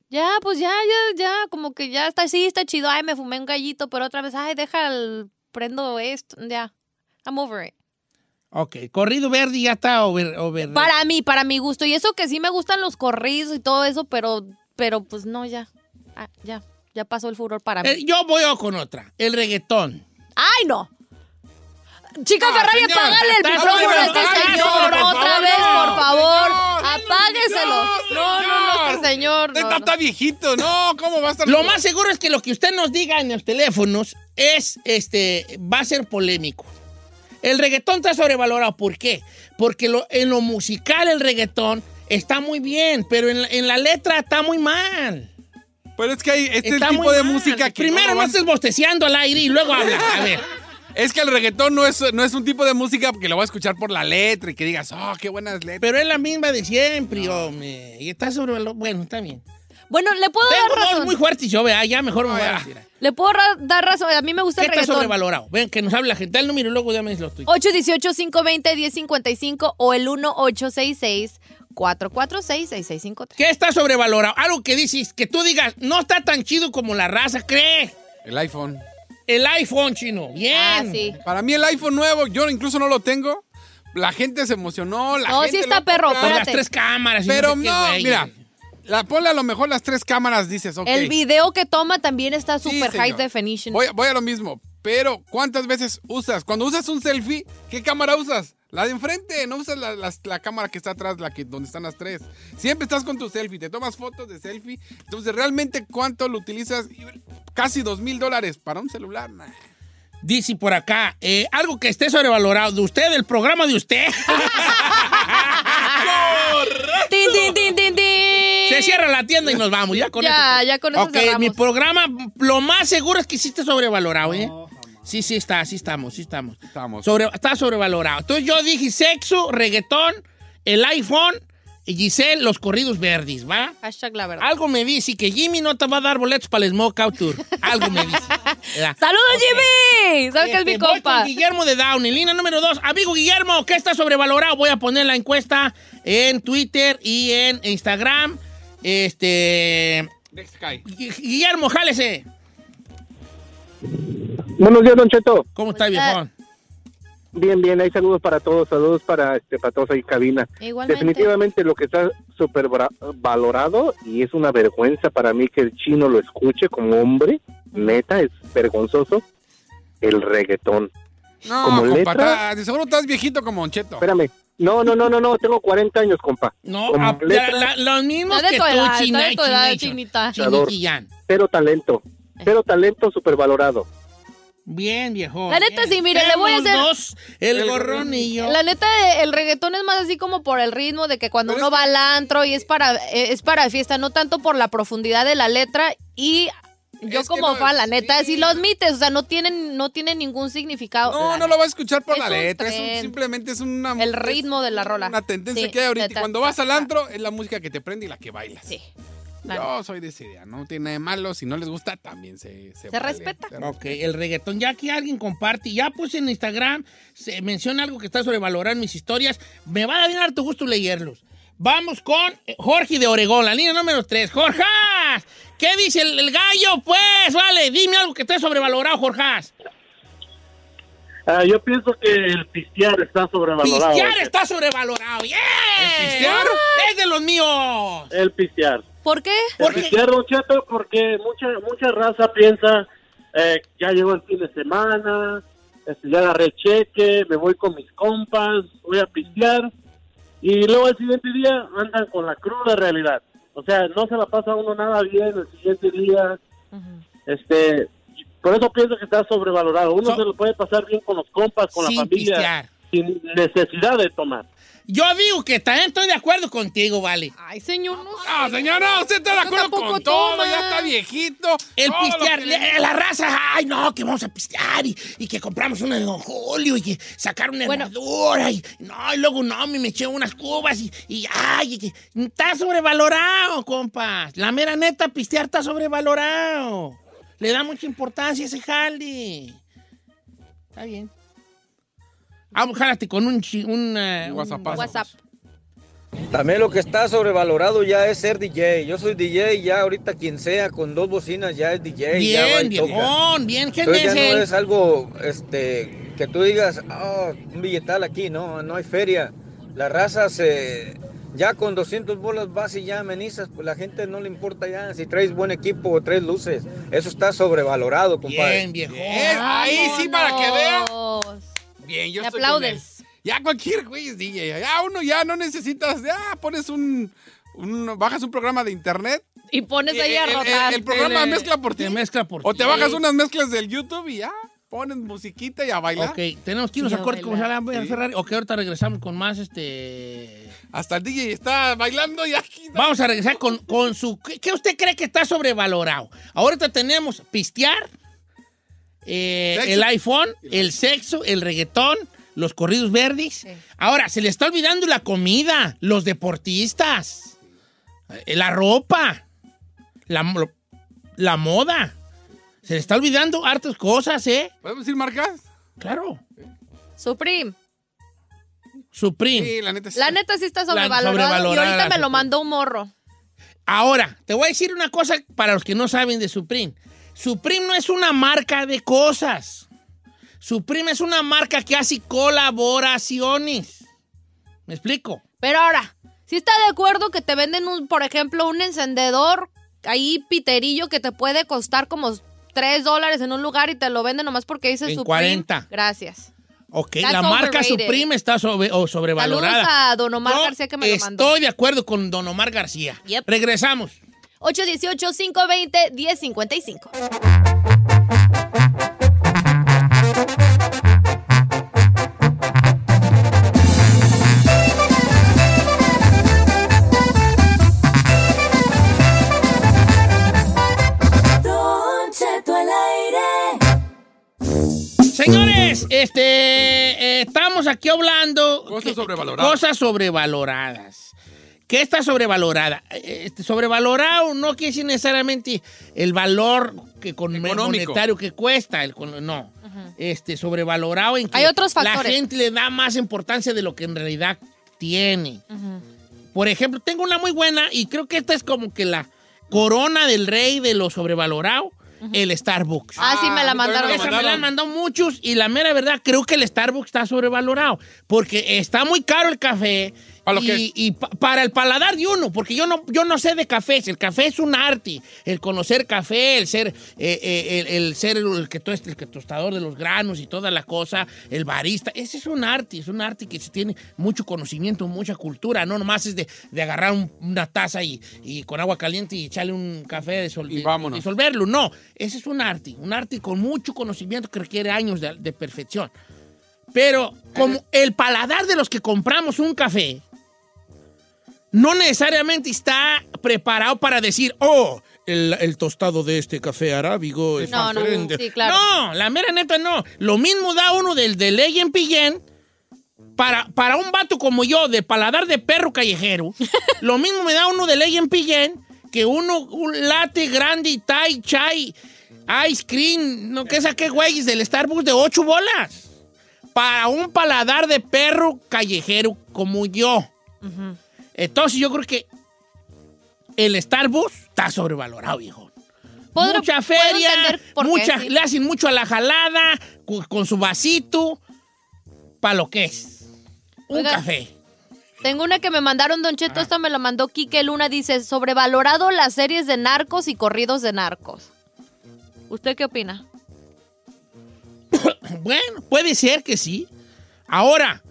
[SPEAKER 6] Ya, pues ya, ya, ya, como que ya está, sí, está chido. Ay, me fumé un gallito, pero otra vez, ay, deja el, prendo esto, ya. I'm over it.
[SPEAKER 5] Ok, corrido verde ya está over, over-
[SPEAKER 6] Para mí, para mi gusto. Y eso que sí me gustan los corridos y todo eso, pero, pero pues no, ya. Ah, ya, ya pasó el furor para mí.
[SPEAKER 5] Eh, yo voy con otra, el reggaetón.
[SPEAKER 6] ¡Ay, no! Chica
[SPEAKER 7] Ah,
[SPEAKER 6] Ferrari, apágale el micrófono a este señor otra
[SPEAKER 5] favor,
[SPEAKER 6] vez,
[SPEAKER 5] no.
[SPEAKER 6] por favor.
[SPEAKER 7] Señor,
[SPEAKER 6] Apágueselo. No, no, no, este señor. no,
[SPEAKER 7] Está,
[SPEAKER 6] no.
[SPEAKER 7] está viejito, no, ¿cómo va a estar?
[SPEAKER 5] Lo más seguro es que lo que usted nos diga en los teléfonos es, este, va a ser polémico. El reggaetón está sobrevalorado. ¿Por qué? Porque lo- en lo musical el reggaetón está muy bien, pero en la, en la letra está muy mal.
[SPEAKER 7] Pero es que hay este
[SPEAKER 5] Está
[SPEAKER 7] tipo de
[SPEAKER 5] mal.
[SPEAKER 7] música que
[SPEAKER 5] Primero
[SPEAKER 7] no
[SPEAKER 5] no estés bosteciando al aire y luego habla. A ver. [laughs]
[SPEAKER 7] Es que el reggaetón no es, no es un tipo de música que lo voy a escuchar por la letra y que digas, oh, qué buenas letras.
[SPEAKER 5] Pero es la misma de siempre, hombre. Y está sobrevalorado. Bueno, está bien.
[SPEAKER 6] Bueno, le puedo
[SPEAKER 5] Tengo
[SPEAKER 6] dar razón.
[SPEAKER 5] muy fuertes yo, vea, ya mejor me voy a retirar.
[SPEAKER 6] Le puedo ra- dar razón. A mí me gusta
[SPEAKER 5] ¿Qué
[SPEAKER 6] el
[SPEAKER 5] está
[SPEAKER 6] reggaetón.
[SPEAKER 5] sobrevalorado? Ven, que nos hable la gente. Da el número y luego ya me lo tuyo.
[SPEAKER 6] 818-520-1055 o el 1866-446-6653.
[SPEAKER 5] ¿Qué está sobrevalorado? Algo que dices, que tú digas, no está tan chido como la raza cree.
[SPEAKER 7] El iPhone.
[SPEAKER 5] El iPhone chino. Bien.
[SPEAKER 6] Ah, sí.
[SPEAKER 7] Para mí el iPhone nuevo, yo incluso no lo tengo. La gente se emocionó, la
[SPEAKER 6] No,
[SPEAKER 7] gente
[SPEAKER 6] sí está
[SPEAKER 7] lo
[SPEAKER 6] perro.
[SPEAKER 5] Con las tres cámaras. y
[SPEAKER 7] Pero
[SPEAKER 5] sé qué,
[SPEAKER 7] no,
[SPEAKER 5] güey.
[SPEAKER 7] mira, la, ponle a lo mejor las tres cámaras, dices, ok.
[SPEAKER 6] El video que toma también está
[SPEAKER 7] Sí,
[SPEAKER 6] super high definition.
[SPEAKER 7] Voy, voy a lo mismo, pero ¿cuántas veces usas? Cuando usas un selfie, ¿qué cámara usas? La de enfrente, no usas la, la cámara que está atrás, la que donde están las tres. Siempre estás con tu selfie, te tomas fotos de selfie. Entonces, ¿realmente cuánto lo utilizas? Casi dos mil dólares para un celular. Nah.
[SPEAKER 5] Dice por acá, eh, algo que esté sobrevalorado de usted, el programa de usted. [laughs] [laughs]
[SPEAKER 6] ¡Tin,
[SPEAKER 5] Se cierra la tienda y nos vamos. Ya con
[SPEAKER 6] Ya,
[SPEAKER 5] eso.
[SPEAKER 6] ya con eso
[SPEAKER 5] Ok,
[SPEAKER 6] cerramos.
[SPEAKER 5] mi programa, lo más seguro es que sí está sobrevalorado, ¿eh? Sí, sí está, sí estamos, sí estamos.
[SPEAKER 7] Estamos.
[SPEAKER 5] Sobre, está sobrevalorado. Entonces yo dije sexo, reggaetón, el iPhone y Giselle, los corridos verdes, ¿va?
[SPEAKER 6] Hashtag la verdad.
[SPEAKER 5] Algo me dice que Jimmy no te va a dar boletos para el Smoke Out Tour. Algo me dice. [laughs]
[SPEAKER 6] ¡Saludos. Jimmy! ¿Sabes que es
[SPEAKER 5] Este,
[SPEAKER 6] mi
[SPEAKER 5] voy
[SPEAKER 6] compa?
[SPEAKER 5] con Guillermo de Downey. Línea número dos. Amigo Guillermo, ¿qué está sobrevalorado? Voy a poner la encuesta en Twitter y en Instagram. Este. Guillermo, jálese.
[SPEAKER 4] Buenos días, Don Cheto.
[SPEAKER 5] ¿Cómo está, viejón?
[SPEAKER 4] Bien, bien, hay saludos para todos, saludos para, este, para todos ahí cabina.
[SPEAKER 6] Igualmente.
[SPEAKER 4] Definitivamente lo que está súper valorado y es una vergüenza para mí que el chino lo escuche como hombre, neta, es vergonzoso, el reggaetón.
[SPEAKER 7] No,
[SPEAKER 4] Como
[SPEAKER 7] compa,
[SPEAKER 4] letra.
[SPEAKER 7] de seguro estás viejito como Don Cheto.
[SPEAKER 4] Espérame, no, no, no, no, no, tengo 40 años, compa.
[SPEAKER 5] No,
[SPEAKER 4] Como
[SPEAKER 5] a-
[SPEAKER 4] letra,
[SPEAKER 5] la- la- los mismos que tú,
[SPEAKER 6] edad, está
[SPEAKER 5] China,
[SPEAKER 6] de tu edad,
[SPEAKER 5] Chination.
[SPEAKER 6] chinita.
[SPEAKER 4] Cero talento, cero talento súper valorado.
[SPEAKER 5] Bien, viejo.
[SPEAKER 6] La neta,
[SPEAKER 5] bien.
[SPEAKER 6] sí, mire, le voy a hacer-
[SPEAKER 5] dos, el gorrón y yo.
[SPEAKER 6] La neta, el reggaetón es más así como por el ritmo de que cuando
[SPEAKER 7] Pero
[SPEAKER 6] uno
[SPEAKER 7] es
[SPEAKER 6] va al antro y es para, eh, es para fiesta, no tanto por la profundidad de la letra y yo
[SPEAKER 7] Es
[SPEAKER 6] como
[SPEAKER 7] no,
[SPEAKER 6] fan, la neta,
[SPEAKER 7] sí.
[SPEAKER 6] sí los mites, o sea, no tienen, no tienen ningún significado.
[SPEAKER 7] No,
[SPEAKER 6] La
[SPEAKER 7] no lo va a escuchar por
[SPEAKER 6] Es
[SPEAKER 7] la letra, es un- simplemente es una...
[SPEAKER 6] El ritmo de la rola.
[SPEAKER 7] Una tendencia
[SPEAKER 6] Sí,
[SPEAKER 7] que hay ahorita. y
[SPEAKER 6] neta.
[SPEAKER 7] Cuando vas al antro, es la música que te prende y la que bailas.
[SPEAKER 6] Sí.
[SPEAKER 7] Yo soy de esa idea, no tiene nada de malo. Si no les gusta, también se... Se,
[SPEAKER 6] Se
[SPEAKER 7] vale.
[SPEAKER 6] respeta.
[SPEAKER 5] Ok, el reggaetón. Ya que alguien comparte, ya puse en Instagram, se menciona algo que está sobrevalorado en mis historias. Me va a dar bien harto gusto leerlos. Vamos con Jorge de Oregón, la línea número 3. ¡Jorge! ¿Qué dice el, el gallo? Pues, vale, dime algo que esté sobrevalorado, Jorge.
[SPEAKER 12] Ah, yo pienso que el pistear está sobrevalorado.
[SPEAKER 5] Pistear está sobrevalorado. ¡Yeah!
[SPEAKER 7] ¿El pistear?
[SPEAKER 5] ¡Es de los míos!
[SPEAKER 12] El pistear.
[SPEAKER 6] ¿Por qué?
[SPEAKER 12] El
[SPEAKER 5] ¿Por qué?
[SPEAKER 12] pistear, Don Cheto, porque mucha mucha raza piensa, eh, ya llegó el fin de semana, este, ya agarré cheque, me voy con mis compas, voy a pistear, y luego al siguiente día andan con la cruda realidad. O sea, no se la pasa uno nada bien el siguiente día. Este, por eso pienso que está sobrevalorado. Uno
[SPEAKER 5] So-
[SPEAKER 12] se lo puede pasar bien con los compas, con la familia,
[SPEAKER 5] pistear.
[SPEAKER 12] sin necesidad de tomar.
[SPEAKER 5] Yo digo que también estoy de acuerdo contigo, vale.
[SPEAKER 6] Ay, señor, no.
[SPEAKER 7] No, señor, no, usted está de acuerdo con todo,
[SPEAKER 6] toma.
[SPEAKER 7] ya está viejito.
[SPEAKER 5] El pistear,
[SPEAKER 7] le-
[SPEAKER 5] le- la raza, ay no, que vamos a pistear y, y que compramos una de Don Julio y que sacar una
[SPEAKER 6] Bueno.
[SPEAKER 5] herradura y no, y luego no, me, eché unas cubas y, y ay, y que está sobrevalorado, compas. La mera neta, pistear está sobrevalorado. Le da mucha importancia a ese jale. Está bien. Vamos, jálate con un, chi- un, eh, un
[SPEAKER 7] WhatsApp.
[SPEAKER 6] WhatsApp.
[SPEAKER 13] También lo que está sobrevalorado ya es ser DJ. Yo soy DJ, ya ahorita quien sea con dos bocinas ya es DJ. ya va
[SPEAKER 5] Bien,
[SPEAKER 13] y toca.
[SPEAKER 5] viejón, bien, ¿quién
[SPEAKER 13] Entonces
[SPEAKER 5] es
[SPEAKER 13] ya no es algo este, que tú digas, oh, un billetal aquí, no, no hay feria. La raza se... Ya con 200 bolas vas y ya amenizas, pues la gente no le importa ya si traes buen equipo o traes luces. Eso está sobrevalorado, compadre.
[SPEAKER 5] Bien, viejo.
[SPEAKER 7] Bien, ahí sí, para que vean. Bien, yo estoy
[SPEAKER 6] aplaudes.
[SPEAKER 7] con él. Ya cualquier güey es DJ. Ya uno ya no necesitas, ya pones un, un- bajas un programa de internet.
[SPEAKER 6] Y pones ahí a
[SPEAKER 7] El- el-
[SPEAKER 6] rotar.
[SPEAKER 7] El, programa mezcla por ti.
[SPEAKER 5] Te mezcla por
[SPEAKER 7] O te bajas unas mezclas del YouTube y ya pones musiquita y a bailar.
[SPEAKER 5] Ok, tenemos que irnos
[SPEAKER 6] Sí,
[SPEAKER 5] a corte como se llama Ferrari. Ok, ahorita regresamos con más este.
[SPEAKER 7] Hasta el DJ está bailando y aquí.
[SPEAKER 5] Vamos a regresar con, con su. ¿qué, qué usted cree que está sobrevalorado? Ahorita tenemos pistear, eh, el iPhone, el sexo, el reggaetón, los corridos verdes. Ahora, se le está olvidando la comida, los deportistas, eh, la ropa, la, mo- la moda. Se le está olvidando hartas cosas, ¿eh?
[SPEAKER 7] ¿Podemos decir marcas?
[SPEAKER 5] Claro.
[SPEAKER 6] Supreme.
[SPEAKER 5] Supreme.
[SPEAKER 7] Sí, la neta sí.
[SPEAKER 6] La neta sí está
[SPEAKER 5] La
[SPEAKER 6] sobrevalorado. y
[SPEAKER 5] sobrevalorada
[SPEAKER 6] ahorita me lo mandó un morro.
[SPEAKER 5] Ahora, te voy a decir una cosa para los que no saben de Supreme. Supreme no es una marca de cosas. Supreme es una marca que hace colaboraciones. ¿Me explico?
[SPEAKER 6] Pero ahora, si está de acuerdo que te venden, un, por ejemplo, un encendedor ahí piterillo que te puede costar como 3 dólares en un lugar y te lo venden nomás porque dice
[SPEAKER 5] En
[SPEAKER 6] Supreme.
[SPEAKER 5] 40.
[SPEAKER 6] Gracias.
[SPEAKER 5] Ok,
[SPEAKER 6] That's
[SPEAKER 5] la marca
[SPEAKER 6] overrated.
[SPEAKER 5] Supreme está sobre- o sobrevalorada.
[SPEAKER 6] Saludos a Don Omar
[SPEAKER 5] Yo
[SPEAKER 6] García que me lo mandó.
[SPEAKER 5] Estoy de acuerdo con Don Omar García.
[SPEAKER 6] Yep.
[SPEAKER 5] Regresamos.
[SPEAKER 6] 818-520-1055.
[SPEAKER 8] Don Cheto al aire.
[SPEAKER 5] Señores, este, eh, estamos aquí hablando
[SPEAKER 7] Cosas sobrevaloradas.
[SPEAKER 5] cosas sobrevaloradas. ¿Qué está sobrevalorada? Eh, Este, sobrevalorado no quiere decir necesariamente el valor que con
[SPEAKER 7] Económico.
[SPEAKER 5] monetario que cuesta, el, no. Este, sobrevalorado en que
[SPEAKER 6] Hay otros
[SPEAKER 5] la gente le da más importancia de lo que en realidad tiene. Por ejemplo, tengo una muy buena y creo que esta es como que la corona del rey de lo sobrevalorado, el Starbucks.
[SPEAKER 6] Ah, sí, me la
[SPEAKER 7] a mí también
[SPEAKER 6] mandaron.
[SPEAKER 7] me
[SPEAKER 5] Esa me la han mandado muchos y la mera verdad, creo que el Starbucks está sobrevalorado. Porque está muy caro el café.
[SPEAKER 7] ¿Para lo
[SPEAKER 5] y,
[SPEAKER 7] que es?
[SPEAKER 5] y pa- para el paladar de uno, porque yo no, yo no sé de cafés. El café es un arte. El conocer café, el ser, eh, eh, el, el ser el, que el que tostador de los granos y toda la cosa, el barista. Ese es un arte, es un arte que se tiene mucho conocimiento, mucha cultura. No nomás es de, de agarrar un- una taza y, y con agua caliente y echarle un café
[SPEAKER 7] Y vámonos.
[SPEAKER 5] disolverlo. No, ese es un arte, un arte con mucho conocimiento que requiere años de, de perfección. Pero como el paladar de los que compramos un café no necesariamente está preparado para decir, oh, el, el tostado de este café arábigo es
[SPEAKER 6] No, no,
[SPEAKER 5] diferente".
[SPEAKER 6] sí, claro.
[SPEAKER 5] No, la mera neta no. Lo mismo da uno del de ley en Pillén para, para un vato como yo, de paladar de perro callejero. [laughs] lo mismo me da uno de ley en Pillén que uno, un latte grande, Thai, chai, ice cream, no que saqué güeyes del Starbucks de ocho bolas. Para un paladar de perro callejero como yo. Entonces yo creo que el Starbucks está sobrevalorado, viejo. Mucha feria, mucha,
[SPEAKER 6] sí.
[SPEAKER 5] le hacen mucho a la jalada, con, su vasito, para lo que es. Un
[SPEAKER 6] Oiga.
[SPEAKER 5] café.
[SPEAKER 6] Tengo una que me mandaron, Don
[SPEAKER 5] Ah.
[SPEAKER 6] Cheto, esta me la mandó Quique Luna, dice, sobrevalorado las series de narcos y corridos de narcos. ¿Usted qué opina? [coughs]
[SPEAKER 5] Bueno, puede ser que sí. Ahora,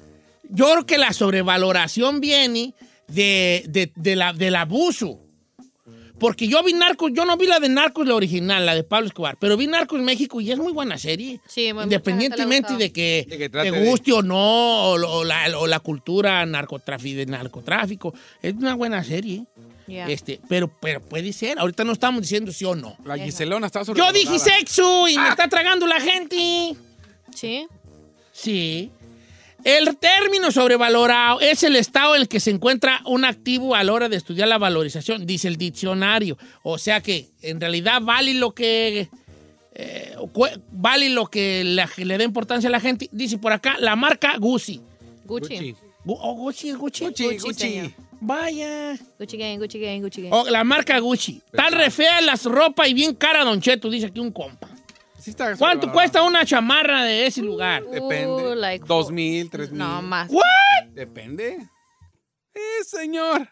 [SPEAKER 5] yo creo que la sobrevaloración viene de, de- de la, del abuso. Porque yo vi Narcos, yo no vi la de Narcos, la original, la de Pablo Escobar, pero vi Narcos México y es muy buena serie.
[SPEAKER 6] Sí, muy-
[SPEAKER 5] Independientemente de que,
[SPEAKER 7] De que
[SPEAKER 5] te
[SPEAKER 7] de-
[SPEAKER 5] guste o no, o, o la, o la cultura narcotráfico, de narcotráfico, es una buena serie.
[SPEAKER 6] Yeah.
[SPEAKER 5] Este, pero, pero puede ser, ahorita no estamos diciendo sí o no.
[SPEAKER 7] La Giselona está
[SPEAKER 5] Yo
[SPEAKER 7] sobrevalorada.
[SPEAKER 5] dije sexo y me está tragando la gente.
[SPEAKER 6] Sí.
[SPEAKER 5] Sí. El término sobrevalorado es el estado en el que se encuentra un activo a la hora de estudiar la valorización, dice el diccionario. O sea que en realidad vale lo que eh, vale lo que le da importancia a la gente. Dice por acá la marca Gucci.
[SPEAKER 6] Gucci.
[SPEAKER 7] Gucci.
[SPEAKER 5] Gu- oh, Gucci, Gucci.
[SPEAKER 7] Gucci,
[SPEAKER 6] Gucci.
[SPEAKER 5] Vaya.
[SPEAKER 6] Gucci gang, Gucci gang, Gucci gang.
[SPEAKER 5] Oh, la marca Gucci. Tan re fea las ropas y bien cara, Don Cheto, dice aquí un compa.
[SPEAKER 7] Sí está
[SPEAKER 5] ¿Cuánto cuesta una chamarra de ese lugar?
[SPEAKER 7] Depende.
[SPEAKER 6] Uh, like
[SPEAKER 7] Dos mil, tres mil.
[SPEAKER 6] No, más.
[SPEAKER 5] ¿What?
[SPEAKER 7] Depende. Eh, señor.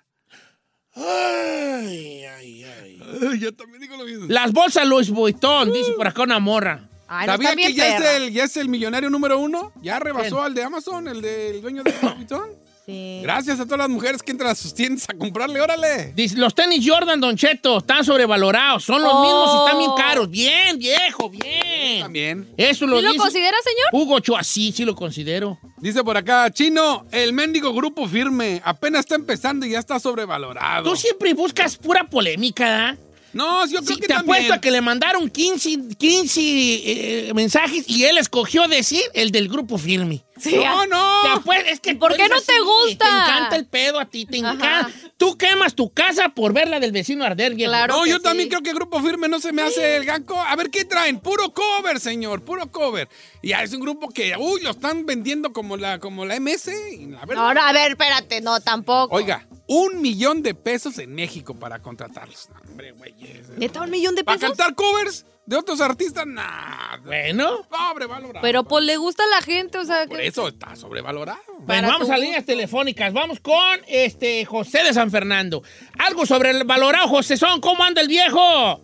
[SPEAKER 5] Ay, ay, ay.
[SPEAKER 7] Yo también digo lo mismo.
[SPEAKER 5] Las bolsas Louis Vuitton, dice por acá una morra.
[SPEAKER 6] Ay, no
[SPEAKER 7] ¿Sabía
[SPEAKER 6] está bien
[SPEAKER 7] que ya es,
[SPEAKER 6] perra.
[SPEAKER 7] el, ya es el millonario número uno? Ya rebasó
[SPEAKER 5] ¿Quién?
[SPEAKER 7] al de Amazon, el del dueño de Louis Vuitton.
[SPEAKER 6] Sí.
[SPEAKER 7] Gracias a todas las mujeres que entran a sus tiendas a comprarle, órale.
[SPEAKER 5] Dice, los tenis Jordan, Don Cheto, están sobrevalorados. Son los
[SPEAKER 6] Oh.
[SPEAKER 5] mismos y están bien caros. Bien, viejo, bien.
[SPEAKER 7] También.
[SPEAKER 5] Eso lo
[SPEAKER 6] ¿Sí lo
[SPEAKER 5] dice
[SPEAKER 6] considera, señor?
[SPEAKER 5] Hugo Ochoa. Sí, sí lo considero.
[SPEAKER 7] Dice por acá, Chino, el mendigo grupo firme apenas está empezando y ya está sobrevalorado.
[SPEAKER 5] Tú siempre buscas pura polémica, ¿ah?
[SPEAKER 7] No, yo creo
[SPEAKER 5] Sí,
[SPEAKER 7] que
[SPEAKER 5] te
[SPEAKER 7] también.
[SPEAKER 5] apuesto a que le mandaron 15, 15 eh, mensajes y él escogió decir el del grupo firme.
[SPEAKER 6] Sí.
[SPEAKER 7] No, no.
[SPEAKER 5] Te apuesto- es que
[SPEAKER 6] ¿Por qué no te
[SPEAKER 5] así,
[SPEAKER 6] gusta?
[SPEAKER 5] Te encanta el pedo a ti, te
[SPEAKER 6] Ajá.
[SPEAKER 5] encanta. Tú quemas tu casa por ver la del vecino arder, viejo.
[SPEAKER 6] Claro.
[SPEAKER 7] No, yo
[SPEAKER 6] sí.
[SPEAKER 7] también creo que grupo firme no se me hace el ganco. A ver, ¿qué traen? Puro cover, señor, puro cover. Y ya es un grupo que, uy, lo están vendiendo como la, como la MS. la verdad-
[SPEAKER 6] No, no, a ver, espérate, no, tampoco.
[SPEAKER 7] Oiga, un millón de pesos en México para contratarlos. No, hombre, güeyes.
[SPEAKER 6] ¿Neta un millón de
[SPEAKER 7] ¿Para
[SPEAKER 6] pesos?
[SPEAKER 7] cantar covers de otros artistas? Nah.
[SPEAKER 5] Bueno.
[SPEAKER 7] Sobrevalorado.
[SPEAKER 6] Pero pues le gusta a la gente, o sea,
[SPEAKER 7] Por
[SPEAKER 6] que...
[SPEAKER 7] eso está sobrevalorado.
[SPEAKER 5] Bueno,
[SPEAKER 6] Para
[SPEAKER 5] vamos
[SPEAKER 6] tu
[SPEAKER 5] a líneas telefónicas. Vamos con este José de San Fernando. Algo sobre el valorado, José Son. ¿Cómo anda el viejo?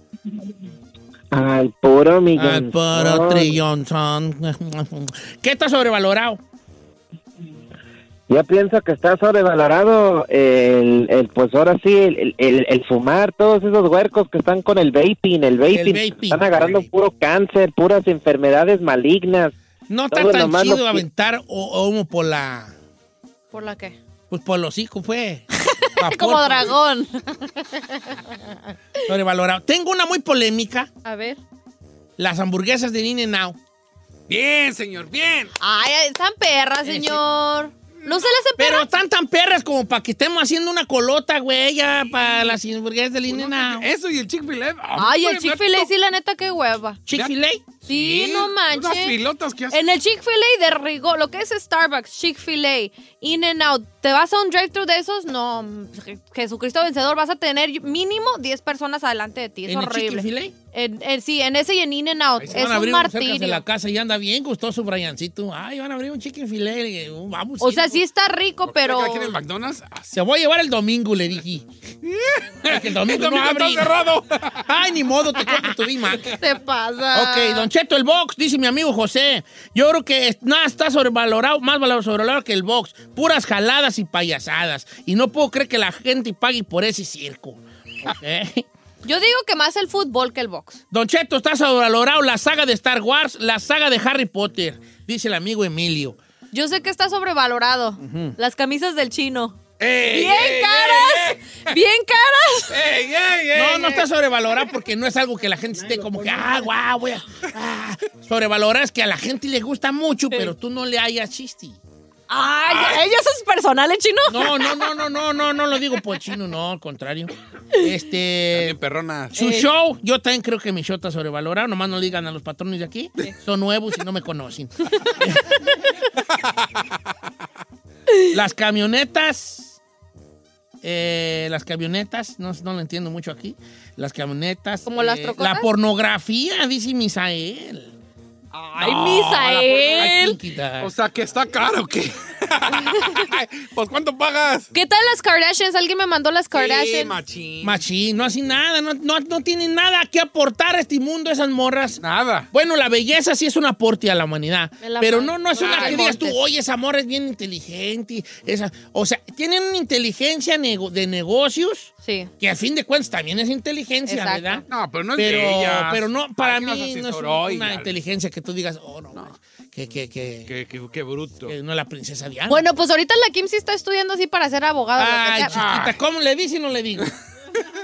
[SPEAKER 14] Al puro millón.
[SPEAKER 5] Al puro trillón son. [laughs] ¿Qué está sobrevalorado?
[SPEAKER 14] Yo pienso que está sobrevalorado el, el pues ahora sí, el, el- el fumar, todos esos huercos que están con el vaping, el vaping,
[SPEAKER 5] vaping.
[SPEAKER 14] están agarrando puro cáncer, puras enfermedades malignas.
[SPEAKER 5] No está tan
[SPEAKER 14] nomás lo
[SPEAKER 5] chido
[SPEAKER 14] que-
[SPEAKER 5] aventar o- humo por la.
[SPEAKER 6] ¿Por la qué?
[SPEAKER 5] Pues por los hijos, fue. [laughs] Vapor,
[SPEAKER 6] Como
[SPEAKER 5] pues.
[SPEAKER 6] dragón. [laughs]
[SPEAKER 5] Sobrevalorado. Tengo una muy polémica.
[SPEAKER 6] A ver.
[SPEAKER 5] Las hamburguesas de In Now.
[SPEAKER 7] Bien, señor, bien.
[SPEAKER 6] Ay, están perras,
[SPEAKER 5] Sí, sí.
[SPEAKER 6] ¿No se le hace
[SPEAKER 5] Pero
[SPEAKER 6] perra?
[SPEAKER 5] están tan perras como para que estemos haciendo una colota, güey, ya para las hamburguesas de In Now.
[SPEAKER 7] Eso y el Chick-fil-A.
[SPEAKER 6] Ay, el
[SPEAKER 7] hombre,
[SPEAKER 6] Chick-fil-A, sí, la neta, qué hueva.
[SPEAKER 5] Chick-fil-A.
[SPEAKER 6] Sí, no
[SPEAKER 7] Unas
[SPEAKER 6] manches.
[SPEAKER 7] filotas que hacen.
[SPEAKER 6] En el Chick-fil-A de rigor, lo que es Starbucks, Chick-fil-A, In-N-Out, ¿te vas a un drive-thru de esos? No, Jesucristo vencedor, vas a tener mínimo 10 personas adelante de ti. Es
[SPEAKER 5] ¿En el
[SPEAKER 6] horrible.
[SPEAKER 5] Chick-fil-A?
[SPEAKER 6] En, en- sí, en ese y en In-N-Out.
[SPEAKER 5] Ahí se
[SPEAKER 6] Es
[SPEAKER 5] van a
[SPEAKER 6] un
[SPEAKER 5] abrir uno cerca de
[SPEAKER 6] martirio.
[SPEAKER 5] la casa y anda bien gustoso Briancito. Ay, van a abrir un chicken filet. uh, Vamos.
[SPEAKER 6] O sea, sí está rico, pero...
[SPEAKER 7] Aquí en el McDonald's. Ah,
[SPEAKER 5] Se voy a llevar el domingo, le dije. [laughs] El domingo,
[SPEAKER 7] El domingo
[SPEAKER 5] no abre.
[SPEAKER 7] cerrado. [laughs]
[SPEAKER 5] Ay, ni modo, te compro tu Big Mac.
[SPEAKER 6] te pasa?
[SPEAKER 5] Ok, Don Cheto, el box, dice mi amigo José. Yo creo que nada está sobrevalorado, más valor- sobrevalorado que el box. Puras jaladas y payasadas. Y no puedo creer que la gente pague por ese circo. [laughs]
[SPEAKER 6] Yo digo que más el fútbol que el box.
[SPEAKER 5] Don Cheto, está sobrevalorado la saga de Star Wars, la saga de Harry Potter, dice el amigo Emilio.
[SPEAKER 6] Yo sé que está sobrevalorado. Las camisas del chino.
[SPEAKER 7] ¡Ey,
[SPEAKER 6] ¡Bien
[SPEAKER 7] ey,
[SPEAKER 6] caras! ¡Bien caras!
[SPEAKER 7] ey, ey, ey,
[SPEAKER 5] No, no está sobrevalorado porque no es algo que la gente esté como que, ah, guau, voy a... Ah. Sobrevalorado es que a la gente le gusta mucho, pero tú no le hayas chiste.
[SPEAKER 6] ¡Ay! ¿Ella es personal, el chino?
[SPEAKER 5] No, no, no, no, no, no, no lo digo por chino, no, al contrario. Este...
[SPEAKER 7] Bien perronas.
[SPEAKER 5] Su show, yo también creo que mi show está sobrevalorado, nomás no le digan a los patrones de aquí, son nuevos y no me conocen. [laughs] las camionetas, eh, las camionetas, no, no lo entiendo mucho aquí, las camionetas.
[SPEAKER 6] ¿Como las
[SPEAKER 5] eh,
[SPEAKER 6] trocotas?
[SPEAKER 5] La pornografía, dice Misael.
[SPEAKER 6] ¡Ay,
[SPEAKER 5] No,
[SPEAKER 6] Misael!
[SPEAKER 7] O sea, que está caro, ¿o ¿qué? [laughs] pues, ¿cuánto pagas?
[SPEAKER 6] ¿Qué tal las Kardashians? Alguien me mandó las
[SPEAKER 7] Sí,
[SPEAKER 6] Kardashians.
[SPEAKER 7] machín.
[SPEAKER 5] Machín, no hacen nada, no, no, no tienen nada que aportar a este mundo esas morras.
[SPEAKER 7] Nada.
[SPEAKER 5] Bueno, la belleza sí es un aporte a la humanidad, pero no, no es una
[SPEAKER 6] Ay,
[SPEAKER 5] que digas tú, oye, esa morra es bien inteligente. Esa, o sea, tienen una inteligencia nego- de negocios
[SPEAKER 6] Sí.
[SPEAKER 5] que a fin de cuentas también es inteligencia,
[SPEAKER 6] Exacto.
[SPEAKER 5] ¿verdad?
[SPEAKER 7] No, pero no es
[SPEAKER 5] pero,
[SPEAKER 7] de ellas.
[SPEAKER 5] pero no, para mí no es una inteligencia que tú digas, oh, no, que, que, que,
[SPEAKER 7] Qué, qué- qué bruto.
[SPEAKER 5] que no es la princesa Diana.
[SPEAKER 6] Bueno, pues ahorita la Kim sí está estudiando así para ser abogada.
[SPEAKER 5] Ay,
[SPEAKER 6] lo que sea.
[SPEAKER 5] chiquita, ¿cómo le dice y no le digo? [laughs]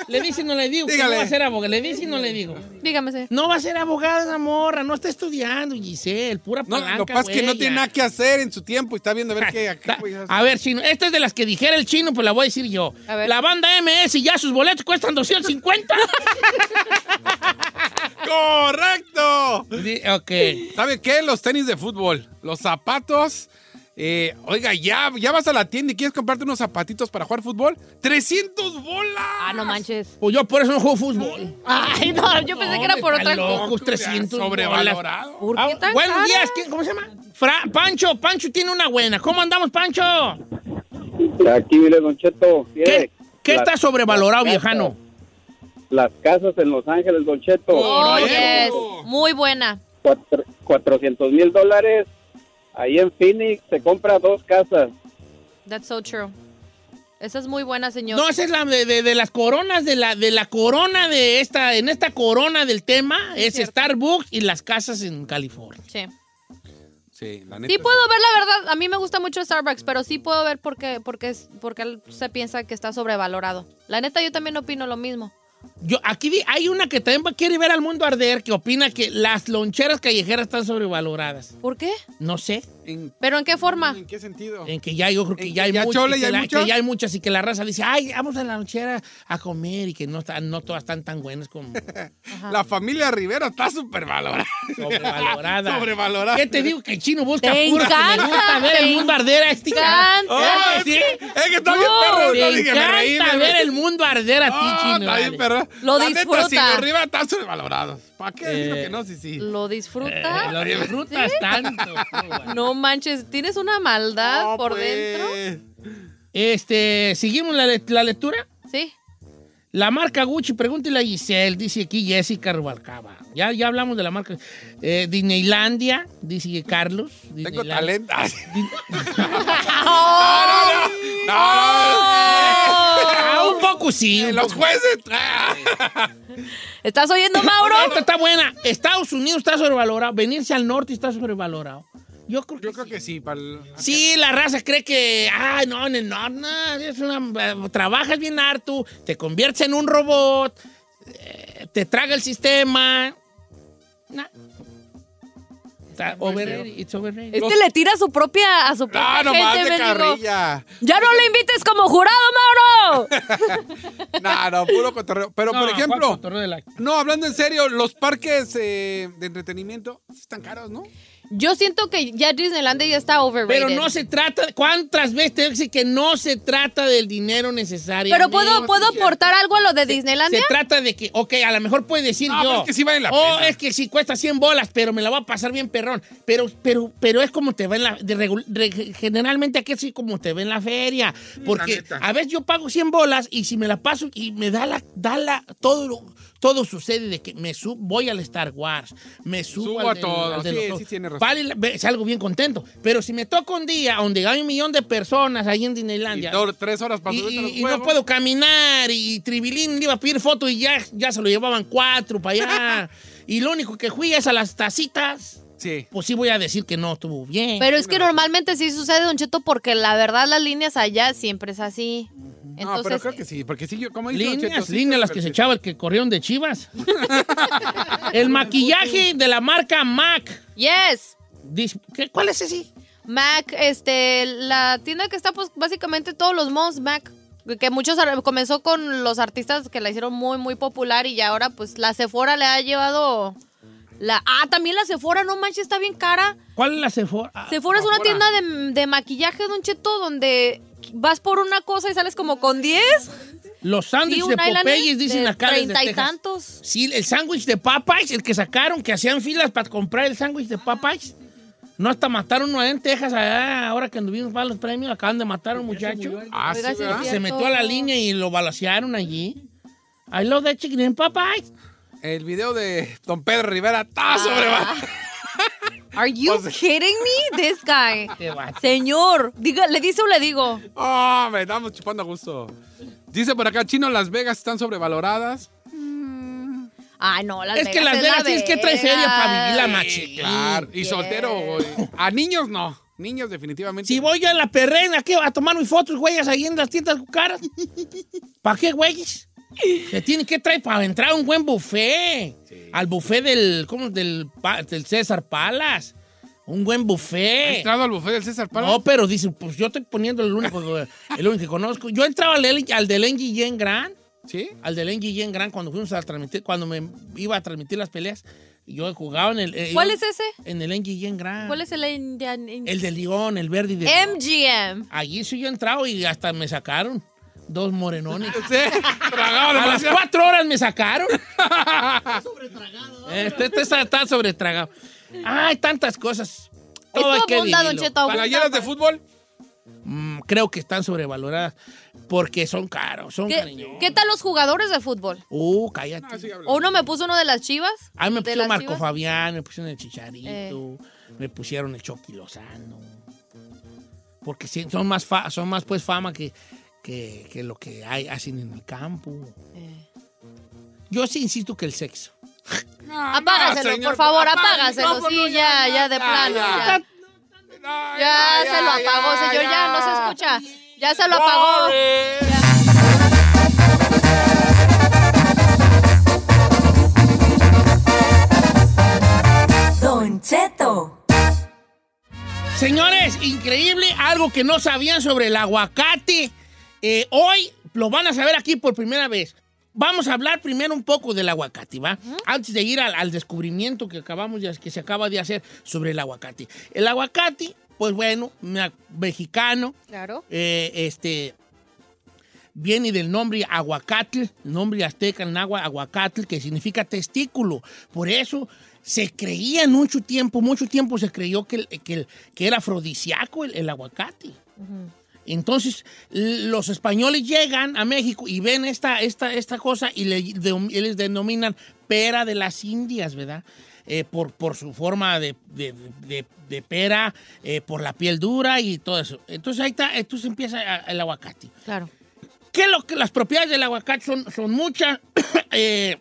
[SPEAKER 5] le dice y no le digo, que no
[SPEAKER 7] Dígale.
[SPEAKER 5] va a ser abogada, le dice y no le digo.
[SPEAKER 6] Dígame, señor.
[SPEAKER 5] No va a ser abogada esa morra, no está estudiando, Giselle, pura
[SPEAKER 7] No,
[SPEAKER 5] palanca,
[SPEAKER 7] lo que pasa es que no tiene nada que hacer en su tiempo y está viendo a ver qué. a qué a
[SPEAKER 5] ver, chino, esta es de las que dijera el chino, pues la voy a decir yo.
[SPEAKER 6] A ver.
[SPEAKER 5] La banda MS ya sus boletos cuestan 250. [laughs]
[SPEAKER 7] ¡Correcto!
[SPEAKER 5] Di- ok.
[SPEAKER 7] ¿Sabe qué? Los tenis de fútbol, los zapatos Eh, oiga, ya, ya vas a la tienda y quieres comprarte unos zapatitos para jugar fútbol. ¡300 bolas!
[SPEAKER 6] Ah, no manches.
[SPEAKER 5] Pues yo por eso no juego fútbol.
[SPEAKER 6] Ay, no, yo pensé que era por otra cosa.
[SPEAKER 5] Locos, 300
[SPEAKER 7] Sobrevalorado.
[SPEAKER 5] bolas.
[SPEAKER 6] ¿Por qué
[SPEAKER 5] Ah,
[SPEAKER 6] tan
[SPEAKER 5] buenos
[SPEAKER 6] cara?
[SPEAKER 5] días, ¿quién- ¿cómo se llama? Fra- Pancho, Pancho tiene una buena. ¿Cómo andamos, Pancho?
[SPEAKER 15] Aquí, mire, Don Cheto.
[SPEAKER 5] ¿Qué,
[SPEAKER 15] mire,
[SPEAKER 5] qué
[SPEAKER 15] las-
[SPEAKER 5] está sobrevalorado,
[SPEAKER 15] las
[SPEAKER 5] viejano?
[SPEAKER 15] Las casas en Los Ángeles, Don Cheto.
[SPEAKER 6] Oh, yes. Muy buena.
[SPEAKER 15] Cuatro- 400 mil dólares. Ahí en Phoenix se compra dos casas.
[SPEAKER 6] That's so true. Esa es muy buena, señor.
[SPEAKER 5] No, esa es la de, de- de las coronas, de la, de la corona de esta, en esta corona del tema, es Starbucks y las casas en California.
[SPEAKER 6] Sí.
[SPEAKER 7] Sí, la neta.
[SPEAKER 6] Sí puedo ver la verdad. A mí me gusta mucho Starbucks, pero sí puedo ver por qué, por qué por qué se piensa que está sobrevalorado. La neta, yo también opino lo mismo.
[SPEAKER 5] Yo, aquí hay una que también va- quiere ver al mundo arder, que opina que las loncheras callejeras están sobrevaloradas.
[SPEAKER 6] ¿Por qué?
[SPEAKER 5] No sé.
[SPEAKER 6] ¿Pero en qué forma?
[SPEAKER 7] ¿En qué sentido?
[SPEAKER 5] En que ya yo creo que
[SPEAKER 7] ¿En
[SPEAKER 5] ya
[SPEAKER 7] que
[SPEAKER 5] hay,
[SPEAKER 7] ya
[SPEAKER 5] muchas,
[SPEAKER 7] chole, ya
[SPEAKER 5] que,
[SPEAKER 7] hay
[SPEAKER 5] la-
[SPEAKER 7] muchas?
[SPEAKER 5] que ya hay muchas y que la raza dice, ay, vamos a la lonchera a comer y que no, están, no todas están tan buenas como [laughs]
[SPEAKER 7] La familia Rivera está súper valorada.
[SPEAKER 5] sobrevalorada. [laughs]
[SPEAKER 7] Sobrevalorada.
[SPEAKER 5] ¿Qué te digo? Que el chino busca
[SPEAKER 6] Te
[SPEAKER 5] pura
[SPEAKER 6] encanta,
[SPEAKER 5] gusta ver el mundo arder a este
[SPEAKER 6] encanta.
[SPEAKER 7] Oh,
[SPEAKER 5] ¿Sí?
[SPEAKER 7] Es que está bien perro.
[SPEAKER 5] te
[SPEAKER 7] no dije, me reí,
[SPEAKER 5] encanta
[SPEAKER 7] me
[SPEAKER 5] ver el mundo arder a ti,
[SPEAKER 7] Ah,
[SPEAKER 5] chino.
[SPEAKER 7] está bien
[SPEAKER 5] vale.
[SPEAKER 7] perro.
[SPEAKER 6] Lo
[SPEAKER 7] La neta,
[SPEAKER 6] disfruta.
[SPEAKER 7] Silvio Rivera están sobrevalorados. ¿Para qué?
[SPEAKER 5] Eh,
[SPEAKER 7] que no, sí, sí.
[SPEAKER 6] ¿Lo disfruta?
[SPEAKER 5] Eh, lo disfrutas tanto.
[SPEAKER 6] No manches, ¿tienes una maldad
[SPEAKER 7] No,
[SPEAKER 6] por
[SPEAKER 7] pues.
[SPEAKER 6] dentro?
[SPEAKER 5] Este, ¿seguimos la, le- la lectura?
[SPEAKER 6] Sí.
[SPEAKER 5] La marca Gucci, pregúntele a Giselle, dice aquí Jessica Rubalcaba. Ya, ya hablamos de la marca. Eh, Disneylandia, dice Carlos.
[SPEAKER 7] Tengo talento. Ay,
[SPEAKER 6] ¡Oh!
[SPEAKER 5] Ah, un poco sí. un
[SPEAKER 7] Los
[SPEAKER 5] poco.
[SPEAKER 7] jueces. [laughs]
[SPEAKER 6] ¿Estás oyendo, Mauro?
[SPEAKER 5] Esta está buena. Estados Unidos está sobrevalorado. Venirse al norte está sobrevalorado. Yo creo que,
[SPEAKER 7] Yo creo que sí. Para el...
[SPEAKER 5] Sí, la raza cree que, ah, no, en el norte, no, es una, eh, trabajas bien harto, te conviertes en un robot, eh, te traga el sistema. Nah. Está overrated, it's overrated.
[SPEAKER 6] Este le tira a su propia, a su propia
[SPEAKER 7] nomás
[SPEAKER 6] gente,
[SPEAKER 7] de
[SPEAKER 6] mendigo.
[SPEAKER 7] carrilla.
[SPEAKER 6] ¡Ya no le invites como jurado, Mauro! [laughs]
[SPEAKER 7] No, no, puro cotorreo. Pero,
[SPEAKER 5] No,
[SPEAKER 7] por
[SPEAKER 5] ¿cuál
[SPEAKER 7] ejemplo, no, hablando en serio, los parques eh, de entretenimiento están caros, ¿no?
[SPEAKER 6] Yo siento que ya Disneylandia ya está overrated.
[SPEAKER 5] Pero no se trata, ¿cuántas veces te dice que no se trata del dinero necesario?
[SPEAKER 6] Pero puedo, ¿puedo aportar algo a lo de Disneylandia?
[SPEAKER 5] Se trata de que, ok, a lo mejor puede decir
[SPEAKER 7] No,
[SPEAKER 5] yo.
[SPEAKER 7] pero es que sí vale la
[SPEAKER 5] oh,
[SPEAKER 7] pena".
[SPEAKER 5] es que sí cuesta 100 bolas, pero me la voy a pasar bien perrón. Pero, pero, pero es como te va en la. de regu- re- generalmente aquí es así como te ve en la feria. Porque a veces yo pago 100 bolas y si me la paso y me da la. Da la todo, lo- todo sucede de que me subo, voy al Star Wars, me subo,
[SPEAKER 7] Subo
[SPEAKER 5] al
[SPEAKER 7] a
[SPEAKER 5] del-
[SPEAKER 7] todo.
[SPEAKER 5] al del
[SPEAKER 7] Sí, sí tiene razón.
[SPEAKER 5] Vale salgo bien contento. Pero si me toca un día donde hay un millón de personas ahí en
[SPEAKER 7] Y
[SPEAKER 5] Disneylandia.
[SPEAKER 7] dos, tres horas para
[SPEAKER 5] Y,
[SPEAKER 7] subirte a los
[SPEAKER 5] y- y no puedo caminar y Tribilín iba a pedir foto y ya, ya se lo llevaban cuatro para allá. [laughs] y lo único que fui es a las tacitas.
[SPEAKER 7] Sí.
[SPEAKER 5] Pues sí voy a decir que no estuvo bien.
[SPEAKER 6] Pero es que normalmente sí sucede, Don Cheto, porque la verdad las líneas allá siempre es así.
[SPEAKER 7] No,
[SPEAKER 6] Entonces,
[SPEAKER 7] pero creo que sí, porque sí, yo, como dice
[SPEAKER 5] líneas,
[SPEAKER 7] Cheto,
[SPEAKER 5] líneas las que se echaba el que corrieron de Chivas. [laughs] el maquillaje de la marca MAC.
[SPEAKER 6] yes.
[SPEAKER 5] Dice- ¿qué- ¿Cuál es ese?
[SPEAKER 6] Mac, este, la tienda que está, pues, básicamente todos los moms Mac. Que muchos ar- comenzó con los artistas que la hicieron muy, muy popular y ya ahora, pues, la Sephora le ha llevado la. Ah, también la Sephora, no manches, está bien cara.
[SPEAKER 5] ¿Cuál es la Sephora? Ah,
[SPEAKER 6] Sephora es una
[SPEAKER 7] Sephora.
[SPEAKER 6] tienda de, de maquillaje, Don Cheto, donde vas por una cosa y sales como con 10.
[SPEAKER 5] Los sándwiches de Popeyes dicen
[SPEAKER 6] de
[SPEAKER 5] acá
[SPEAKER 6] treinta y tantos.
[SPEAKER 5] Sí, el sándwich de Popeyes, el que sacaron, que hacían filas para comprar el sándwich de Popeyes. No hasta mataron uno allá en Texas, allá, ahora que anduvimos para los premios, acaban de matar a un muchacho.
[SPEAKER 7] Ah, sí,
[SPEAKER 5] Se metió a la línea y lo balacearon allí. I love that chicken in Popeyes.
[SPEAKER 7] El video de Don Pedro Rivera
[SPEAKER 6] Ah.
[SPEAKER 7] está sobrevalorado. [laughs]
[SPEAKER 6] Are you
[SPEAKER 7] O sea-
[SPEAKER 6] kidding me? This guy. [laughs] Señor, diga, ¿le dice o le digo?
[SPEAKER 7] Oh, me estamos chupando a gusto. Dice por acá, Chino, Las Vegas están sobrevaloradas.
[SPEAKER 6] Ay, no, Las
[SPEAKER 5] Es que Las Vegas
[SPEAKER 6] la
[SPEAKER 5] tienes que traer feria para vivir la machín.
[SPEAKER 7] Claro. Y soltero, güey. A niños no. Niños definitivamente.
[SPEAKER 5] Si voy yo a la perrena, ¿qué? A tomar mis fotos, güeyes, ahí en las tiendas caras. ¿Para qué, güeyes? Se tiene que traer para entrar a un buen buffet. Al buffet del, ¿cómo? Del, César Palas. Un buen
[SPEAKER 7] ¿Ha
[SPEAKER 5] buffet.
[SPEAKER 7] entrado al buffet del César Pala?
[SPEAKER 5] No, pero dice, pues yo estoy poniendo el único, el único que conozco. Yo entraba al, al del NGN Grand,
[SPEAKER 7] ¿Sí?
[SPEAKER 5] al del NGN Grand cuando fuimos a transmitir, cuando me iba a transmitir las peleas. Yo he jugado en el... eh,
[SPEAKER 6] ¿Cuál es ese?
[SPEAKER 5] En el NGN Grand.
[SPEAKER 6] ¿Cuál es el Indian?
[SPEAKER 5] El de León, el verde y de...
[SPEAKER 6] MGM.
[SPEAKER 5] Allí sí yo he entrado y hasta me sacaron. Dos morenones. [laughs]
[SPEAKER 7] tragado
[SPEAKER 5] A las cuatro horas me sacaron. [laughs] Este, este está, está sobretragado. Hay tantas cosas. Todo hay que
[SPEAKER 6] abunda, Don. Cheto.
[SPEAKER 7] ¿Playeras de fútbol?
[SPEAKER 5] Mm, creo que están sobrevaloradas porque son caros, son
[SPEAKER 6] ¿Qué,
[SPEAKER 5] cariñosos.
[SPEAKER 6] qué tal los jugadores de fútbol?
[SPEAKER 5] Uh, cállate.
[SPEAKER 6] ¿O uno me puso uno de las chivas?
[SPEAKER 5] A mí me
[SPEAKER 6] ¿De
[SPEAKER 5] pusieron
[SPEAKER 6] las
[SPEAKER 5] Marco
[SPEAKER 6] Chivas?
[SPEAKER 5] Fabián, me pusieron el Chicharito,
[SPEAKER 6] Eh.
[SPEAKER 5] me pusieron el Chucky Lozano. Porque sí, son más, fa- son más pues fama que, que, que lo que hay, hacen en el campo.
[SPEAKER 6] Eh.
[SPEAKER 5] Yo sí insisto que el sexo.
[SPEAKER 6] Apágaselo,
[SPEAKER 7] señor,
[SPEAKER 6] por favor, apágaselo.
[SPEAKER 7] no,
[SPEAKER 6] sí, ya,
[SPEAKER 7] ya,
[SPEAKER 6] ya, de
[SPEAKER 7] ya,
[SPEAKER 6] plano.
[SPEAKER 7] ya.
[SPEAKER 6] Ya, Ya se lo apagó, señor. Ya no se escucha. Ya se lo apagó.
[SPEAKER 8] Don Cheto.
[SPEAKER 5] Señores, increíble, algo que no sabían sobre el aguacate. Eh, hoy lo van a saber aquí por primera vez. Vamos a hablar primero un poco del aguacate, ¿va? Antes de ir al, al descubrimiento que acabamos de, que se acaba de hacer sobre el aguacate. El aguacate, pues bueno, me- mexicano,
[SPEAKER 6] Claro.
[SPEAKER 5] eh, este viene del nombre aguacatl, nombre azteca en agua aguacatl, que significa testículo. Por eso se creía en mucho tiempo, mucho tiempo se creyó que, el- que, el- que era afrodisíaco el, el aguacate. Entonces, los españoles llegan a México y ven esta, esta, esta cosa y le, de- les denominan pera de las Indias, ¿verdad? Eh, por, por su forma de, de- de- de pera, eh, por la piel dura y todo eso. Entonces ahí está, entonces empieza el aguacate.
[SPEAKER 6] Claro.
[SPEAKER 5] ¿Qué es lo que las propiedades del aguacate son, son muchas? [coughs] eh,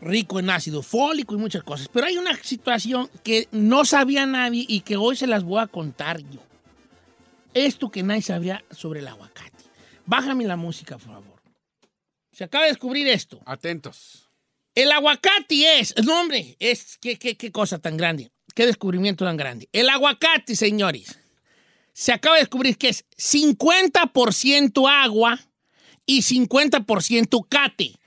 [SPEAKER 5] rico en ácido fólico y muchas cosas. Pero hay una situación que no sabía nadie y que hoy se las voy a contar yo. Esto que nadie sabía sobre el aguacate. Bájame la música, por favor. Se acaba de descubrir esto.
[SPEAKER 7] Atentos.
[SPEAKER 5] El aguacate es, no hombre, es, qué, qué, qué cosa tan grande, qué descubrimiento tan grande. El aguacate, señores, se acaba de descubrir que es 50% agua y 50% cate.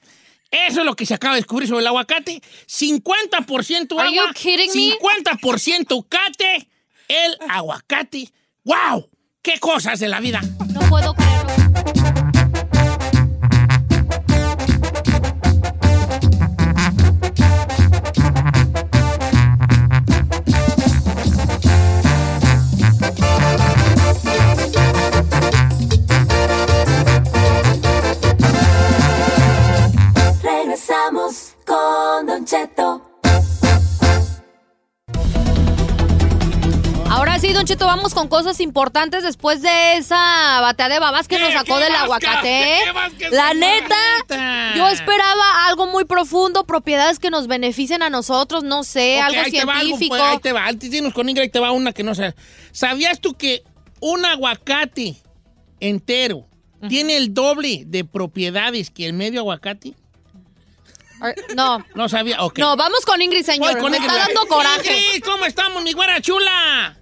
[SPEAKER 5] Eso es lo que se acaba de descubrir sobre el aguacate. 50%
[SPEAKER 6] Are you
[SPEAKER 5] agua,
[SPEAKER 6] kidding me?
[SPEAKER 5] 50% cate, el aguacate. ¡Wow! ¡Qué cosas de la vida!
[SPEAKER 6] No puedo creerlo.
[SPEAKER 8] Regresamos con Don Cheto.
[SPEAKER 6] Ahora sí, Don Cheto, vamos con cosas importantes después de esa batea de babas que nos sacó del aguacate. La neta,
[SPEAKER 5] neta?
[SPEAKER 6] yo esperaba algo muy profundo, propiedades que nos beneficien a nosotros, no sé, algo
[SPEAKER 5] ahí te va algo,
[SPEAKER 6] científico.
[SPEAKER 5] pues, ahí te va. Antes dinos con Ingrid, ahí te va una que no sabes. ¿Sabías tú que un aguacate entero tiene el doble de propiedades que el medio aguacate?
[SPEAKER 6] No,
[SPEAKER 5] No sabía, ok.
[SPEAKER 6] no, vamos con Ingrid, señor.
[SPEAKER 5] Con
[SPEAKER 6] Me
[SPEAKER 5] Ingrid.
[SPEAKER 6] está dando coraje.
[SPEAKER 5] Ingrid, ¿cómo estamos, mi güera chula?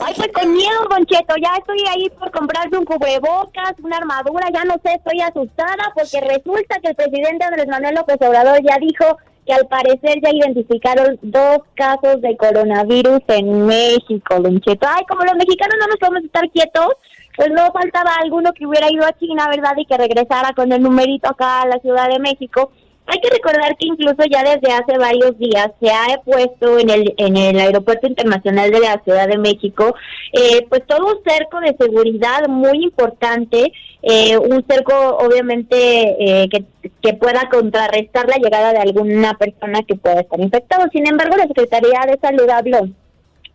[SPEAKER 16] Ay, pues con miedo, Don ya estoy ahí por comprarme un cubrebocas, una armadura, ya no sé, estoy asustada porque resulta que el presidente Andrés Manuel López Obrador ya dijo que al parecer ya identificaron dos casos de coronavirus en México, Don. Ay, como los mexicanos no nos podemos estar quietos, pues no faltaba alguno que hubiera ido a China, ¿verdad? Y que regresara con el numerito acá a la Ciudad de México. Hay que recordar que incluso ya desde hace varios días se ha puesto en el en el aeropuerto internacional de la Ciudad de México, eh, pues todo un cerco de seguridad muy importante, eh, un cerco obviamente eh, que, que pueda contrarrestar la llegada de alguna persona que pueda estar infectada. Sin embargo, la Secretaría de Salud habló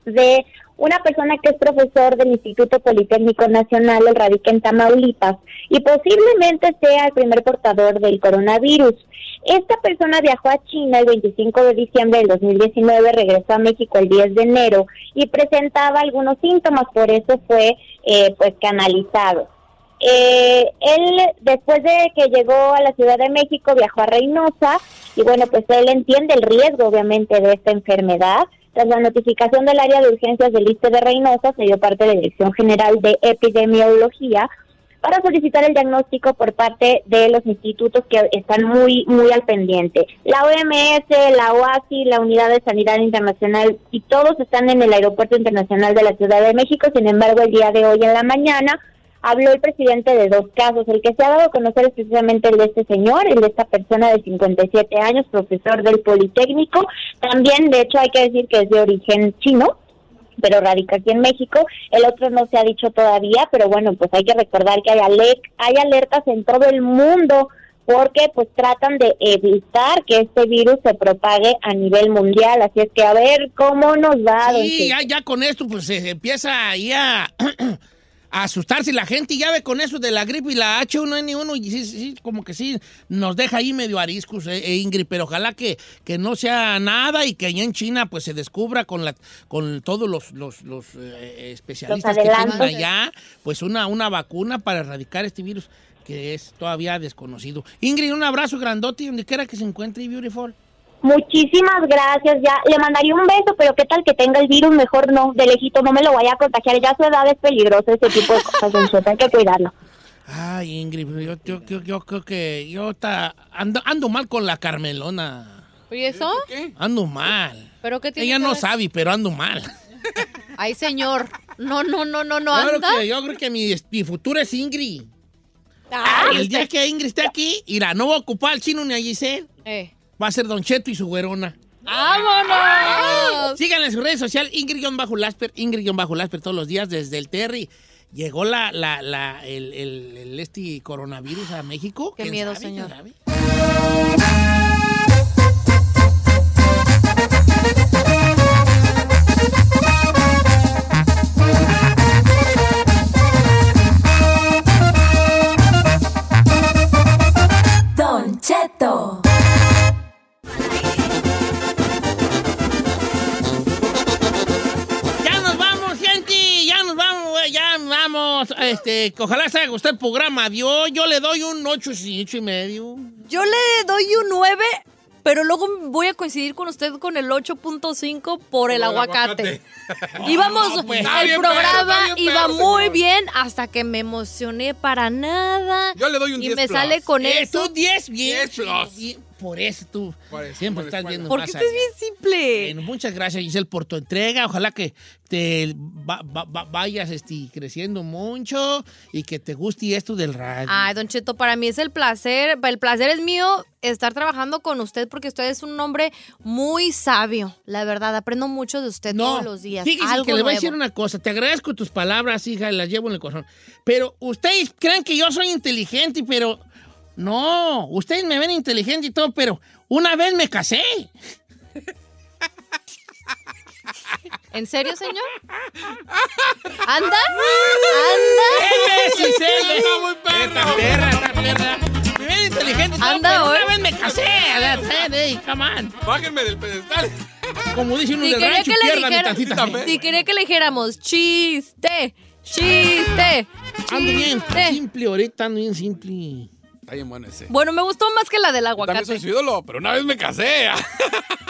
[SPEAKER 16] de una persona que es profesor del Instituto Politécnico Nacional, el radica en Tamaulipas, y posiblemente sea el primer portador del coronavirus. Esta persona viajó a China el 25 de diciembre del 2019, regresó a México el 10 de enero y presentaba algunos síntomas, por eso fue eh, pues canalizado. Eh, él, después de que llegó a la Ciudad de México, viajó a Reynosa y bueno, pues él entiende el riesgo obviamente de esta enfermedad. Tras la notificación del área de urgencias del ISTE de Reynosa, se dio parte de la Dirección General de Epidemiología para solicitar el diagnóstico por parte de los institutos que están muy, muy al pendiente. La OMS, la OASI, la Unidad de Sanidad Internacional y todos están en el Aeropuerto Internacional de la Ciudad de México. Sin embargo, el día de hoy en la mañana habló el presidente de dos casos. El que se ha dado a conocer es precisamente el de este señor, el de esta persona de 57 años, profesor del Politécnico. También, de hecho, hay que decir que es de origen chino pero radica aquí en México. El otro no se ha dicho todavía, pero bueno, pues hay que recordar que hay, ale- hay alertas en todo el mundo porque pues tratan de evitar que este virus se propague a nivel mundial. Así es que a ver cómo nos va.
[SPEAKER 5] Sí, ya, ya con esto pues se empieza ahí a [clears throat] asustarse la gente y ya ve con eso de la gripe y la H1N1 y sí, sí, sí, como que sí nos deja ahí medio ariscos, eh, eh, Ingrid, pero ojalá que, que no sea nada y que allá en China pues se descubra con la con todos los, los, los, eh, especialistas
[SPEAKER 16] Los
[SPEAKER 5] que tienen allá pues una, una vacuna para erradicar este virus que es todavía desconocido. Ingrid, un abrazo grandote y donde quiera que se encuentre, beautiful.
[SPEAKER 16] Muchísimas gracias. Ya le mandaría un beso, pero qué tal que tenga el virus, mejor no, de lejito no me lo vaya a contagiar. Ya su edad es peligroso ese tipo de cosas, hay que cuidarlo.
[SPEAKER 5] Ay, Ingrid, yo, yo, yo, yo creo que yo ta- ando, ando mal con la Carmelona.
[SPEAKER 6] ¿Y eso?
[SPEAKER 5] Ando mal.
[SPEAKER 6] ¿Pero qué tiene
[SPEAKER 5] Ella
[SPEAKER 6] que
[SPEAKER 5] no
[SPEAKER 6] ver?
[SPEAKER 5] sabe, pero ando mal. [laughs]
[SPEAKER 6] Ay, señor. No, no, no, no, no
[SPEAKER 5] yo, creo
[SPEAKER 6] anda.
[SPEAKER 5] que, yo creo que mi, mi futuro es Ingrid.
[SPEAKER 6] Ah,
[SPEAKER 5] el día que Ingrid esté aquí, irá, no va a ocupar al chino ni a Giselle.
[SPEAKER 6] Eh.
[SPEAKER 5] Va a ser Don Cheto y su güerona.
[SPEAKER 6] ¡Vámonos!
[SPEAKER 5] Síganla en su redes social, Ingrid-Lasper, Ingrid-Lasper todos los días desde el Terry. Llegó la, la, la, el, el, el este coronavirus a México.
[SPEAKER 6] Qué
[SPEAKER 5] ¿Quién
[SPEAKER 6] miedo,
[SPEAKER 5] sabe?
[SPEAKER 6] señor.
[SPEAKER 5] Este, ojalá se haya gustado el programa. Yo, yo le doy un 8, y- ocho y medio.
[SPEAKER 6] Yo le doy un 9, pero luego voy a coincidir con usted con el 8.5 por el
[SPEAKER 7] el
[SPEAKER 6] aguacate.
[SPEAKER 7] aguacate.
[SPEAKER 6] Íbamos,
[SPEAKER 5] No, pues.
[SPEAKER 6] El
[SPEAKER 7] bien,
[SPEAKER 6] programa iba
[SPEAKER 7] perro,
[SPEAKER 6] muy
[SPEAKER 7] señor.
[SPEAKER 6] bien hasta que me emocioné para nada.
[SPEAKER 7] Yo le doy un
[SPEAKER 6] y
[SPEAKER 7] 10
[SPEAKER 6] me
[SPEAKER 7] plus.
[SPEAKER 6] sale con
[SPEAKER 5] Eh,
[SPEAKER 6] eso.
[SPEAKER 5] tú 10, bien.
[SPEAKER 7] 10 plus.
[SPEAKER 5] Por eso tú
[SPEAKER 7] Por eso,
[SPEAKER 5] siempre
[SPEAKER 7] por
[SPEAKER 5] estás
[SPEAKER 7] la
[SPEAKER 5] viendo
[SPEAKER 6] Porque
[SPEAKER 5] más
[SPEAKER 6] usted es
[SPEAKER 5] allá.
[SPEAKER 6] bien simple.
[SPEAKER 5] Bueno, muchas gracias, Giselle, por tu entrega. Ojalá que te va- va- va- vayas este, creciendo mucho y que te guste esto del radio.
[SPEAKER 6] Ay, Don Cheto, para mí es el placer, el placer es mío estar trabajando con usted porque usted es un hombre muy sabio, la verdad, aprendo mucho de usted todos los días.
[SPEAKER 5] Fíjese
[SPEAKER 6] algo
[SPEAKER 5] que le voy a decir una cosa. Te agradezco tus palabras, hija, y las llevo en el corazón. Pero ustedes creen que yo soy inteligente, pero no. Ustedes me ven inteligente y todo, pero una vez me casé.
[SPEAKER 6] ¿En serio, señor? [laughs] ¿Anda? ¿Anda?
[SPEAKER 5] Me ven inteligente y todo,
[SPEAKER 6] Anda,
[SPEAKER 5] pero
[SPEAKER 6] hoy.
[SPEAKER 5] una vez me casé. A ver, hey, come on.
[SPEAKER 7] Bájenme del pedestal.
[SPEAKER 5] Como dice uno
[SPEAKER 6] Si
[SPEAKER 5] del rancho,
[SPEAKER 6] que le
[SPEAKER 5] mi tantita
[SPEAKER 6] si quería que le dijéramos chiste, chiste,
[SPEAKER 5] Ando bien
[SPEAKER 6] chiste.
[SPEAKER 5] simple ahorita, ando bien simple.
[SPEAKER 7] Está bien bueno ese.
[SPEAKER 6] Bueno, me gustó más que la del
[SPEAKER 7] También soy
[SPEAKER 6] aguacate.
[SPEAKER 7] su ídolo, pero una vez me casé. [laughs]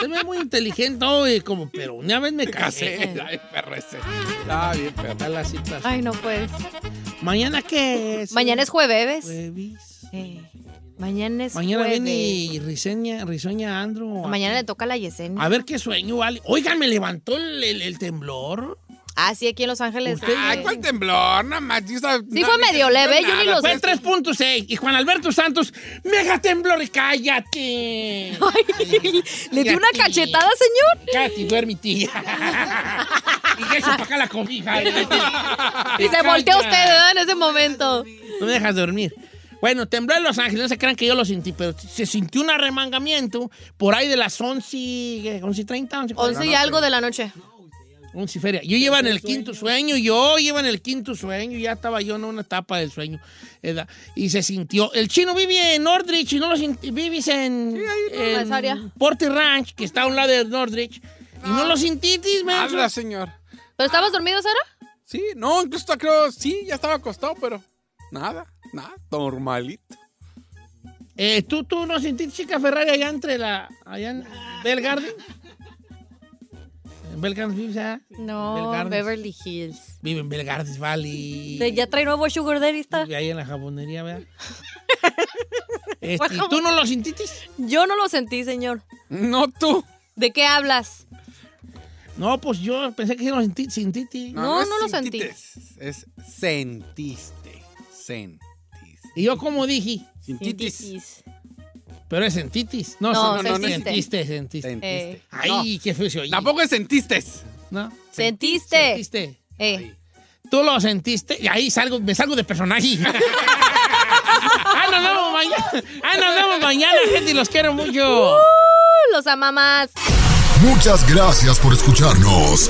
[SPEAKER 5] Es muy inteligente, oye, como, pero una vez me
[SPEAKER 7] Me casé.
[SPEAKER 5] casé. [laughs]
[SPEAKER 7] Ay, perro ese. Está bien, perro.
[SPEAKER 5] Está la cita.
[SPEAKER 6] Ay, no pues.
[SPEAKER 5] ¿Mañana qué es?
[SPEAKER 6] Mañana es jueves.
[SPEAKER 5] Jueves.
[SPEAKER 6] Eh, mañana es
[SPEAKER 5] Mañana
[SPEAKER 6] jueves.
[SPEAKER 5] viene Riseña, Risueña Andro.
[SPEAKER 6] Mañana le toca a la Yesenia.
[SPEAKER 5] A ver qué sueño, vale. Oigan, me levantó el, el- el temblor.
[SPEAKER 6] Ah, sí, aquí en Los Ángeles.
[SPEAKER 5] Usted-
[SPEAKER 7] Ay, ¿cuál temblor? Nada más. Sí,
[SPEAKER 6] fue medio leve, yo ni lo
[SPEAKER 5] Fue
[SPEAKER 6] sé.
[SPEAKER 5] 3.6. Y Juan Alberto Santos, mega temblor, cállate.
[SPEAKER 6] Ay, ¿Le dio una
[SPEAKER 5] Cállate.
[SPEAKER 6] cachetada, señor?
[SPEAKER 5] Cállate, duerme, tía. [laughs] y eso acá la cobija.
[SPEAKER 6] Y se volteó usted, ¿verdad? En ese momento.
[SPEAKER 5] No me dejas dormir. Bueno, tembló en Los Ángeles, no se crean que yo lo sentí, pero se sintió un arremangamiento por ahí de las 11, ¿qué? 11.30, 11.40.
[SPEAKER 6] 11 y algo de la noche.
[SPEAKER 5] 11 y feria. Yo iba en el quinto sueño, yo iba en el quinto sueño, ya estaba yo en una etapa del sueño. ¿verdad? Y se sintió. El chino vive en Nordrich y no lo sintí. Vives en, en
[SPEAKER 6] esa área.
[SPEAKER 5] Porty Ranch, que está a un lado de Nordrich. Y no lo sintitis, man.
[SPEAKER 7] Habla, señor.
[SPEAKER 6] ¿Pero estabas dormido, Sara?
[SPEAKER 7] Sí, no, incluso creo, sí, ya estaba acostado, pero nada, nada, normalito.
[SPEAKER 5] Eh, ¿tú, ¿Tú no sentiste chica Ferrari allá entre la. allá en Bell Garden? ¿En Bell Gardens vives ya?
[SPEAKER 6] No,
[SPEAKER 5] Gardens.
[SPEAKER 6] Beverly Hills.
[SPEAKER 5] Vive en Bell Gardens Valley.
[SPEAKER 6] De- ya trae nuevo sugar daddy está.
[SPEAKER 5] Vive ahí en la jabonería, ¿verdad? [laughs] Este, ¿Tú no lo sentiste?
[SPEAKER 6] Yo no lo sentí, señor.
[SPEAKER 7] No tú.
[SPEAKER 6] ¿De qué hablas?
[SPEAKER 5] No, pues yo pensé que sí lo sentí, sentiste.
[SPEAKER 6] No,
[SPEAKER 7] es
[SPEAKER 6] no lo sentí.
[SPEAKER 7] Es sentiste. Sen.
[SPEAKER 5] ¿Y yo cómo dije?
[SPEAKER 7] Sintitis.
[SPEAKER 5] Pero es sentitis. No,
[SPEAKER 6] No,
[SPEAKER 5] no, no,
[SPEAKER 6] sentiste.
[SPEAKER 5] sentiste, sentiste.
[SPEAKER 6] Eh.
[SPEAKER 5] Ay, qué feo.
[SPEAKER 7] Tampoco es sentistes.
[SPEAKER 5] No.
[SPEAKER 6] ¿Sentiste?
[SPEAKER 5] Sentiste.
[SPEAKER 6] Eh.
[SPEAKER 5] Tú lo sentiste y ahí salgo, me salgo de personaje. [laughs] ah, nos vemos mañana. Ah, nos vemos mañana, gente, y los quiero mucho.
[SPEAKER 6] Uh, los amamás.
[SPEAKER 17] Muchas gracias por escucharnos.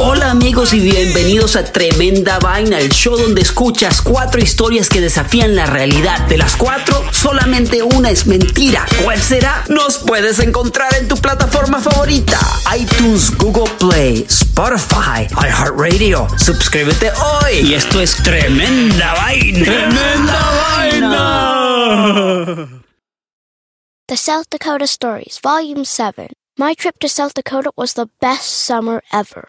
[SPEAKER 18] Hola amigos y bienvenidos a Tremenda Vaina, el show donde escuchas cuatro historias que desafían la realidad. De las cuatro, solamente una es mentira. ¿Cuál será? Nos puedes encontrar en tu plataforma favorita. iTunes, Google Play, Spotify, iHeartRadio. Suscríbete hoy. Y esto es Tremenda Vaina.
[SPEAKER 19] Vaina!
[SPEAKER 20] The South Dakota Stories, Volume 7. My trip to South Dakota was the best summer ever.